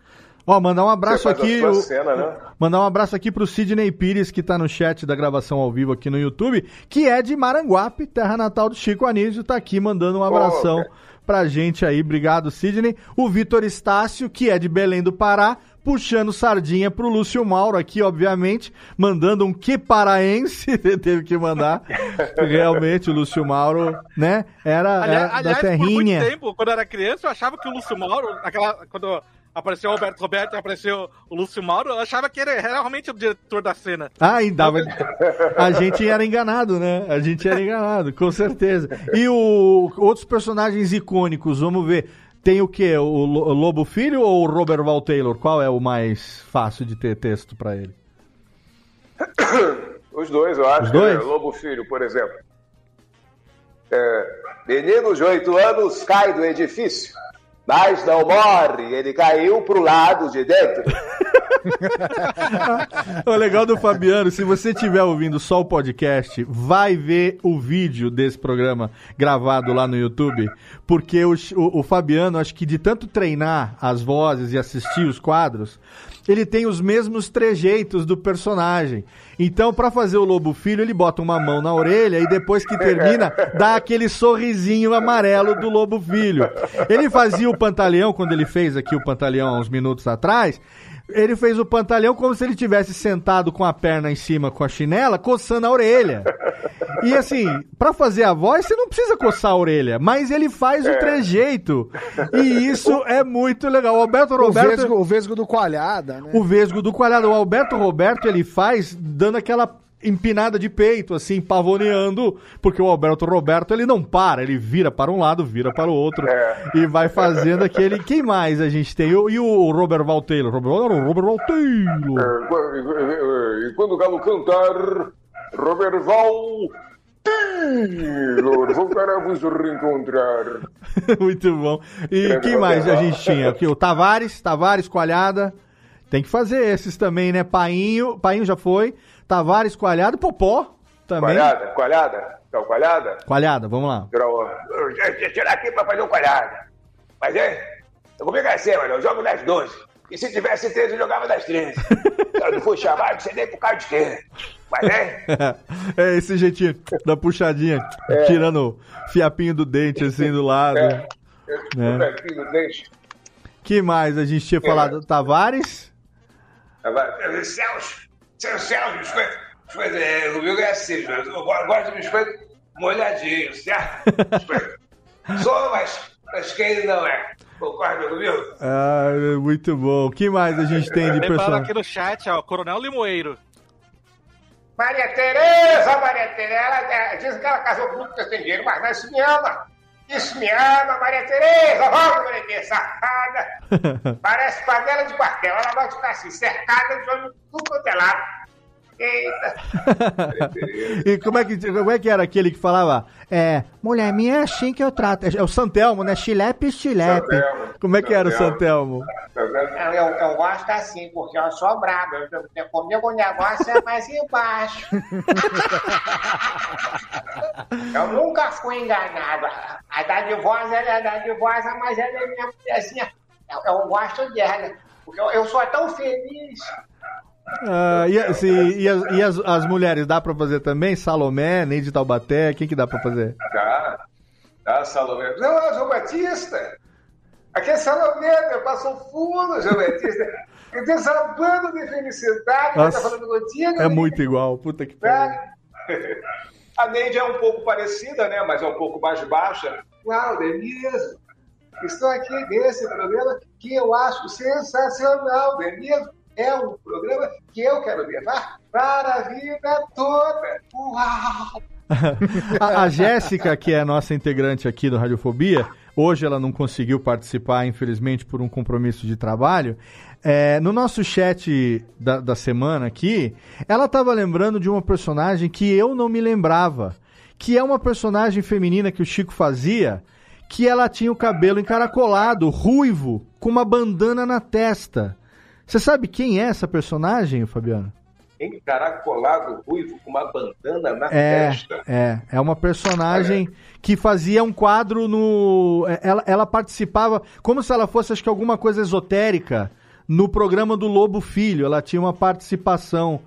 Ó, mandar um abraço aqui. o- cena, né? Mandar um abraço aqui pro Sidney Pires, que tá no chat da gravação ao vivo aqui no YouTube, que é de Maranguape, terra natal do Chico Anísio, tá aqui mandando um abração cara. pra gente aí. Obrigado, Sidney. O Vitor Estácio, que é de Belém do Pará, puxando sardinha pro Lúcio Mauro aqui, obviamente, mandando um que paraense, teve que mandar. Realmente, o Lúcio Mauro, né, era, Ali- era da aliás, por terrinha. muito tempo, quando eu era criança, eu achava que o Lúcio Mauro, naquela, quando apareceu o Alberto Roberto e apareceu o Lúcio Mauro, eu achava que ele era realmente o diretor da cena. Ah, e dava. A gente era enganado, né? A gente era enganado, com certeza. E o outros personagens icônicos, vamos ver. Tem o quê? O Lo- o Lobo Filho ou o Robert Val Taylor? Qual é o mais fácil de ter texto pra ele? Os dois, eu acho. Os dois? né? Lobo Filho, por exemplo. É, menino de oito anos cai do edifício, mas não morre. Ele caiu pro lado de dentro. o legal do Fabiano, se você estiver ouvindo só o podcast, vai ver o vídeo desse programa gravado lá no YouTube, porque o, o- o Fabiano, acho que de tanto treinar as vozes e assistir os quadros, ele tem os mesmos trejeitos do personagem. Então, pra fazer o Lobo Filho, ele bota uma mão na orelha e depois que termina, dá aquele sorrisinho amarelo do Lobo Filho. Ele fazia o Pantaleão, quando ele fez aqui o Pantaleão há uns minutos atrás, ele fez o pantalhão como se ele tivesse sentado com a perna em cima com a chinela, coçando a orelha. E assim, pra fazer a voz, você não precisa coçar a orelha, mas ele faz o É. trejeito. E isso é muito legal. O Alberto Roberto. O vesgo, o vesgo do Coalhada, né? O vesgo do coalhado. O Alberto Roberto, ele faz dando aquela empinada de peito, assim, pavoneando, porque o Alberto Roberto, ele não para, ele vira para um lado, vira para o outro, e vai fazendo aquele... Quem mais a gente tem? E o Robert Val Taylor? Robert, Robert Val Taylor. E quando o galo cantar, Robert Val voltaremos a reencontrar. Muito bom. E quem mais a gente tinha? Aqui, o Tavares, Tavares, Coalhada. Tem que fazer esses também, né? Painho, Painho já foi. Tavares, Coalhada, Popó também. Coalhada, coalhada, então, coalhada. Coalhada, vamos lá. Tirar aqui pra fazer um coalhada. Mas é, eu comigo é assim, mano, eu jogo das 12. E se tivesse 13, eu jogava das 13. eu não fui chamado, você dei pro carro de quê? Mas é, é esse jeitinho da puxadinha, É. tirando o fiapinho do dente assim do lado. É. né? eu aqui no dente. que mais a gente tinha falado? Tavares? Agora, Celso, seu Celso, biscoito, biscoito, é, comigo é assim, eu go- gosto de biscoito molhadinho, certo? Biscoito. Sou, mas, mas quem não é? Concorda comigo? Ah, muito bom. O que mais a gente tem de personagem? aqui no chat, ó, Coronel Limoeiro. Maria Tereza, Maria Tereza, ela é, diz que ela casou com muito que tem dinheiro, mas não, isso me ama. Isso me ama, Maria Tereza, volta, Maria Tereza, safada. Parece panela de quartel, ela vai ficar assim, cercada de olho tudo quanto é lado. Eita. e como é, que, como é que era aquele que falava? É, mulher minha é assim que eu trato. É o Santelmo, né? Chilepe, chilepe. Santelmo, Como é que era o Santelmo. Santelmo? Eu, eu, gosto assim, porque eu sou brabo. Comigo o negócio é mais embaixo. eu nunca fui enganado. A dadivosa, ela é dadivosa, mas ela é minha mulherzinha. Eu, eu gosto dela. Porque eu, eu sou tão feliz. Ah, e se- e as, e as- as mulheres, dá pra fazer também? Salomé, Neide Taubaté, quem que dá pra fazer? Tá, tá, Salomé. Não, é João Batista. Aqui é Salomé, eu passo fundo, João Batista. Eu essa banda de felicidade Nossa, tá falando contigo. É muito igual, puta que pariu. A Neide é um pouco parecida, né? Mas é um pouco mais baixa. Uau, Denise, estou aqui nesse programa que eu acho sensacional, Denise. É um programa que eu quero levar para a vida toda. Uau! A, a Jéssica, que é a nossa integrante aqui do Radiofobia, hoje ela não conseguiu participar, infelizmente, por um compromisso de trabalho. É, no nosso chat da, da semana aqui, ela estava lembrando de uma personagem que eu não me lembrava, que é uma personagem feminina que o Chico fazia, que ela tinha o cabelo encaracolado, ruivo, com uma bandana na testa. Você sabe quem é essa personagem, Fabiano? Encaracolado, ruivo, com uma bandana na É, testa. é, é uma personagem que fazia um quadro no. é, Ela, ela participava, como se ela fosse, acho que alguma coisa esotérica, no programa do Lobo Filho. Ela tinha uma participação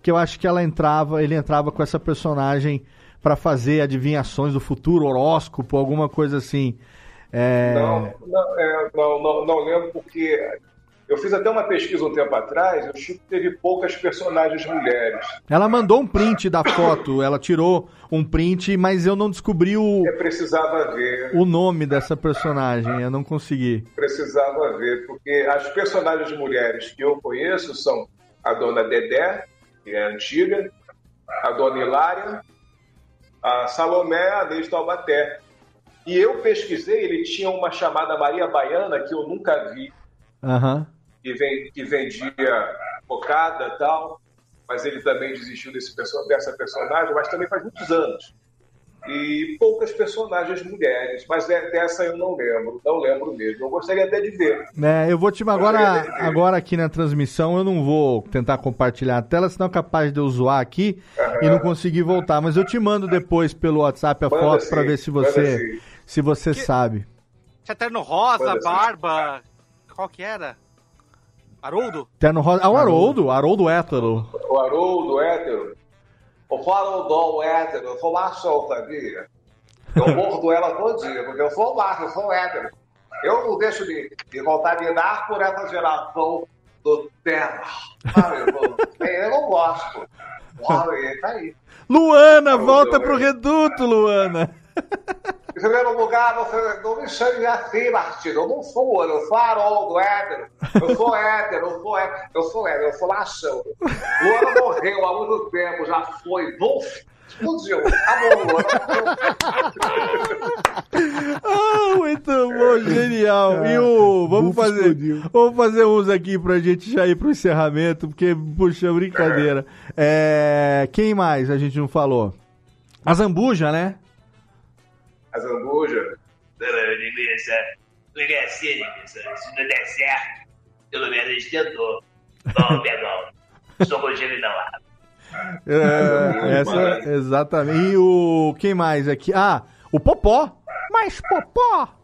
que eu acho que ela entrava, ele entrava com essa personagem para fazer adivinhações do futuro, horóscopo, alguma coisa assim. É, Não, não, é, não, não, não lembro porque eu fiz até uma pesquisa um tempo atrás o Chico teve poucas personagens mulheres. Ela mandou um print da foto, ela tirou um print, mas eu não descobri o, Eu precisava ver, o nome dessa personagem, eu não consegui. precisava ver, porque as personagens mulheres que eu conheço são a dona Dedé, que é antiga, a dona Hilária, a Salomé, a Lei de Taubaté. E eu pesquisei, ele tinha uma chamada Maria Baiana que eu nunca vi, Aham. Que, ven- que vendia cocada e tal, mas ele também desistiu desse dessa personagem, mas também faz muitos anos. E poucas personagens mulheres, mas de- dessa eu não lembro, não lembro mesmo. Eu gostaria até de ver. É, eu vou te agora, agora aqui na transmissão eu não vou tentar compartilhar a tela, senão é capaz de eu zoar aqui e não conseguir voltar. Mas eu te mando depois pelo WhatsApp a Manda foto para ver se você se você sabe. Tinha terno rosa, Manda barba. Qual que era? Haroldo? Terno rosa. Ah, o Haroldo, Haroldo hétero. O Haroldo hétero. O Faroldo hétero, eu sou machão, sabia? Eu mordo ela todo dia, porque eu sou macho, eu sou hétero. Eu não deixo de, de contaminar por essa geração do terra. Sabe? Eu, eu não gosto. Olha, tá aí. Luana, volta pro reduto, Luana. Em primeiro lugar, você não me chame assim, Martino. Eu não sou, eu sou Haroldo, hétero. Eu sou hétero, eu sou hétero, eu sou hétero, eu sou machão. Luana morreu há muito tempo, já foi. Buf, explodiu. Acabou, Luana. Ah, muito bom, genial. E o vamos fazer, vamos fazer uns aqui pra gente já ir pro encerramento, porque puxa, brincadeira. É, quem mais a gente não falou? A Zambuja, né? A Zambuja. Linguiça, linguiça, linguiça. Se não der certo, pelo menos a gente tentou. Bom, Pedro, sou contigo então lá. É, essa, exatamente. E o quem mais aqui? Ah, o Popó. Mas Popó.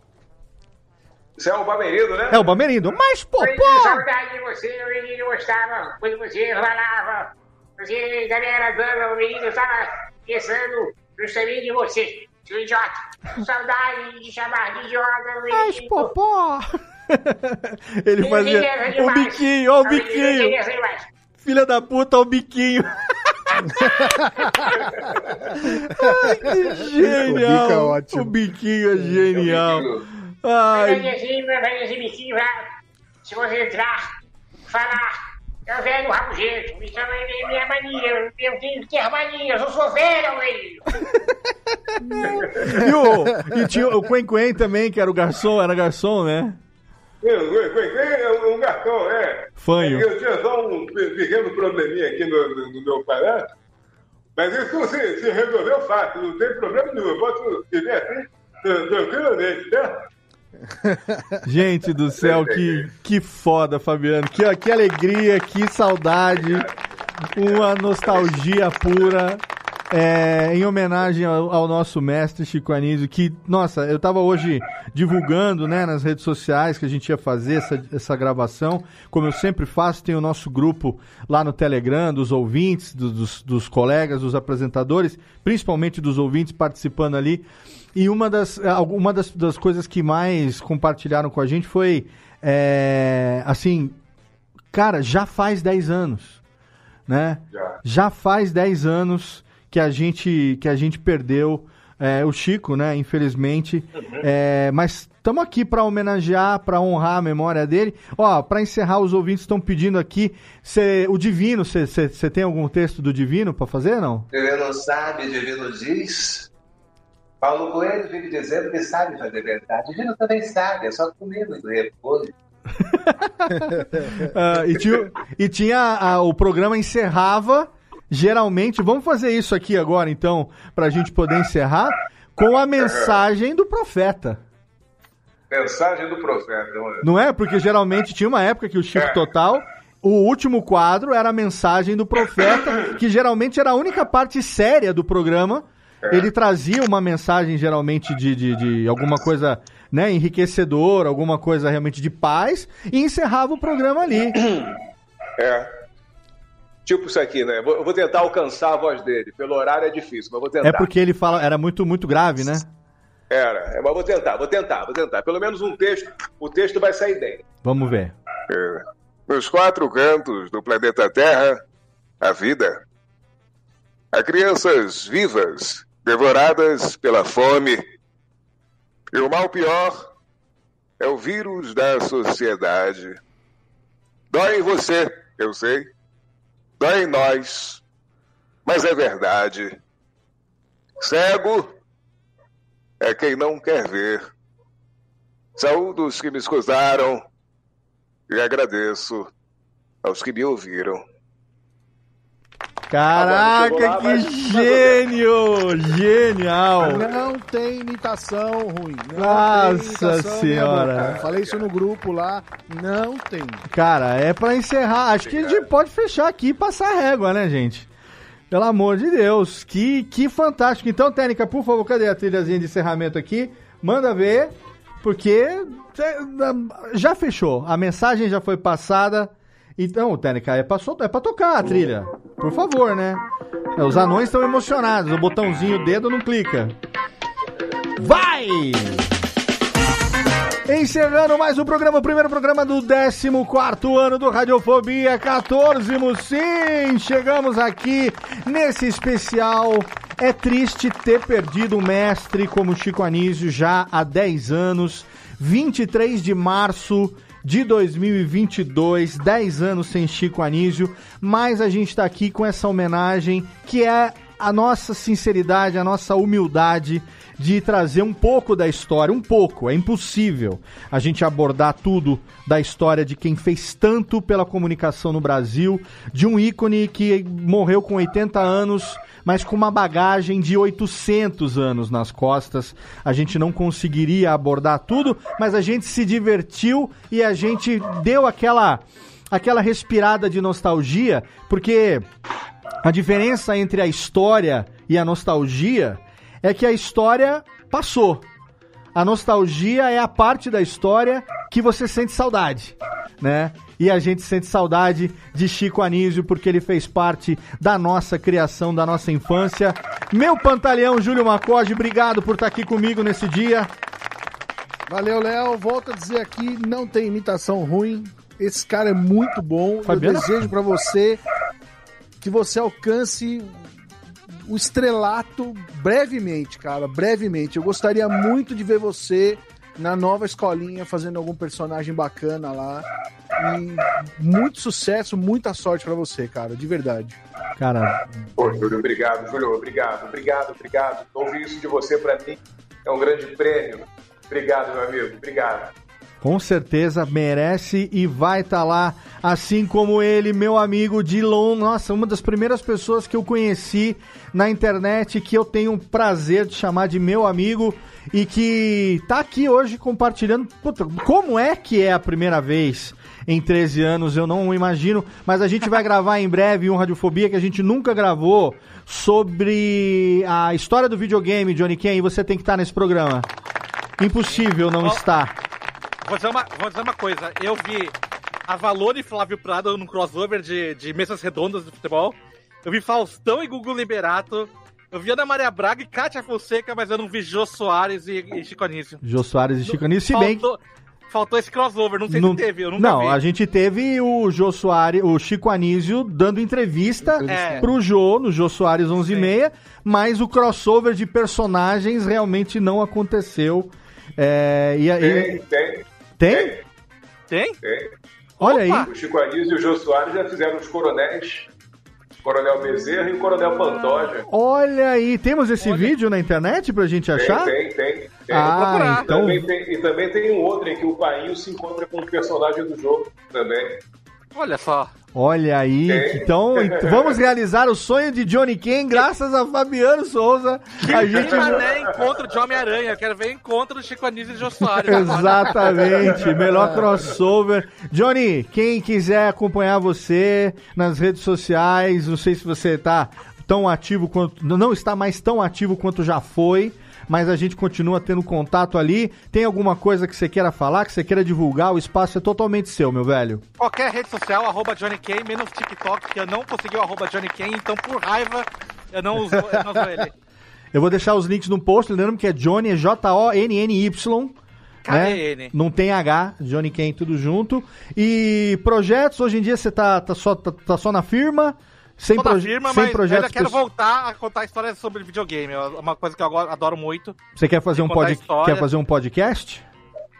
Isso é o Bamerindo, né? É o Bamerindo. Mas Popó. saudade de você, o menino gostava. Quando você falava, você também era dama, o menino estava pensando justamente em você, idiota. Saudade de chamar de idiota. Mas Popó. Ele fazia o biquinho, ó o biquinho. Filha da puta, ó o biquinho. Ai, que genial. O bico é ótimo. O biquinho é genial. Vai Ai, assim, vai esse biquinho, vai. Se você entrar, falar, é velho rabugento. Isso é minha mania. Eu tenho que ter manias, eu sou velho, velho. e, o, e tinha o Quen Quen também, que era o garçom, era garçom, né? É um garçom, é. Fanho. Eu tinha só um pe- pequeno probleminha aqui no, no- no meu aparato, mas isso se, se resolveu fácil, não tem problema nenhum. Eu posso viver assim, tran- tranquilamente, certo? Gente do céu, que, que foda, Fabiano. Que, que alegria, que saudade. Uma nostalgia pura. é, em homenagem ao, ao nosso mestre Chico Anísio, que, nossa, eu tava hoje divulgando, né, nas redes sociais que a gente ia fazer essa, essa gravação. Como eu sempre faço, tem o nosso grupo lá no Telegram, dos ouvintes, do- dos, dos colegas, dos apresentadores, principalmente dos ouvintes participando ali. E uma das, uma das, das coisas que mais compartilharam com a gente foi, é, assim, cara, já faz 10 anos, né? Já. faz 10 anos que a gente, que a gente perdeu é, o Chico, né? Infelizmente. É, mas estamos aqui para homenagear, para honrar a memória dele. Ó, para encerrar, os ouvintes estão pedindo aqui, cê, o Divino, você tem algum texto do Divino para fazer, não? Divino sabe, Divino diz. Paulo Coelho vive dizendo que sabe fazer verdade. Divino também sabe, é só comer muito repolho. Ah, e tinha, e tinha a- o programa encerrava geralmente. Vamos fazer isso aqui agora, então, para a gente poder encerrar com a mensagem do profeta. Mensagem do profeta. olha. Não é? Porque geralmente tinha uma época que o Chico Total o último quadro era a mensagem do profeta, que geralmente era a única parte séria do programa. Ele trazia uma mensagem, geralmente, de, de, de alguma coisa né, enriquecedora, alguma coisa realmente de paz, e encerrava o programa ali. É. Tipo isso aqui, né? Vou- Eu vou tentar alcançar a voz dele. Pelo horário é difícil, mas vou tentar. É porque ele fala, era muito, muito grave, né? Era, é, mas vou tentar, vou tentar, vou tentar. Pelo menos um texto, o texto vai sair bem. Vamos ver. É. Nos quatro cantos do planeta Terra, a vida. Há crianças vivas, devoradas pela fome. E o mal pior é o vírus da sociedade. Dói em você, eu sei. Dói em nós. Mas é verdade. Cego é quem não quer ver. Saúdo que me escusaram e agradeço aos que me ouviram. Caraca, que lá, mas- gênio! Genial! Não tem imitação ruim. Não Nossa tem imitação Senhora. Falei isso no grupo lá. Não tem. Cara, é pra encerrar. Acho que a gente pode fechar aqui e passar a régua, né, gente? Pelo amor de Deus, que, que fantástico. Então, Técnica, por favor, cadê a trilhazinha de encerramento aqui? Manda ver, porque é, já fechou. A mensagem já foi passada. Então, Técnica, é pra, é pra tocar a trilha. Por favor, né? Os anões estão emocionados. O botãozinho, o dedo não clica. Vai! Encerrando mais um programa, o primeiro programa do 14 ano do Radiofobia 14. Sim, chegamos aqui nesse especial. É triste ter perdido um mestre como Chico Anísio já há 10 anos. 23 de março de 2022, 10 anos sem Chico Anísio, mas a gente está aqui com essa homenagem que é a nossa sinceridade, a nossa humildade de trazer um pouco da história, um pouco, é impossível a gente abordar tudo da história de quem fez tanto pela comunicação no Brasil, de um ícone que morreu com 80 anos, mas com uma bagagem de 800 anos nas costas. A gente não conseguiria abordar tudo, mas a gente se divertiu e a gente deu aquela aquela respirada de nostalgia, porque a diferença entre a história e a nostalgia é que a história passou. A nostalgia é a parte da história que você sente saudade, né? E a gente sente saudade de Chico Anísio porque ele fez parte da nossa criação, da nossa infância. Meu pantaleão Júlio Macode, obrigado por estar aqui comigo nesse dia. Valeu, Léo. Volto a dizer aqui, não tem imitação ruim. Esse cara é muito bom. Fabiana? Eu desejo pra você que você alcance o estrelato brevemente, cara, brevemente. Eu gostaria muito de ver você na nova escolinha fazendo algum personagem bacana lá. E muito sucesso, muita sorte pra você, cara, de verdade. Cara, Pô, Júlio, obrigado, Júlio, obrigado, obrigado, obrigado. Ouvir isso de você pra mim é um grande prêmio. Obrigado, meu amigo, obrigado. Com certeza merece e vai estar lá, assim como ele, meu amigo Dilon. Nossa, uma das primeiras pessoas que eu conheci na internet, que eu tenho o prazer de chamar de meu amigo e que tá aqui hoje compartilhando. Puta, como é que é a primeira vez em 13 anos? Eu não imagino, mas a gente vai gravar em breve um Radiofobia que a gente nunca gravou sobre a história do videogame, Johnny Ken, e você tem que estar nesse programa. Impossível não estar. Vou dizer, uma, vou dizer uma coisa. Eu vi a Valor e Flávio Prado num crossover de, de mesas redondas do futebol. Eu vi Faustão e Gugu Liberato. Eu vi Ana Maria Braga e Kátia Fonseca, mas eu não vi Jô Soares e, e Chico Anísio. Jô Soares e Chico Anísio, se bem Faltou, faltou esse crossover, não sei Não- se teve, eu nunca não, vi. a gente teve o Jô Soares, o Chico Anísio dando entrevista É. pro Jô, no Jô Soares 11 e meia, mas o crossover de personagens realmente não aconteceu. É, e, e- Tem, tem, tem? Tem? Olha aí. O Chico Anísio e o Jô Soares já fizeram os coronéis. Coronel Bezerra e o Coronel Pantoja. Olha aí, temos esse vídeo na internet pra gente achar? Tem, tem, tem. tem. Ah, E então- também tem- e também tem um outro em que o Painho se encontra com o personagem do jogo também. Olha só. Olha aí, então, então vamos realizar o sonho de Johnny Ken graças a Fabiano Souza. A gente Mané encontro de Homem-Aranha. Eu quero ver encontro do Chico Anísio e Jô Soares. Exatamente, melhor crossover. Johnny, quem quiser acompanhar você nas redes sociais, não sei se você tá tão ativo quanto. Não está mais tão ativo quanto já foi. Mas a gente continua tendo contato ali. Tem alguma coisa que você queira falar, que você queira divulgar? O espaço é totalmente seu, meu velho. Qualquer rede social, arroba Johnny Kane, menos TikTok, que eu não consegui o arroba Johnny Kane, então por raiva eu não uso, eu não uso ele. Eu vou deixar os links no post, lembrando que é Johnny, é J-O-N-N-Y. Né? K-E-N. Não tem H, Johnny Ken, tudo junto. E projetos, hoje em dia você tá, tá, só, tá, tá só na firma? Sem, proje firma, sem mas projetos eu quero voltar a contar histórias sobre videogame. É uma coisa que eu adoro muito. Você quer fazer, um pod... quer fazer um podcast?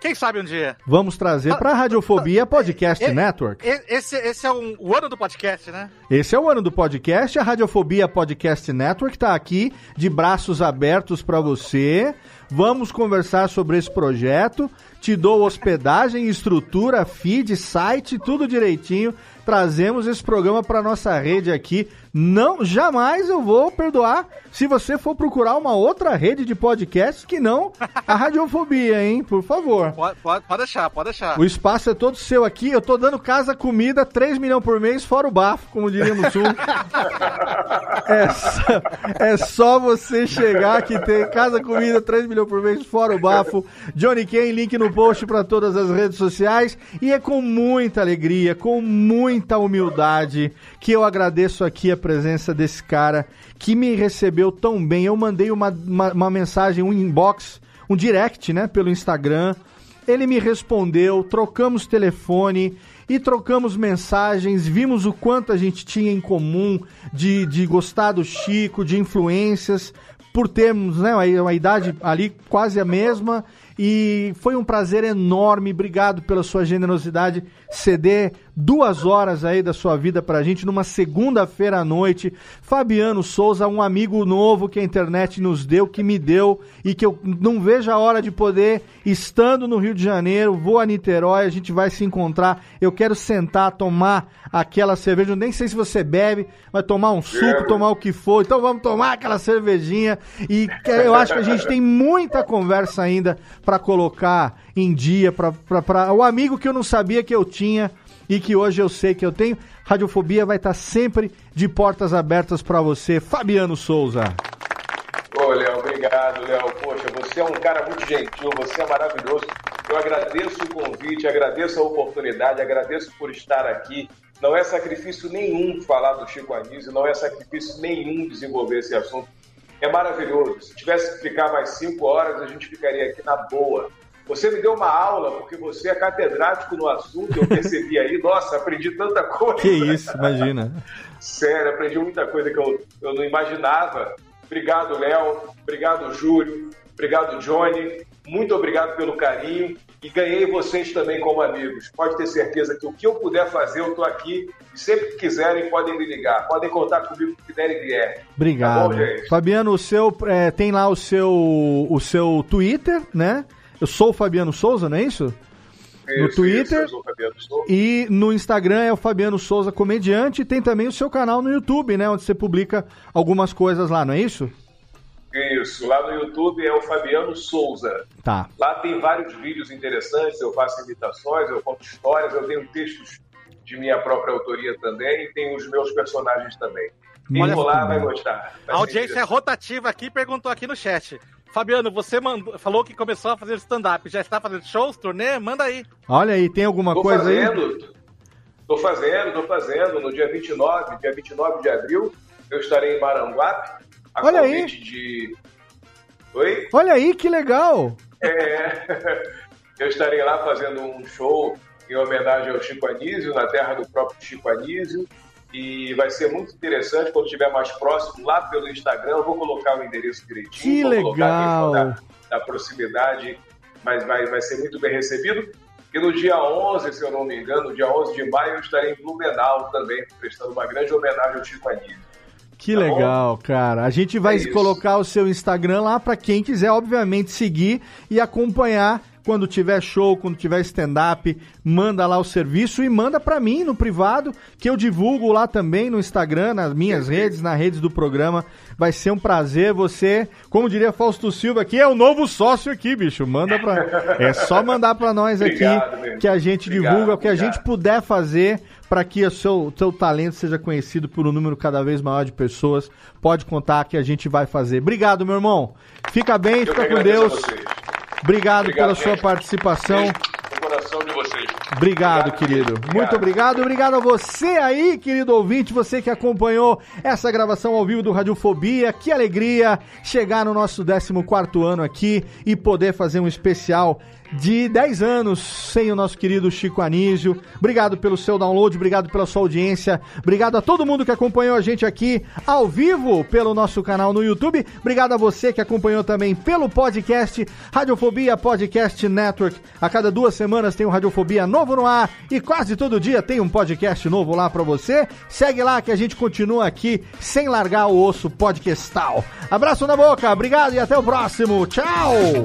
Quem sabe um dia? Vamos trazer para a Radiofobia Podcast E- Network. Esse, esse é um- o ano do podcast, né? Esse é o ano do podcast, a Radiofobia Podcast Network está aqui de braços abertos para você. Vamos conversar sobre esse projeto. Te dou hospedagem, estrutura, feed, site, tudo direitinho. Trazemos esse programa para nossa rede aqui. Não, jamais eu vou perdoar se você for procurar uma outra rede de podcasts que não a Radiofobia, hein? Por favor. Pode, pode, pode deixar, pode deixar. O espaço é todo seu aqui. Eu tô dando casa, comida, 3 milhões por mês, fora o bafo, como diria no sul. é, só, é só você chegar que tem casa, comida, 3 milhões por mês, fora o bafo. Johnny Kane, link no post para todas as redes sociais. E é com muita alegria, com muita humildade, que eu agradeço aqui a presença desse cara que me recebeu tão bem. Eu mandei uma, uma, uma mensagem, um inbox, um direct, né, pelo Instagram. Ele me respondeu, trocamos telefone e trocamos mensagens, vimos o quanto a gente tinha em comum de, de gostar do Chico, de influências, por termos né, uma idade ali quase a mesma. E foi um prazer enorme, obrigado pela sua generosidade, ceder duas horas aí da sua vida pra gente numa segunda-feira à noite. Fabiano Souza, um amigo novo que a internet nos deu, que me deu e que eu não vejo a hora de poder, estando no Rio de Janeiro, vou a Niterói, a gente vai se encontrar. Eu quero sentar, tomar aquela cerveja. Eu nem sei se você bebe, vai tomar um suco, tomar o que for. Então vamos tomar aquela cervejinha. E eu acho que a gente tem muita conversa ainda para colocar em dia, para o amigo que eu não sabia que eu tinha e que hoje eu sei que eu tenho. Radiofobia vai estar sempre de portas abertas para você, Fabiano Souza. Ô, Léo, obrigado, Léo. Poxa, você é um cara muito gentil, você é maravilhoso. Eu agradeço o convite, agradeço a oportunidade, agradeço por estar aqui. Não é sacrifício nenhum falar do Chico Anísio, não é sacrifício nenhum desenvolver esse assunto. É maravilhoso. Se tivesse que ficar mais cinco horas, a gente ficaria aqui na boa. Você me deu uma aula, porque você é catedrático no assunto, eu percebi aí. Nossa, aprendi tanta coisa. Que isso, imagina. Sério, aprendi muita coisa que eu, eu não imaginava. Obrigado, Léo. Obrigado, Júlio. Obrigado, Johnny. Muito obrigado pelo carinho. E ganhei vocês também como amigos. Pode ter certeza que o que eu puder fazer, eu estou aqui. E sempre que quiserem, podem me ligar. Podem contar comigo que derem e vier. Obrigado. Tá bom? Fabiano, o seu é, tem lá o seu o seu Twitter, né? Eu sou o Fabiano Souza, não é isso? no Isso, Twitter isso, eu sou o Fabiano Souza. e no Instagram é o Fabiano Souza Comediante e tem também o seu canal no YouTube, né? Onde você publica algumas coisas lá, não é isso? Isso, lá no YouTube é o Fabiano Souza. Tá. Lá tem vários vídeos interessantes, eu faço imitações, eu conto histórias, eu tenho textos de minha própria autoria também e tenho os meus personagens também. Quem Olha lá vai gostar. Vai A audiência é rotativa aqui perguntou aqui no chat. Fabiano, você mandou, falou que começou a fazer stand-up. Já está fazendo shows, turnê? Manda aí. Olha aí, tem alguma Tô coisa aí? fazendo, tô fazendo, tô fazendo. No dia 29, dia 29 de abril, eu estarei em Maranguape. A Olha aí. de... Oi? Olha aí, que legal! É, eu estarei lá fazendo um show em homenagem ao Chico Anísio, na terra do próprio Chico Anísio. E vai ser muito interessante quando estiver mais próximo, lá pelo Instagram. Eu vou colocar o endereço direitinho. Que legal! Da, da proximidade, mas vai, vai ser muito bem recebido. E no dia 11, se eu não me engano, no dia 11 de maio, eu estarei em Blumenau também, prestando uma grande homenagem ao Chico Anísio. Que Tá bom? legal, cara. A gente vai É colocar o seu Instagram lá pra quem quiser, obviamente, seguir e acompanhar quando tiver show, quando tiver stand-up, manda lá o serviço e manda pra mim no privado, que eu divulgo lá também no Instagram, nas minhas redes, nas redes do programa. Vai ser um prazer você, como diria Fausto Silva aqui, é o novo sócio aqui, bicho. Manda pra. É só mandar pra nós aqui Obrigado, que a gente Obrigado, divulga, o que a gente puder fazer para que o seu, seu talento seja conhecido por um número cada vez maior de pessoas. Pode contar que a gente vai fazer. Obrigado, meu irmão. Fica bem, Eu fica com Deus. Obrigado, Obrigado, pela sua gente. participação. Beijo no coração de vocês. Obrigado, querido. Muito obrigado. Obrigado a você aí, querido ouvinte, você que acompanhou essa gravação ao vivo do Radiofobia. Que alegria chegar no nosso 14 ano aqui e poder fazer um especial de 10 anos sem o nosso querido Chico Anísio. Obrigado pelo seu download, obrigado pela sua audiência, obrigado a todo mundo que acompanhou a gente aqui ao vivo pelo nosso canal no YouTube. Obrigado a você que acompanhou também pelo podcast Radiofobia Podcast Network. A cada duas semanas tem um Radiofobia novo no ar e quase todo dia tem um podcast novo lá pra você. Segue lá que a gente continua aqui sem largar o osso podcastal. Abraço na boca, obrigado e até o próximo. Tchau!